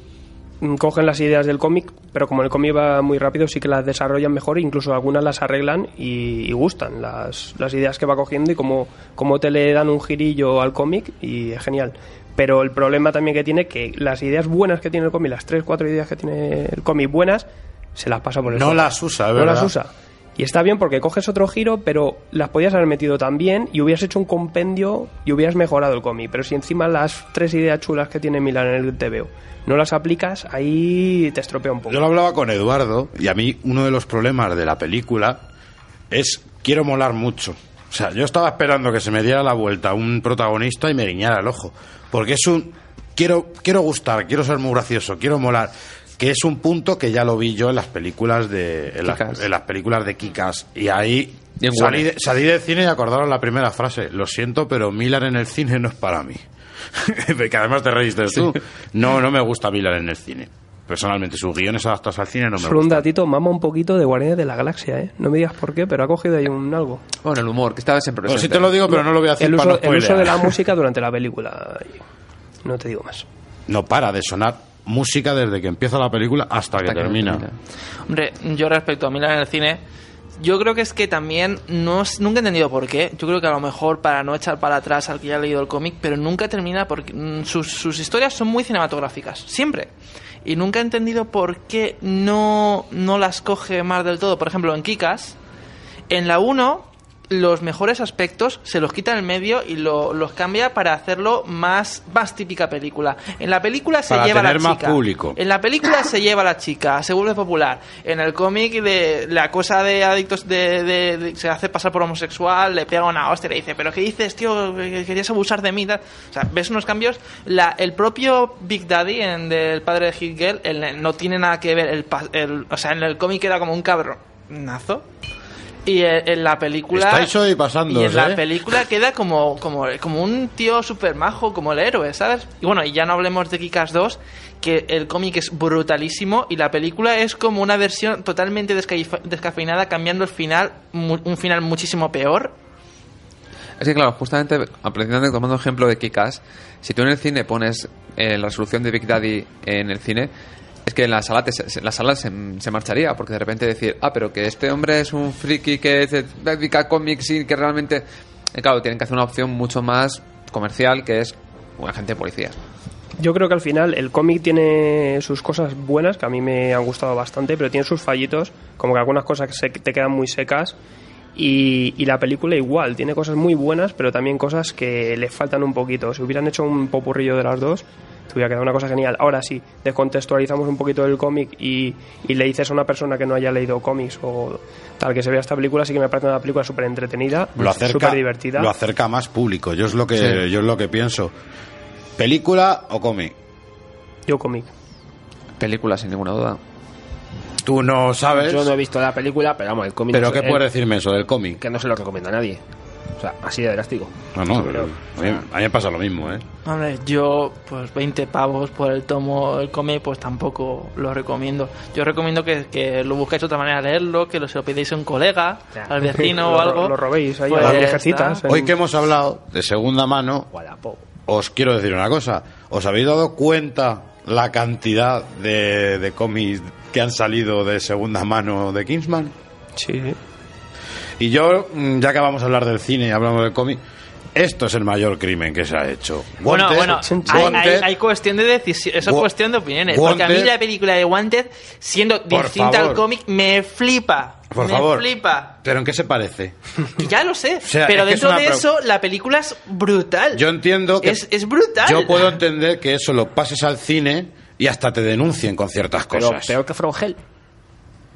cogen las ideas del cómic, pero como el cómic va muy rápido, sí que las desarrollan mejor, incluso algunas las arreglan y, y gustan las, las ideas que va cogiendo y cómo, cómo te le dan un girillo al cómic y es genial. Pero el problema también que tiene que las ideas buenas que tiene el cómic, las tres, cuatro ideas que tiene el cómic buenas, se las pasa por el No las usa, es No verdad. las usa. Y está bien porque coges otro giro, pero las podías haber metido también y hubieras hecho un compendio y hubieras mejorado el cómic. Pero si encima las tres ideas chulas que tiene Milan en el TVO no las aplicas, ahí te estropea un poco. Yo lo hablaba con Eduardo y a mí uno de los problemas de la película es quiero molar mucho. O sea, yo estaba esperando que se me diera la vuelta un protagonista y me guiñara el ojo. Porque es un... Quiero, quiero gustar, quiero ser muy gracioso, quiero molar. Que es un punto que ya lo vi yo en las películas de... En, las, Kick-Ass. en las películas de Kikas. Y ahí salí, de, salí del cine y acordaron la primera frase. Lo siento, pero Miller en el cine no es para mí. que además te reíste tú. No, no me gusta Miller en el cine. Personalmente, sus guiones adaptados al cine no me Solo un datito, mama un poquito de Guardianes de la Galaxia, ¿eh? No me digas por qué, pero ha cogido ahí un algo. Bueno, el humor, que estaba siempre Bueno, presente. sí te lo digo, pero no lo voy a decir El para uso, no el uso de la música durante la película. No te digo más. No para de sonar música desde que empieza la película hasta, que, Hasta que termina. termina. Hombre, yo respecto a Milan en el cine, yo creo que es que también no nunca he entendido por qué. Yo creo que a lo mejor para no echar para atrás al que ya ha leído el cómic, pero nunca termina porque mm, sus, sus historias son muy cinematográficas, siempre. Y nunca he entendido por qué no, no las coge más del todo. Por ejemplo, en Kikas, en la 1 los mejores aspectos se los quita en el medio y lo- los cambia para hacerlo más, más típica película. En la película se Para lleva a la tener más chica. público. En la película se lleva a la chica, se vuelve popular. En el cómic de la cosa de adictos de, de- de- se hace pasar por homosexual, le pega una hostia y le dice, pero ¿qué dices, tío? Que Querías abusar de mí. tal. O sea, ves unos cambios. La, el propio Big Daddy en del padre de Hit Girl, el- no tiene nada que ver. El, el- o sea, en el cómic era como un cabronazo. Y en, en la película. Estáis hoy pasándoos, Y en la ¿eh? película queda como, como, como un tío super majo, como el héroe, ¿sabes? Y bueno, y ya no hablemos de Kikas 2, que el cómic es brutalísimo y la película es como una versión totalmente descafeinada, cambiando el final, mu- un final muchísimo peor. Es que, claro, justamente, aprendiendo, tomando ejemplo de Kikas, si tú en el cine pones eh, la resolución de Big Daddy en el cine, es que la sala, te- la sala se, marcharía, porque de repente decir, ah, pero que este hombre es un friki que dedica a cómics y que realmente. Eh, claro, tienen que hacer una opción mucho más comercial, que es un agente de policía. Yo creo que al final el cómic tiene sus cosas buenas, que a mí me han gustado bastante, pero tiene sus fallitos, como que algunas cosas que se, te quedan muy secas. Y, y la película igual, tiene cosas muy buenas, pero también cosas que le faltan un poquito. Si hubieran hecho un popurrillo de las dos, te hubiera quedado una cosa genial. Ahora sí, descontextualizamos un poquito del cómic y, y le dices a una persona que no haya leído cómics o tal que se vea esta película, sí que me parece una película súper entretenida, súper divertida. lo acerca a más público. Yo es lo que, Sí. yo es lo que pienso. ¿Película o cómic? Yo cómic. Película, sin ninguna duda. Tú no sabes. Yo no he visto la película, pero vamos, el cómic. ¿Pero no qué se- puedes el- decirme eso del cómic? Que no se lo recomiendo a nadie. O sea, así de drástico. No, no. Pero- a, mí, a mí me pasa lo mismo, ¿eh? Hombre, yo, pues 20 pavos por el tomo, el cómic, pues tampoco lo recomiendo. Yo recomiendo que, que lo busquéis de otra manera de leerlo, que lo, se lo pedéis a un colega, al vecino o Lo- algo. lo robéis ahí Pues a las viejecitas, en- Hoy que hemos hablado de segunda mano, os quiero decir una cosa. ¿Os habéis dado cuenta la cantidad de, de cómics que han salido de segunda mano de Kingsman? Sí, sí. Y yo, mm, ya que vamos a hablar del cine y hablamos del cómic, esto es el mayor crimen que se ha hecho. Bueno, Wanted- bueno, hay, Wanted- hay- hay cuestión de decisión, eso es cuestión de opiniones. porque a mí la película de Wanted, siendo distinta favor. al cómic, me flipa. Por me favor. flipa. ¿Pero en qué se parece? Ya lo sé. sea, pero es dentro de pro- eso, la película es brutal. Yo entiendo que... es, es brutal. Yo puedo entender que eso lo pases al cine y hasta te denuncien con ciertas Pero cosas. peor que From Hell.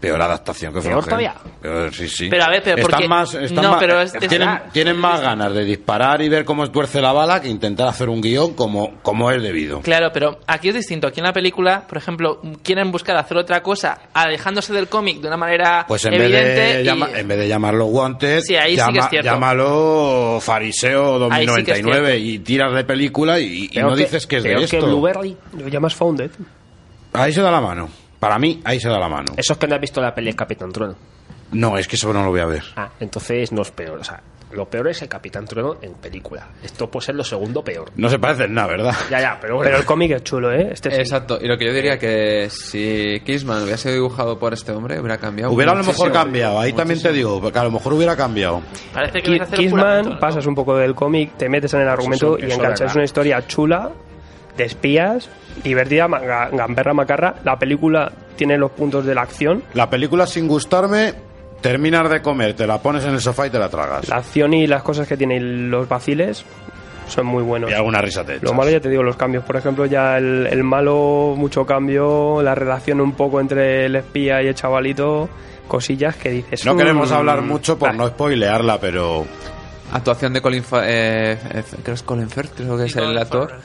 Peor adaptación que Peor todavía. Peor, sí, sí. Pero a ver, pero están porque- más, están no, más- pero es- es- tienen, tienen más ganas de disparar y ver cómo tuerce la bala que intentar hacer un guion como, como es debido. Claro, pero aquí es distinto. Aquí en la película, por ejemplo, quieren buscar hacer otra cosa alejándose del cómic de una manera Pues en evidente. vez, de y- llama- en vez de llamarlo Wanted, Sí, ahí sí que llama- es cierto. llámalo Fariseo Ahí sí que es 2099 y tiras de película y, no que- dices que es de peor que esto. Blueberry. Lo llamas Founded. Ahí se da la mano. Para mí, ahí se da la mano. Eso es que no has visto la peli de Capitán Trueno. No, es que eso no lo voy a ver. Ah, entonces no es peor. O sea, lo peor es el Capitán Trueno en película. Esto puede ser lo segundo peor. No se parece en nada, ¿verdad? Ya, ya, pero bueno. Pero el cómic es chulo, ¿eh? Este sí. Exacto, y lo que yo diría que si Kissman hubiera sido dibujado por este hombre, hubiera cambiado. Hubiera a lo mejor muchísimo. cambiado, ahí también te digo, porque a lo mejor hubiera cambiado. Parece que Ki- vais a hacer un Kissman, juramento, ¿no? pasas un poco del cómic, te metes en el argumento eso- y eso enganchas. verdad. Es una historia chula, de espías, divertida, gamberra macarra. La película tiene los puntos de la acción. La película sin gustarme, terminas de comer, te la pones en el sofá y te la tragas. La acción y las cosas que tiene y los vaciles son muy buenos. Y alguna risa te echas. Lo malo ya te digo, los cambios. Por ejemplo, ya el, el malo, mucho cambio, la relación un poco entre el espía y el chavalito, cosillas que dices. No queremos "Mm, hablar mucho por bah". no spoilearla, pero Actuación de Colin Fa- eh, eh, creo que es Colin Firth, creo que es el actor. Farrell.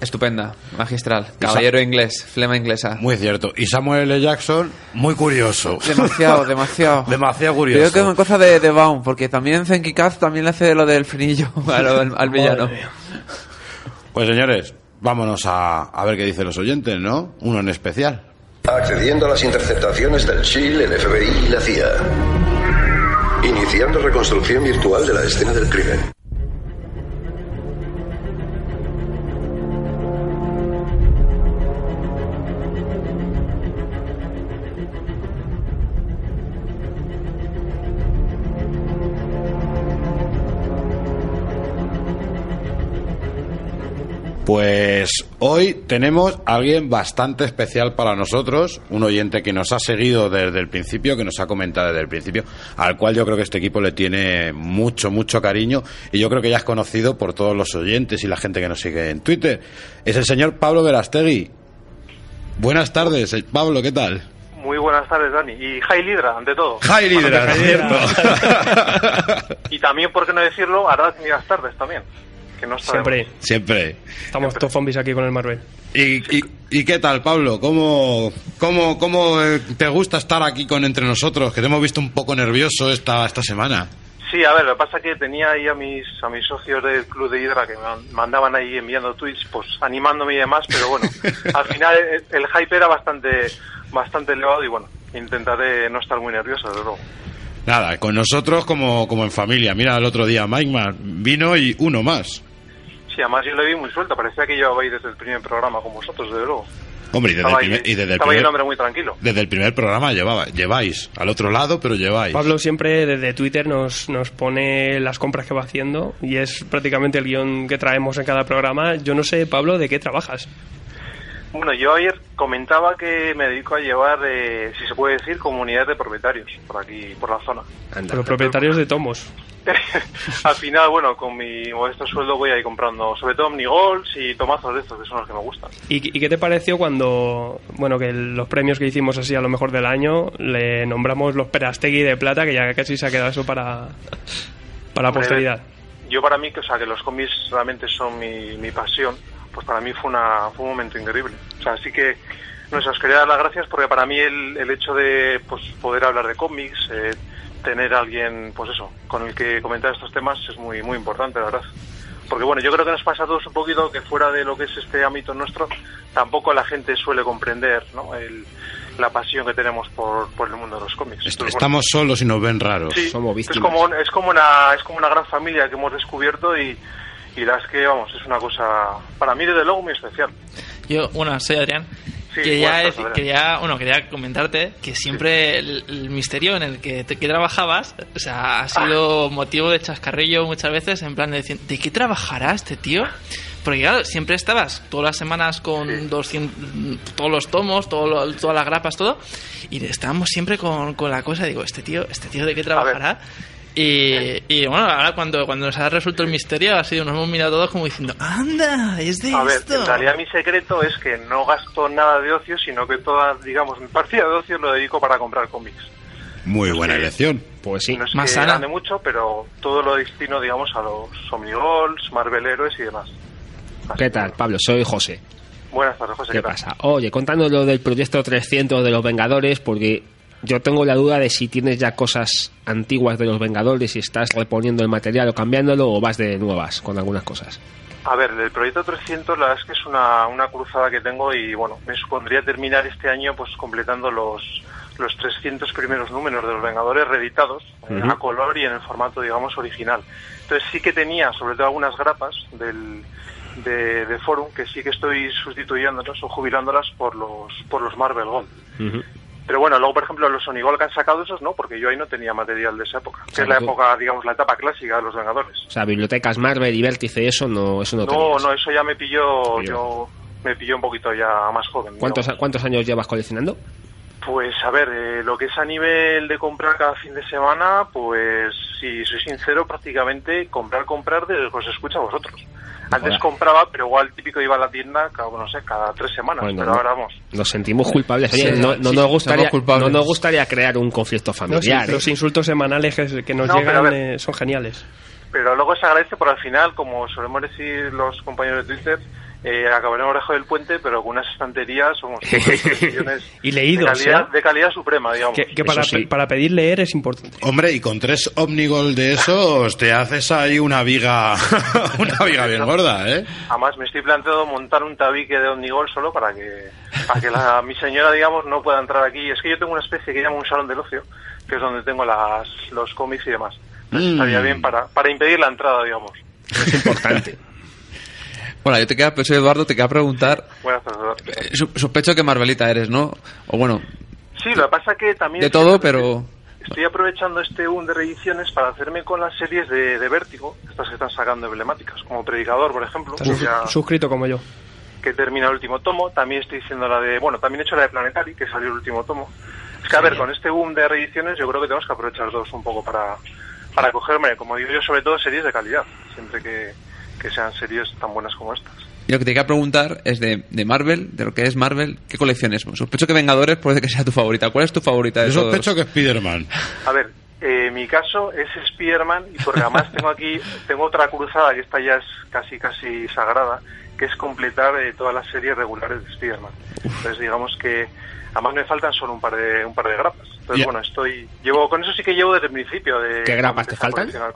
Estupenda, magistral. Caballero inglés, flema inglesa. muy cierto. Y Samuel L. Jackson, muy curioso. Demasiado, demasiado. Demasiado Creo curioso. que es una cosa de, de Baum, porque también Zenki Kaz también le hace lo del frenillo al, al- al villano. Pues señores, vámonos a, a ver qué dicen los oyentes, ¿no? Uno en especial. Accediendo a las interceptaciones del SHIELD, el FBI y la CIA. Iniciando reconstrucción virtual de la escena del crimen. Pues hoy tenemos a alguien bastante especial para nosotros, un oyente que nos ha seguido desde el principio, que nos ha comentado desde el principio, al cual yo creo que este equipo le tiene mucho, mucho cariño y yo creo que ya es conocido por todos los oyentes y la gente que nos sigue en Twitter. Es el señor Pablo Verastegui. Buenas tardes, eh, Pablo, ¿qué tal? Muy buenas tardes, Dani. Y Jai Lidra, ante todo. Jai Lidra, cierto. Y también, por qué no decirlo, Arad las tardes también. Que no de Siempre. Siempre. Estamos todos zombies aquí con el Marvel. ¿Y, y, y qué tal, Pablo? ¿Cómo, cómo, cómo eh, te gusta estar aquí con entre nosotros? Que te hemos visto un poco nervioso esta, esta semana. Sí, a ver, lo que pasa es que tenía ahí a mis, a mis socios del Club de Hidra que me man- mandaban ahí enviando tweets, pues animándome y demás, pero bueno, al final el, el hype era bastante, bastante elevado y bueno, intentaré no estar muy nervioso, desde luego. Nada, con nosotros como, como en familia. Mira, el otro día Mike Man vino y uno más. Sí, además yo le vi muy suelto, parecía que llevaba ahí desde el primer programa con vosotros, desde luego. Hombre, y desde, el Estaba ahí, primer, y desde el el primer- hombre muy tranquilo. desde el primer programa llevaba, lleváis. Al otro lado, pero lleváis. Pablo siempre desde Twitter nos, nos pone las compras que va haciendo y es prácticamente el guion que traemos en cada programa. Yo no sé, Pablo, ¿de qué trabajas? Bueno, yo ayer comentaba que me dedico a llevar, eh, si se puede decir, comunidades de propietarios por aquí, por la zona. Los propietarios de tomos. Al final, bueno, con mi modesto sueldo voy a ir comprando, sobre todo Omnigols y tomazos de estos, que son los que me gustan. ¿Y, y qué te pareció cuando, bueno, que los premios que hicimos así a lo mejor del año, le nombramos los Perastegui de plata, que ya casi se ha quedado eso para, para la Hombre, posteridad? Yo para mí, que, o sea, que los cómics realmente son mi, mi pasión, pues para mí fue, una, fue un momento increíble. O sea, así que, no sé, os quería dar las gracias porque para mí el, el hecho de pues, poder hablar de cómics, eh, tener a alguien, pues eso, con el que comentar estos temas es muy, muy importante, la verdad. Porque bueno, yo creo que nos pasa a todos un poquito que fuera de lo que es este ámbito nuestro, tampoco la gente suele comprender ¿no? el, la pasión que tenemos por, por el mundo de los cómics. Est- Entonces, bueno, Estamos solos y nos ven raros. Sí, es como, es como una es como una gran familia que hemos descubierto y, y la es que vamos es una cosa para mí desde luego muy especial Yo, bueno, soy Adrián. Sí, quería, buenas dec- tardes, Adrián. quería, bueno, quería comentarte que siempre el, el misterio en el que, te- que trabajabas o sea, ha sido Ah. motivo de chascarrillo muchas veces, en plan de decir, ¿de qué trabajará este tío? Porque claro, siempre estabas todas las semanas con 200, todos los tomos, todo lo- todas las grapas, todo, y estábamos siempre con, con la cosa, digo, este tío, este tío de qué trabajará. Y, y bueno, ahora cuando, cuando nos ha resuelto el misterio, ha sido, nos hemos mirado todos como diciendo, ¡anda! ¡Es de A ver, esto! en realidad mi secreto es que no gasto nada de ocio, sino que toda, digamos, mi partida de ocio lo dedico para comprar cómics. Muy buena elección. Pues sí. No es Más que sana. mucho, pero todo lo destino, digamos, a los Omnigols, Marvel Héroes y demás. ¿Qué tal, Pablo? Soy José. Buenas tardes, José. ¿Qué tal? pasa? Oye, contando lo del proyecto 300 de los Vengadores, porque yo tengo la duda de si tienes ya cosas antiguas de los Vengadores y estás reponiendo el material o cambiándolo o vas de nuevas con algunas cosas. A ver, del proyecto 300 la verdad es que es una, una cruzada que tengo y bueno, me supondría terminar este año pues completando los, los 300 primeros números de los Vengadores reeditados eh, Ujú. a color y en el formato digamos original. Entonces sí que tenía sobre todo algunas grapas del, de, de Forum que sí que estoy sustituyéndolas o jubilándolas por los, por los Marvel Gold. Pero bueno, luego, por ejemplo, los Onigol que han sacado esos, no, porque yo ahí no tenía material de esa época. Que sea, es la tú- época, digamos, la etapa clásica de los Vengadores. O sea, bibliotecas Marvel y Vértice, eso no, eso no, No, tenías. no, eso ya me pilló, Pilló. yo me pilló un poquito ya más joven. ¿Cuántos, digamos. ¿Cuántos años llevas coleccionando? Pues a ver, eh, lo que es a nivel de comprar cada fin de semana, pues si soy sincero, prácticamente comprar, comprar de los que os escucha a vosotros. Antes compraba, pero igual típico iba a la tienda, cada, no sé, cada tres semanas, Bueno, pero no. ahora vamos. Nos sentimos culpables. Oye, Sí, no, no sí, nos gustaría, culpables. no nos gustaría crear un conflicto No, sí, familiar. ¿eh? los insultos semanales que, nos llegan ver. eh, son geniales. Pero luego se agradece por al final, como solemos decir los compañeros de Twitter, eh, acabaremos debajo del puente, pero con unas estanterías somos Y leídos, de calidad, ¿eh? de calidad suprema, digamos. Que, que para, sí. para pedir leer es importante. Hombre, y con tres Omnigol de esos te haces ahí una viga, una viga bien gorda, ¿eh? Además, me estoy planteando montar un tabique de Omnigol solo para que, para que la- mi señora, digamos, no pueda entrar aquí. Es que yo tengo una especie que llamo un salón del ocio, que es donde tengo las, los cómics y demás. Mm. estaría bien para, para impedir la entrada, digamos. Es importante. Bueno, yo te queda, soy Eduardo, te queda preguntar. Buenas tardes. Eduardo. eh, sospecho que Marvelita eres, ¿no? O bueno, Sí, lo que pasa que también... de todo, pero. Estoy aprovechando este boom de reediciones para hacerme con las series de, de Vértigo, estas que están sacando emblemáticas, como Predicador, por ejemplo, Estás sus- ya- suscrito como yo. que termina el último tomo. También estoy diciendo la de, bueno, también he hecho la de Planetary, que salió el último tomo. Es que, a ver, con este boom de reediciones, yo creo que tenemos que aprovechar todos un poco para, para cogerme, como digo yo, sobre todo series de calidad, siempre que, que sean series tan buenas como estas. Y lo que te quería preguntar es de, de Marvel, de lo que es Marvel, ¿qué colección es? Sospecho que Vengadores puede que sea tu favorita. ¿Cuál es tu favorita de Yo todos? sospecho que Spider-Man. A ver, eh, mi caso es Spider-Man y porque además tengo aquí, tengo otra cruzada que esta ya es casi casi sagrada, que es completar eh, todas las series regulares de Spider-Man. Entonces digamos que además me faltan solo un par de un par de grapas. Entonces bueno, estoy llevo con eso sí que llevo desde el principio de ¿Qué grapas te faltan? coleccionar.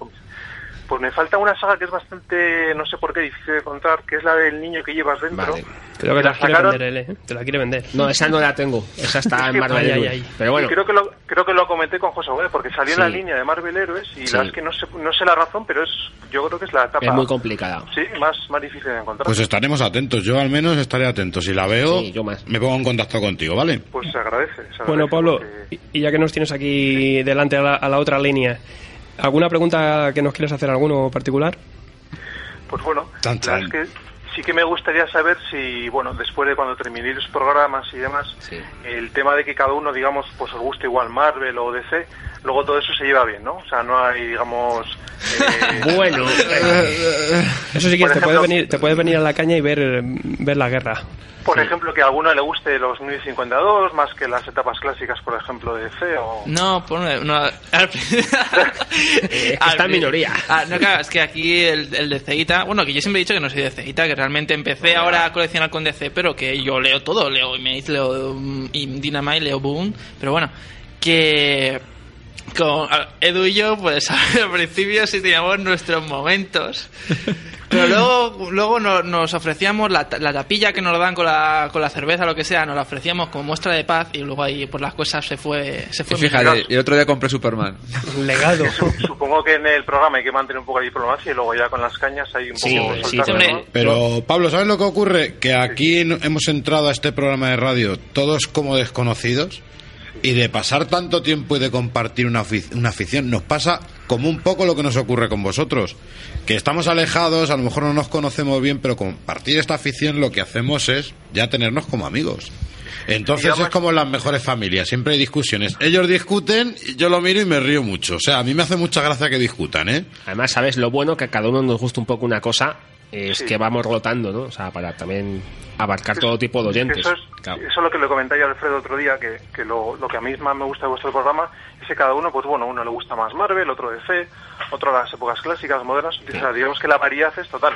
Pues me falta una saga que es bastante, no sé por qué, difícil de encontrar, que es la del niño que llevas dentro. Vale. Creo que La la quiere sacaron- vender él, ¿eh? Te la quiere vender. No, esa no la tengo. Esa está en Marvel Heroes. Pero bueno, Y creo que lo creo que lo comenté con José Gómez porque salió Sí. en la línea de Marvel Héroes y Sí. la es que no sé no sé la razón, pero es yo creo que es la etapa es muy complicada. sí, más más difícil de encontrar. Pues estaremos atentos. Yo al menos estaré atento. Si la veo, Sí, yo más. me pongo en contacto contigo, ¿vale? Pues se agradece. se agradece Bueno, Pablo, porque- y y ya que nos tienes aquí delante a la, a la otra línea, ¿alguna pregunta que nos quieras hacer alguno particular? Pues bueno, Tan, la verdad tan. es que sí que me gustaría saber si, bueno, después de cuando terminéis los programas y demás, Sí. el tema de que cada uno, digamos, pues os guste igual Marvel o DC, luego todo eso se lleva bien, ¿no? O sea, no hay, digamos... eh, Bueno, Eso sí que te, puedes venir, te puedes venir a la caña y ver, ver la guerra. por ejemplo, que a alguno le guste los 1052 más que las etapas clásicas, por ejemplo, de DC o... No, por no, no, al- está en minoría. Ah, no, claro, es que aquí el, el de Ceita, bueno, que yo siempre he dicho que no soy de Ceita, que realmente empecé ahora a coleccionar con DC, pero que yo leo todo, leo Image, leo y Dynamite, leo Boom, pero bueno, que con Edu y yo, pues al principio sí teníamos nuestros momentos. Pero luego, luego no- nos, ofrecíamos la, ta- la tapilla que nos dan con la, con la cerveza, lo que sea, nos la ofrecíamos como muestra de paz y luego ahí por las cosas se fue, se Y fue fíjate, el otro día compré Superman. Un legado. Supongo que en el programa hay que mantener un poco la diplomacia y luego ya con las cañas hay un Sí, poco... sí. ¿no? Pero, Pablo, ¿sabes lo que ocurre? Que aquí hemos entrado a este programa de radio todos como desconocidos y de pasar tanto tiempo y de compartir una, una afición nos pasa como un poco lo que nos ocurre con vosotros. Que estamos alejados, a lo mejor no nos conocemos bien, pero compartir esta afición lo que hacemos es ya tenernos como amigos. Entonces Digamos- es como las mejores familias, siempre hay discusiones. Ellos discuten, yo lo miro y me río mucho. O sea, a mí me hace mucha gracia que discutan, ¿eh? Además, ¿sabes? Lo bueno que a cada uno nos gusta un poco una cosa es Sí. que vamos rotando, ¿no? O sea, para también abarcar todo tipo de oyentes. Eso es, Claro. eso es lo que le comenté yo a Alfredo otro día, que, que lo, lo que a mí más me gusta de vuestro programa es que cada uno, pues bueno, uno le gusta más Marvel, otro DC, otro las épocas clásicas, modernas. O sea, digamos que la variedad es total.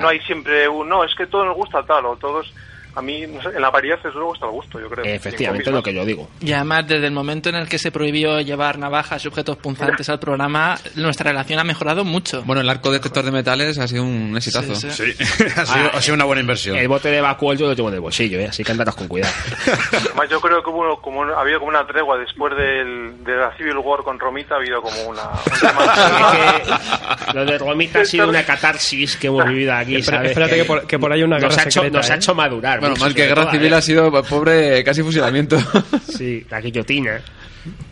No hay siempre un, no, es que todo nos gusta tal, o todos, a mí, no sé, en la variedad es luego gusta el gusto, yo creo. Efectivamente, Sin lo que yo digo. Y además, desde el momento en el que se prohibió llevar navajas y objetos punzantes al programa, nuestra relación ha mejorado mucho. Bueno, el arco detector de metales ha sido un exitazo. Sí, Sí, ha sido, ha sido una buena inversión. El bote de Bacuol yo lo llevo en el bolsillo, ¿eh? así que andaros con cuidado. Además, yo creo que hubo como, ha habido como una tregua después del, de la Civil War con Romita, ha habido como una... un tema- Lo de Romita ha sido una catarsis que hemos vivido aquí, Espera- ¿sabes? espérate que por- que por ahí hay una nos guerra ha hecho, secreta, Nos ha ¿eh? hecho madurar. Bueno, mucho, más que guerra todo, civil ¿eh? ha sido pobre casi fusilamiento. Sí, la guillotina.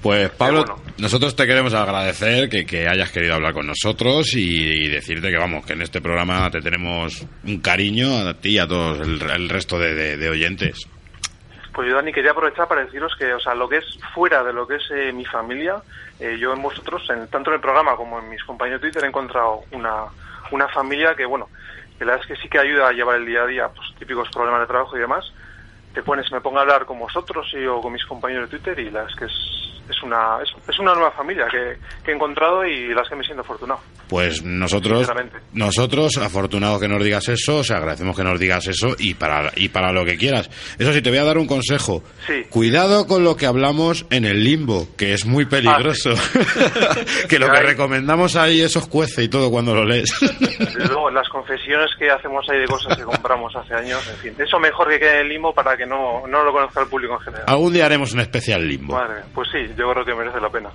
Pues Pablo, bueno. nosotros te queremos agradecer que, que hayas querido hablar con nosotros y, y decirte que vamos, que en este programa te tenemos un cariño a ti y a todos el, el resto de, de- de oyentes. Pues yo, Dani, quería aprovechar para deciros que, o sea, lo que es fuera de lo que es eh, mi familia, eh, yo en vosotros, en, tanto en el programa como en mis compañeros de Twitter, he encontrado una, una familia que, bueno, que la verdad es que sí que ayuda a llevar el día a día, pues típicos problemas de trabajo y demás. Te pones, me pongo a hablar con vosotros y o con mis compañeros de Twitter y la verdad es que es, es una, es, es una nueva familia que, que he encontrado y la es que me siento afortunado. Pues nosotros, nosotros, afortunados que nos digas eso, o sea, agradecemos que nos digas eso y para, y para lo que quieras. Eso sí, te voy a dar un consejo. Sí. Cuidado con lo que hablamos en el limbo, que es muy peligroso. que lo que recomendamos ahí, eso cuece y todo cuando lo lees. Luego, las confesiones que hacemos ahí de cosas que compramos hace años, en fin. Eso mejor que quede en el limbo para que no, no lo conozca el público en general. Algún día haremos un especial limbo. Madre pues sí, yo creo que merece la pena.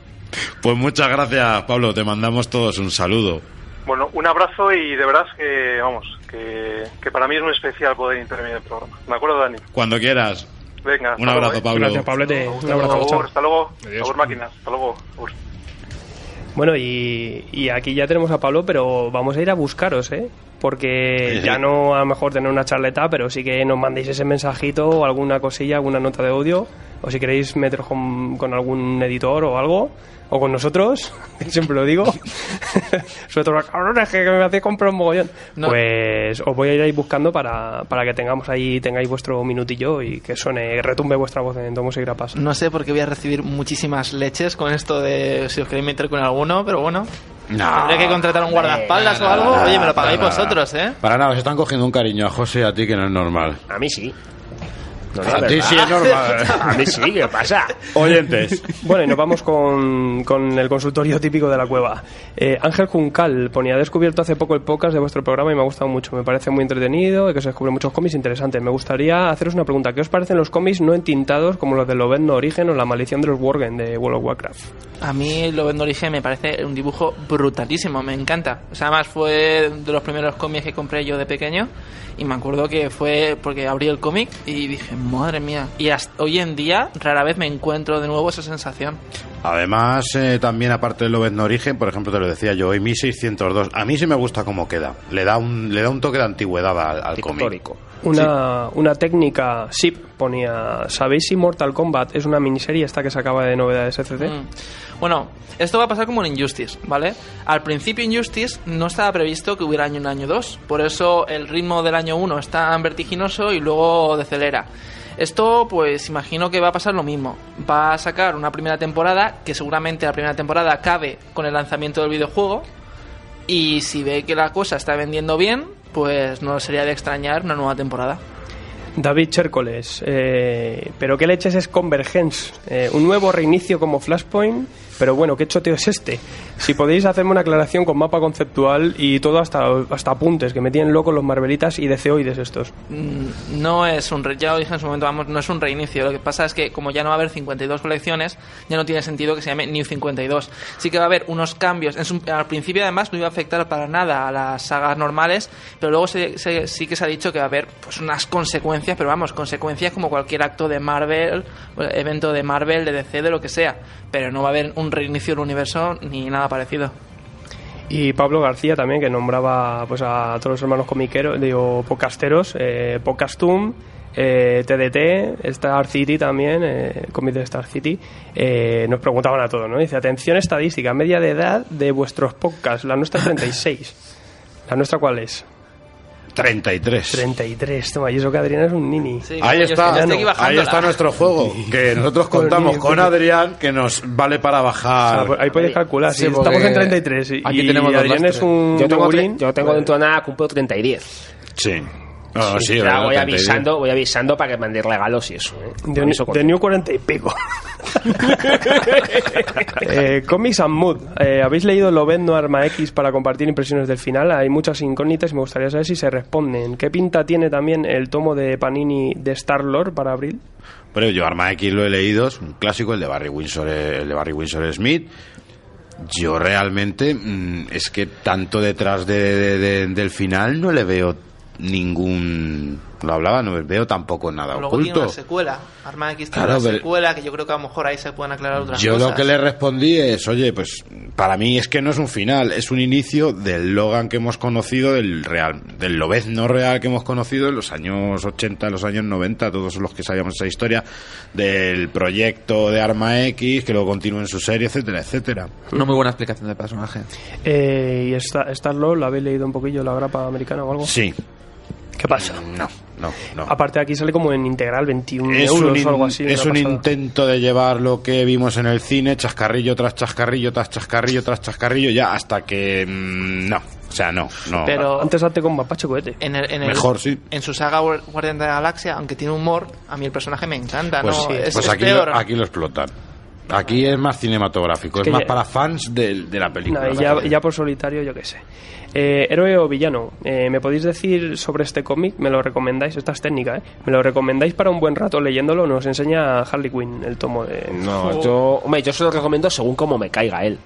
Pues muchas gracias, Pablo. Te mandamos todos un saludo. Bueno, un abrazo y de verdad que, vamos, que, que para mí es muy especial poder intervenir en el programa. ¿De acuerdo, Dani? Cuando quieras. Venga. Un abrazo, luego, ¿eh? Pablo. Gracias, Pablete. Un Hasta abrazo, luego, chao. hasta luego. Adiós. Máquinas. Hasta luego. Agur. Bueno, y, y aquí ya tenemos a Pablo, pero vamos a ir a buscaros, ¿eh? Porque ya no a lo mejor tener una charleta, pero sí que nos mandéis ese mensajito o alguna cosilla, alguna nota de audio, o si queréis meteros con, con algún editor o algo, o con nosotros, que siempre lo digo. Sobre todo, cabrones, que me hacéis comprar un mogollón. No. Pues os voy a ir ahí buscando para, para que tengamos ahí, tengáis vuestro minutillo y que suene, retumbe vuestra voz en Tomos y Grapas. No sé por qué voy a recibir muchísimas leches con esto de si os queréis meter con alguno, pero bueno. No. Tendré que contratar un guardaespaldas o algo. Oye, me lo pagáis vosotros, ¿eh? Para nada, se están cogiendo un cariño a José y a ti que no es normal. A mí sí. No, no, a ti sí es normal. A mí sí, ¿qué pasa? Oyentes. Bueno, y nos vamos con, con el consultorio típico de la cueva. Eh, Ángel Juncal ponía, descubierto hace poco el podcast de vuestro programa y me ha gustado mucho. Me parece muy entretenido y que se descubren muchos cómics interesantes. Me gustaría haceros una pregunta. ¿Qué os parecen los cómics no entintados como los de Lobezno Origen o La Maldición de los Worgen de World of Warcraft? A mí lo vendo origen me parece un dibujo brutalísimo, me encanta. O sea, además fue de los primeros cómics que compré yo de pequeño y me acuerdo que fue porque abrí el cómic y dije, madre mía. Y hasta hoy en día rara vez me encuentro de nuevo esa sensación. Además, eh, también aparte del Lobezno Origen, por ejemplo, te lo decía yo, hoy 1602. A mí sí me gusta cómo queda. Le da un, le da un toque de antigüedad al, al cómic. Una, una técnica SIP ponía, ¿sabéis si Mortal Kombat es una miniserie esta que se acaba de novedades etc? Mm. Bueno, esto va a pasar como en Injustice, ¿vale? Al principio Injustice no estaba previsto que hubiera año un año 2, por eso el ritmo del año 1 es tan vertiginoso y luego decelera. Esto, pues imagino que va a pasar lo mismo. Va a sacar una primera temporada, que seguramente la primera temporada cabe con el lanzamiento del videojuego, y si ve que la cosa está vendiendo bien, pues no sería de extrañar una nueva temporada. David Chércoles, eh, ¿pero qué leches es Convergence? Eh, ¿Un nuevo reinicio como Flashpoint? Pero bueno, ¿qué choteo es este? Si podéis hacerme una aclaración con mapa conceptual y todo hasta, hasta apuntes, que me tienen locos los Marvelitas y DCoides estos. Mm, no es un re- ya en su momento vamos no es un reinicio. Lo que pasa es que como ya no va a haber 52 colecciones ya no tiene sentido que se llame New 52 sí que va a haber unos cambios. En su- al principio además no iba a afectar para nada a las sagas normales pero luego se- sí que se ha dicho que va a haber pues unas consecuencias pero vamos consecuencias como cualquier acto de Marvel evento de Marvel de DC de lo que sea. Pero no va a haber un reinicio del universo ni nada parecido Y Pablo García también, que nombraba pues a todos los hermanos comiqueros, digo, podcasteros, eh, Podcastum, eh, TDT, Star City también, eh, cómic de Star City, eh, nos preguntaban a todos, ¿no? Dice, atención estadística, media de edad de vuestros podcasts, la nuestra 36. ¿La nuestra cuál es? 33. 33, toma, y eso que Adrián es un nini. Ahí está, ahí está nuestro juego. Que nosotros contamos con Adrián, que nos vale para bajar. O sea, ahí podéis calcular, si estamos en 33 y, aquí y tenemos dos Adrián es un Yo tengo, yogurín, yo tengo pues- dentro de nada, cumplo 30 y 10. Sí. No, sí, ya verdad, voy 30 y avisando, voy avisando para que mandéis regalos y eso. ¿eh? De, New 40 y pico. eh, Comics and Mood. Eh, ¿Habéis leído Lobet no Arma X para compartir impresiones del final? Hay muchas incógnitas y me gustaría saber si se responden. ¿Qué pinta tiene también el tomo de Panini de Star-Lord para abril? Pero yo Arma X lo he leído, es un clásico, el de Barry Windsor, el de Barry Windsor Smith. Yo realmente mm, es que tanto detrás de, de- de- del final no le veo ningún lo hablaba, no veo tampoco nada Luego tiene oculto. una secuela. Arma X tiene Claro, una pero- secuela que yo creo que a lo mejor ahí se pueden aclarar otras Yo cosas. lo que le respondí es, oye, pues para mí es que no es un final, es un inicio del Logan que hemos conocido, del real, del Lobez no real que hemos conocido en los años 80, los años 90, todos los que sabíamos esa historia, del proyecto de Arma X, que luego continúa en su serie, etcétera, etcétera. Una muy buena explicación del personaje. Eh, ¿Y Star- Star-Lord, ¿la habéis leído un poquillo, la grapa americana o algo? Sí. ¿Qué pasa? No, no, no. Aparte aquí sale como en integral 21 Es euros in- o algo así. es un pasada. intento de llevar lo que vimos en el cine, chascarrillo tras chascarrillo, tras chascarrillo, tras chascarrillo, ya hasta que... mm, no, o sea, no, no. Pero- Antes hazte con mapache cohete. En el, en el- Mejor, sí. En su saga Guar- Guardián de la Galaxia, aunque tiene humor, a mí el personaje me encanta, Pues, ¿no? es, pues es aquí, peor. lo, aquí lo explotan. Aquí es más cinematográfico, Es es, que más ya- para fans de, de la película. Ya, ya por solitario, yo qué sé. Eh, héroe o villano, eh, ¿me podéis decir sobre este cómic? ¿Me lo recomendáis? Esta es técnica, ¿eh? ¿Me lo recomendáis para un buen rato leyéndolo? Nos enseña Harley Quinn el tomo de... No, yo, hombre, yo se lo recomiendo según cómo me caiga él.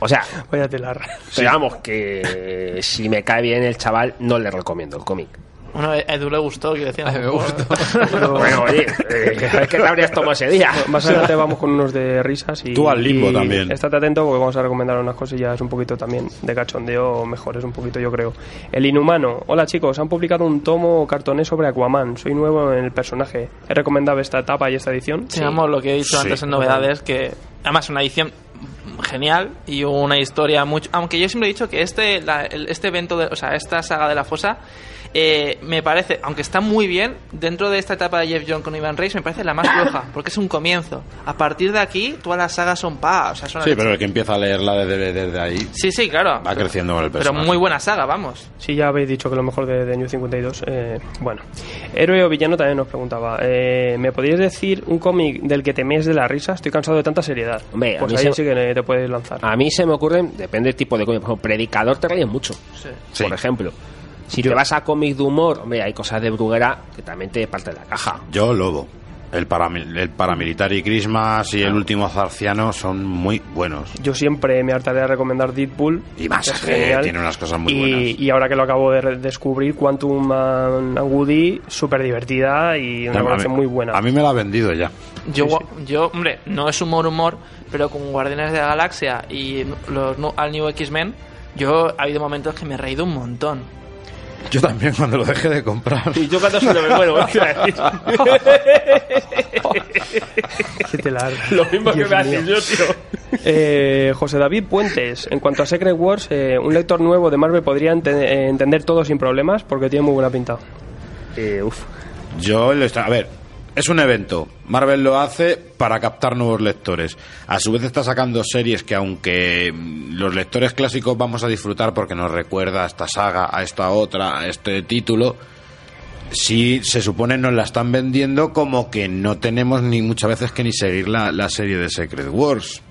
O sea, Vaya telar. pero vamos, que si me cae bien el chaval, no le recomiendo el cómic. Bueno, a Edu le gustó, quiero decir. a me gustó. Bueno, oye, eh, qué te habrías tomado ese día. Más adelante vamos con unos de risas y... Tú al limbo y también. Estate atento porque vamos a recomendar unas cosillas un poquito también de cachondeo mejores, un poquito yo creo. El Inhumano. Hola chicos, han publicado un tomo cartoné sobre Aquaman. Soy nuevo en el personaje. ¿Es recomendable esta etapa y esta edición? Sí, vamos, lo que he dicho Sí. antes en novedades, que además una edición genial y una historia mucho... Aunque yo siempre he dicho que este, la- este evento, de, o sea, esta saga de la fosa, eh, me parece, aunque está muy bien, dentro de esta etapa de Jeff John con Ivan Reis, me parece la más floja, porque es un comienzo. A partir de aquí, todas las sagas son pa, o sea, son Sí, pero el que empieza a leerla desde, desde ahí Sí, sí, claro. va creciendo con el Pero personaje. muy buena saga, vamos. Sí, ya habéis dicho que lo mejor de, de New 52. eh, bueno, héroe o villano también nos preguntaba. Eh, ¿Me podríais decir un cómic del que teméis de la risa? Estoy cansado de tanta seriedad. Hombre, a pues mí ahí se- sí que te puedes lanzar. A mí se me ocurren, depende del tipo de cómic. Por ejemplo, Predicador te ríes mucho, Sí. por ejemplo. Si te vas a cómic de humor, hombre, hay cosas de Bruguera que también te parte de la caja. Yo, Lobo. El, paramil- el paramilitar y Christmas y el último zarciano son muy buenos. Yo siempre me hartaré de recomendar Deadpool. Y más, es que tiene unas cosas muy y, buenas. y ahora que lo acabo de descubrir, Quantum and Woody, súper divertida y una colaboración muy buena. A mí me la ha vendido ya. Yo, yo, hombre, no es humor, humor, pero con Guardianes de la Galaxia y los, al New X-Men, yo ha habido momentos que me he reído un montón. Yo también cuando lo dejé de comprar. Y yo cuando se lo me muero. Qué telar. Lo mismo que Dios me haces yo, tío. Eh, José David Puentes, en cuanto a Secret Wars, eh, un lector nuevo de Marvel podría ente- entender todo sin problemas porque tiene muy buena pinta. Eh, uf. Yo está, a ver, es un evento. Marvel lo hace para captar nuevos lectores. A su vez está sacando series que aunque mm, los lectores clásicos vamos a disfrutar porque nos recuerda a esta saga, a esta otra, a este título, sí se supone nos la están vendiendo como que no tenemos ni muchas veces que ni seguir la, la serie de Secret Wars.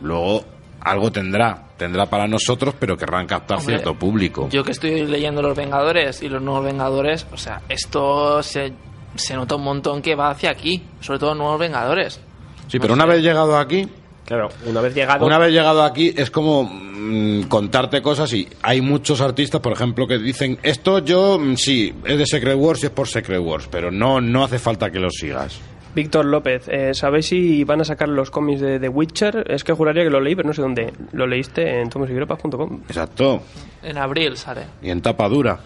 Luego algo tendrá, tendrá para nosotros, pero querrán captar Hombre, cierto público. Yo que estoy leyendo Los Vengadores y los Nuevos Vengadores, o sea, esto se, se nota un montón que va hacia aquí, sobre todo Nuevos Vengadores. Sí, pero una vez llegado aquí, Claro, una vez llegado. Una vez llegado aquí es como mm, contarte cosas y hay muchos artistas, por ejemplo, que dicen esto yo mm, sí es de Secret Wars y es por Secret Wars, pero no no hace falta que lo sigas. Víctor López, eh, ¿sabéis si van a sacar los cómics de The Witcher? Es que juraría que lo leí, pero no sé dónde. Lo leíste en tomosygropas.com. Exacto. En abril sale. Y en tapa dura.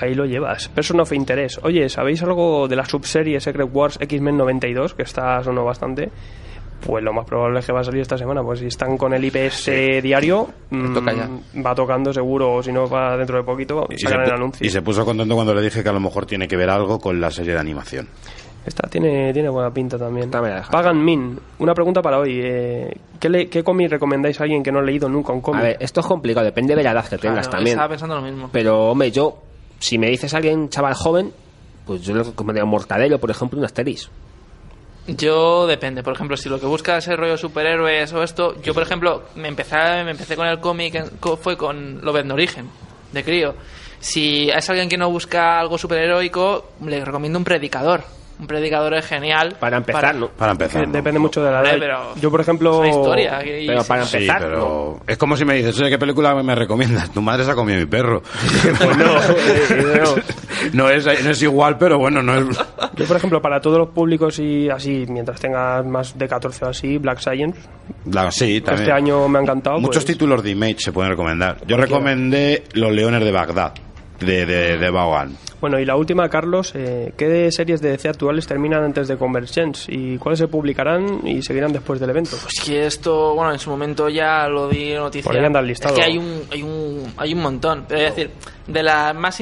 Ahí lo llevas. Person of Interest. Oye, ¿sabéis algo de la subserie Secret Wars X-Men 92? Que está sonó bastante. Pues lo más probable es que va a salir esta semana. Pues si están con el IPS diario, mm, toca ya. va tocando seguro, o si no va dentro de poquito, Y sacan el anuncio. y se puso contento cuando le dije que a lo mejor tiene que ver algo con la serie de animación. Esta tiene, tiene buena pinta también. Pagan Min. Una pregunta para hoy. eh, ¿qué, le- ¿Qué cómic recomendáis a alguien que no ha leído nunca un cómic? A ver, esto es complicado, depende de la edad que tengas Claro, también. Estaba pensando lo mismo. Pero, hombre, yo, si me dices a alguien, chaval joven, pues yo le recomendaría un Mortadelo, por ejemplo, un Asterix. Yo depende, por ejemplo, si lo que buscas es rollo superhéroes o esto, yo por ejemplo me empecé, me empecé con el cómic, en- fue con Lobezno Origen, de crío. Si es alguien que no busca algo superheroico, le recomiendo un predicador. Un predicador es genial. Para empezar, ¿no? Para empezar. Eh, Depende mucho de la edad. pero Yo, por ejemplo... es una historia. que- y Pero sí. para Sí, empezar, pero es como si me dices, oye, ¿qué película me recomiendas? Tu madre se ha comido mi perro. Pues no, eh, no. es, no es igual, pero bueno, no es... Yo, por ejemplo, para todos los públicos y así, mientras tengas más de 14 o así, Black Science, La- sí, también. este año me ha encantado. Muchos pues, títulos de Image se pueden recomendar. Yo recomendé Los Leones de Bagdad, de, de, de Vaughan. Bueno, y la última, Carlos, eh, ¿qué series de DC actuales terminan antes de Convergence? ¿Y cuáles se publicarán y seguirán después del evento? Pues que esto, bueno, en su momento ya lo di noticia. Por ahí anda el listado. Es que hay un, hay un, hay un montón. Pero es decir, de las más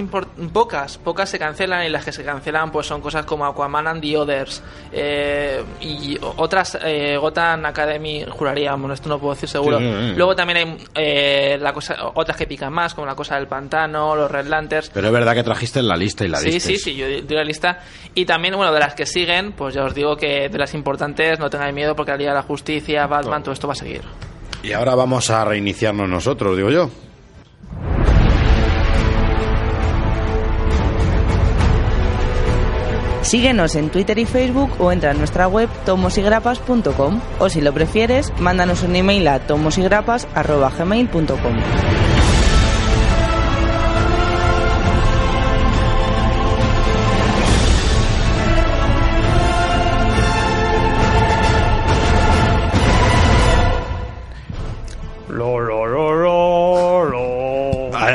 pocas, pocas se cancelan y las que se cancelan pues son cosas como Aquaman and the Others eh, y otras, eh, Gotham Academy, juraría, bueno, esto no puedo decir seguro. Sí, sí, sí. Luego también hay eh, la cosa, otras que pican más, como la cosa del pantano, los Red Lanterns. Pero es verdad que trajiste en la lista y la Sí, diste. sí, sí, yo di la lista. Y también, bueno, de las que siguen, pues ya os digo que de las importantes no tengáis miedo porque la Liga de la Justicia, Batman, todo esto va a seguir. Y ahora vamos a reiniciarnos nosotros, digo yo. Síguenos en Twitter y Facebook o entra en nuestra web tomosigrapas.com o si lo prefieres, mándanos un email a tomosigrapas.gmail.com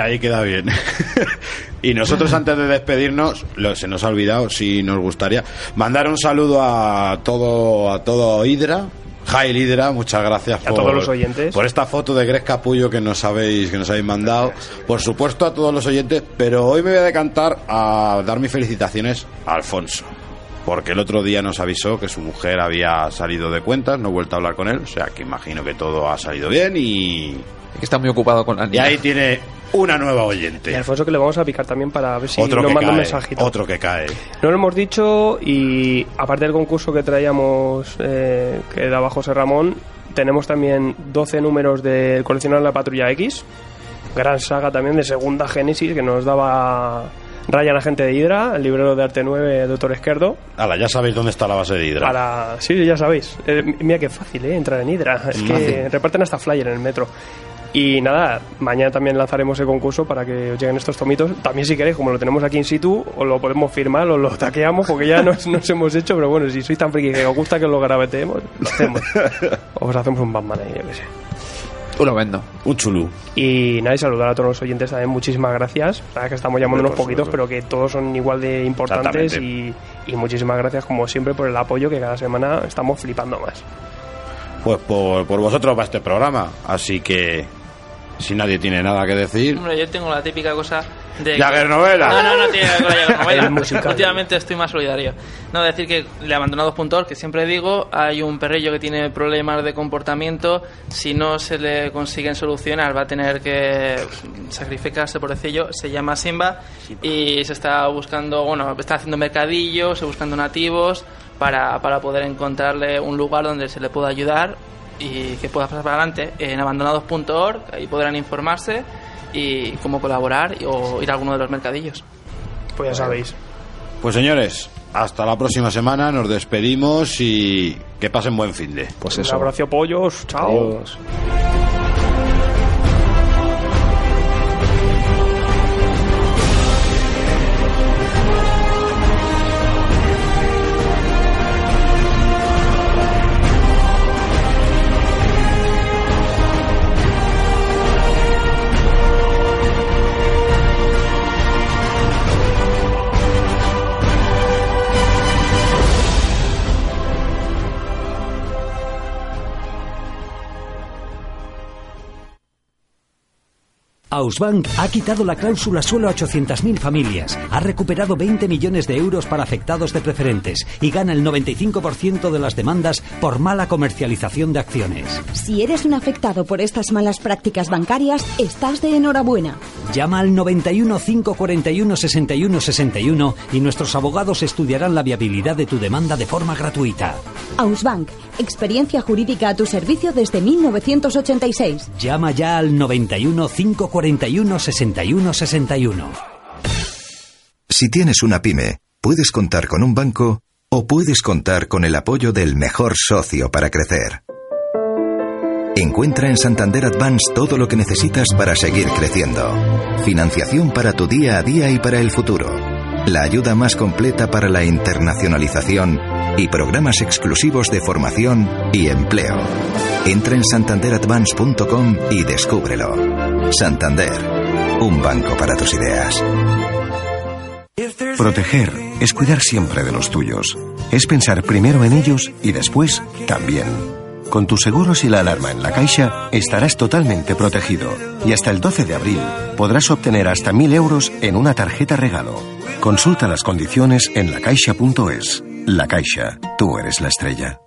Ahí, queda bien. y nosotros antes de despedirnos, lo- se nos ha olvidado, si nos gustaría, mandar un saludo a todo, a todo Hydra. Jail Hydra, muchas gracias a todos los oyentes. por esta foto de Greg Capullo que nos habéis, que nos habéis mandado. Por supuesto a todos los oyentes, pero hoy me voy a decantar a dar mis felicitaciones a Alfonso. Porque el otro día nos avisó que su mujer había salido de cuentas, no he vuelto a hablar con él, o sea que imagino que todo ha salido bien y, que está muy ocupado con la y ahí tiene una nueva Y oyente. Alfonso que le vamos a picar también para ver si otro nos que manda un cae, mensajito. otro que cae. No lo hemos dicho y aparte del concurso que traíamos eh, que daba José Ramón, tenemos también 12 números del coleccionar la Patrulla X, gran saga también de segunda génesis que nos daba Ryan Agente de Hydra, el librero de arte 9 Doctor Esquerdo. Ala, ya sabéis dónde está la base de Hydra. Para... Sí, ya sabéis. Eh, mira qué fácil, ¿eh? Entrar en Hydra. Es que Fácil. reparten hasta flyer en el metro. Y nada, mañana también lanzaremos el concurso para que os lleguen estos tomitos. También si queréis, como lo tenemos aquí in situ, os lo podemos firmar, os lo taqueamos, porque ya nos, nos hemos hecho, pero bueno, si sois tan friki que os gusta que os lo grabeteemos, lo hacemos. Os hacemos un Batman ahí, yo qué sé. Lo vendo. Un chulú. Y nada, y saludar a todos los oyentes también, muchísimas gracias. Sabes que estamos llamando unos poquitos, pero que todos son igual de importantes y, y muchísimas gracias como siempre por el apoyo que cada semana estamos flipando más. Pues por, por vosotros va este programa. Así que, si nadie tiene nada que decir, Hombre, yo tengo la típica cosa de... Jagger novela. No, no, no tiene que ver con la novela. Últimamente estoy más solidario. No, decir que le abandonados.org, que siempre digo, hay un perrillo que tiene problemas de comportamiento. Si no se le consiguen solucionar, va a tener que sacrificarse, por decirlo. Se llama Simba y se está buscando, bueno, está haciendo mercadillos, se buscando nativos para, para poder encontrarle un lugar donde se le pueda ayudar y que pueda pasar para adelante en abandonados.org. Ahí podrán informarse y cómo colaborar o ir a alguno de los mercadillos. Pues ya sabéis. pues señores, hasta la próxima semana. Nos despedimos y que pasen buen fin de. Pues Un eso. abrazo, pollos. Chao. Adiós. Ausbank ha quitado la cláusula suelo a 800.000 familias, ha recuperado 20 millones de euros para afectados de preferentes y gana el 95% de las demandas por mala comercialización de acciones. Si eres un afectado por estas malas prácticas bancarias, estás de enhorabuena. Llama al 91 541 61 61 y nuestros abogados estudiarán la viabilidad de tu demanda de forma gratuita. Ausbank, experiencia jurídica a tu servicio desde 1986. Llama ya al 91 541 61 61. Si tienes una pyme, puedes contar con un banco o puedes contar con el apoyo del mejor socio para crecer. Encuentra en Santander Advance todo lo que necesitas para seguir creciendo. Financiación para tu día a día y para el futuro. La ayuda más completa para la internacionalización y programas exclusivos de formación y empleo. Entra en santanderadvance.com y descúbrelo. Santander, un banco para tus ideas. Proteger es cuidar siempre de los tuyos. Es pensar primero en ellos y después también. Con tus seguros y la alarma en la Caixa estarás totalmente protegido. Y hasta el 12 de abril podrás obtener hasta 1.000 euros en una tarjeta regalo. Consulta las condiciones en lacaixa.es. La Caixa, tú eres la estrella.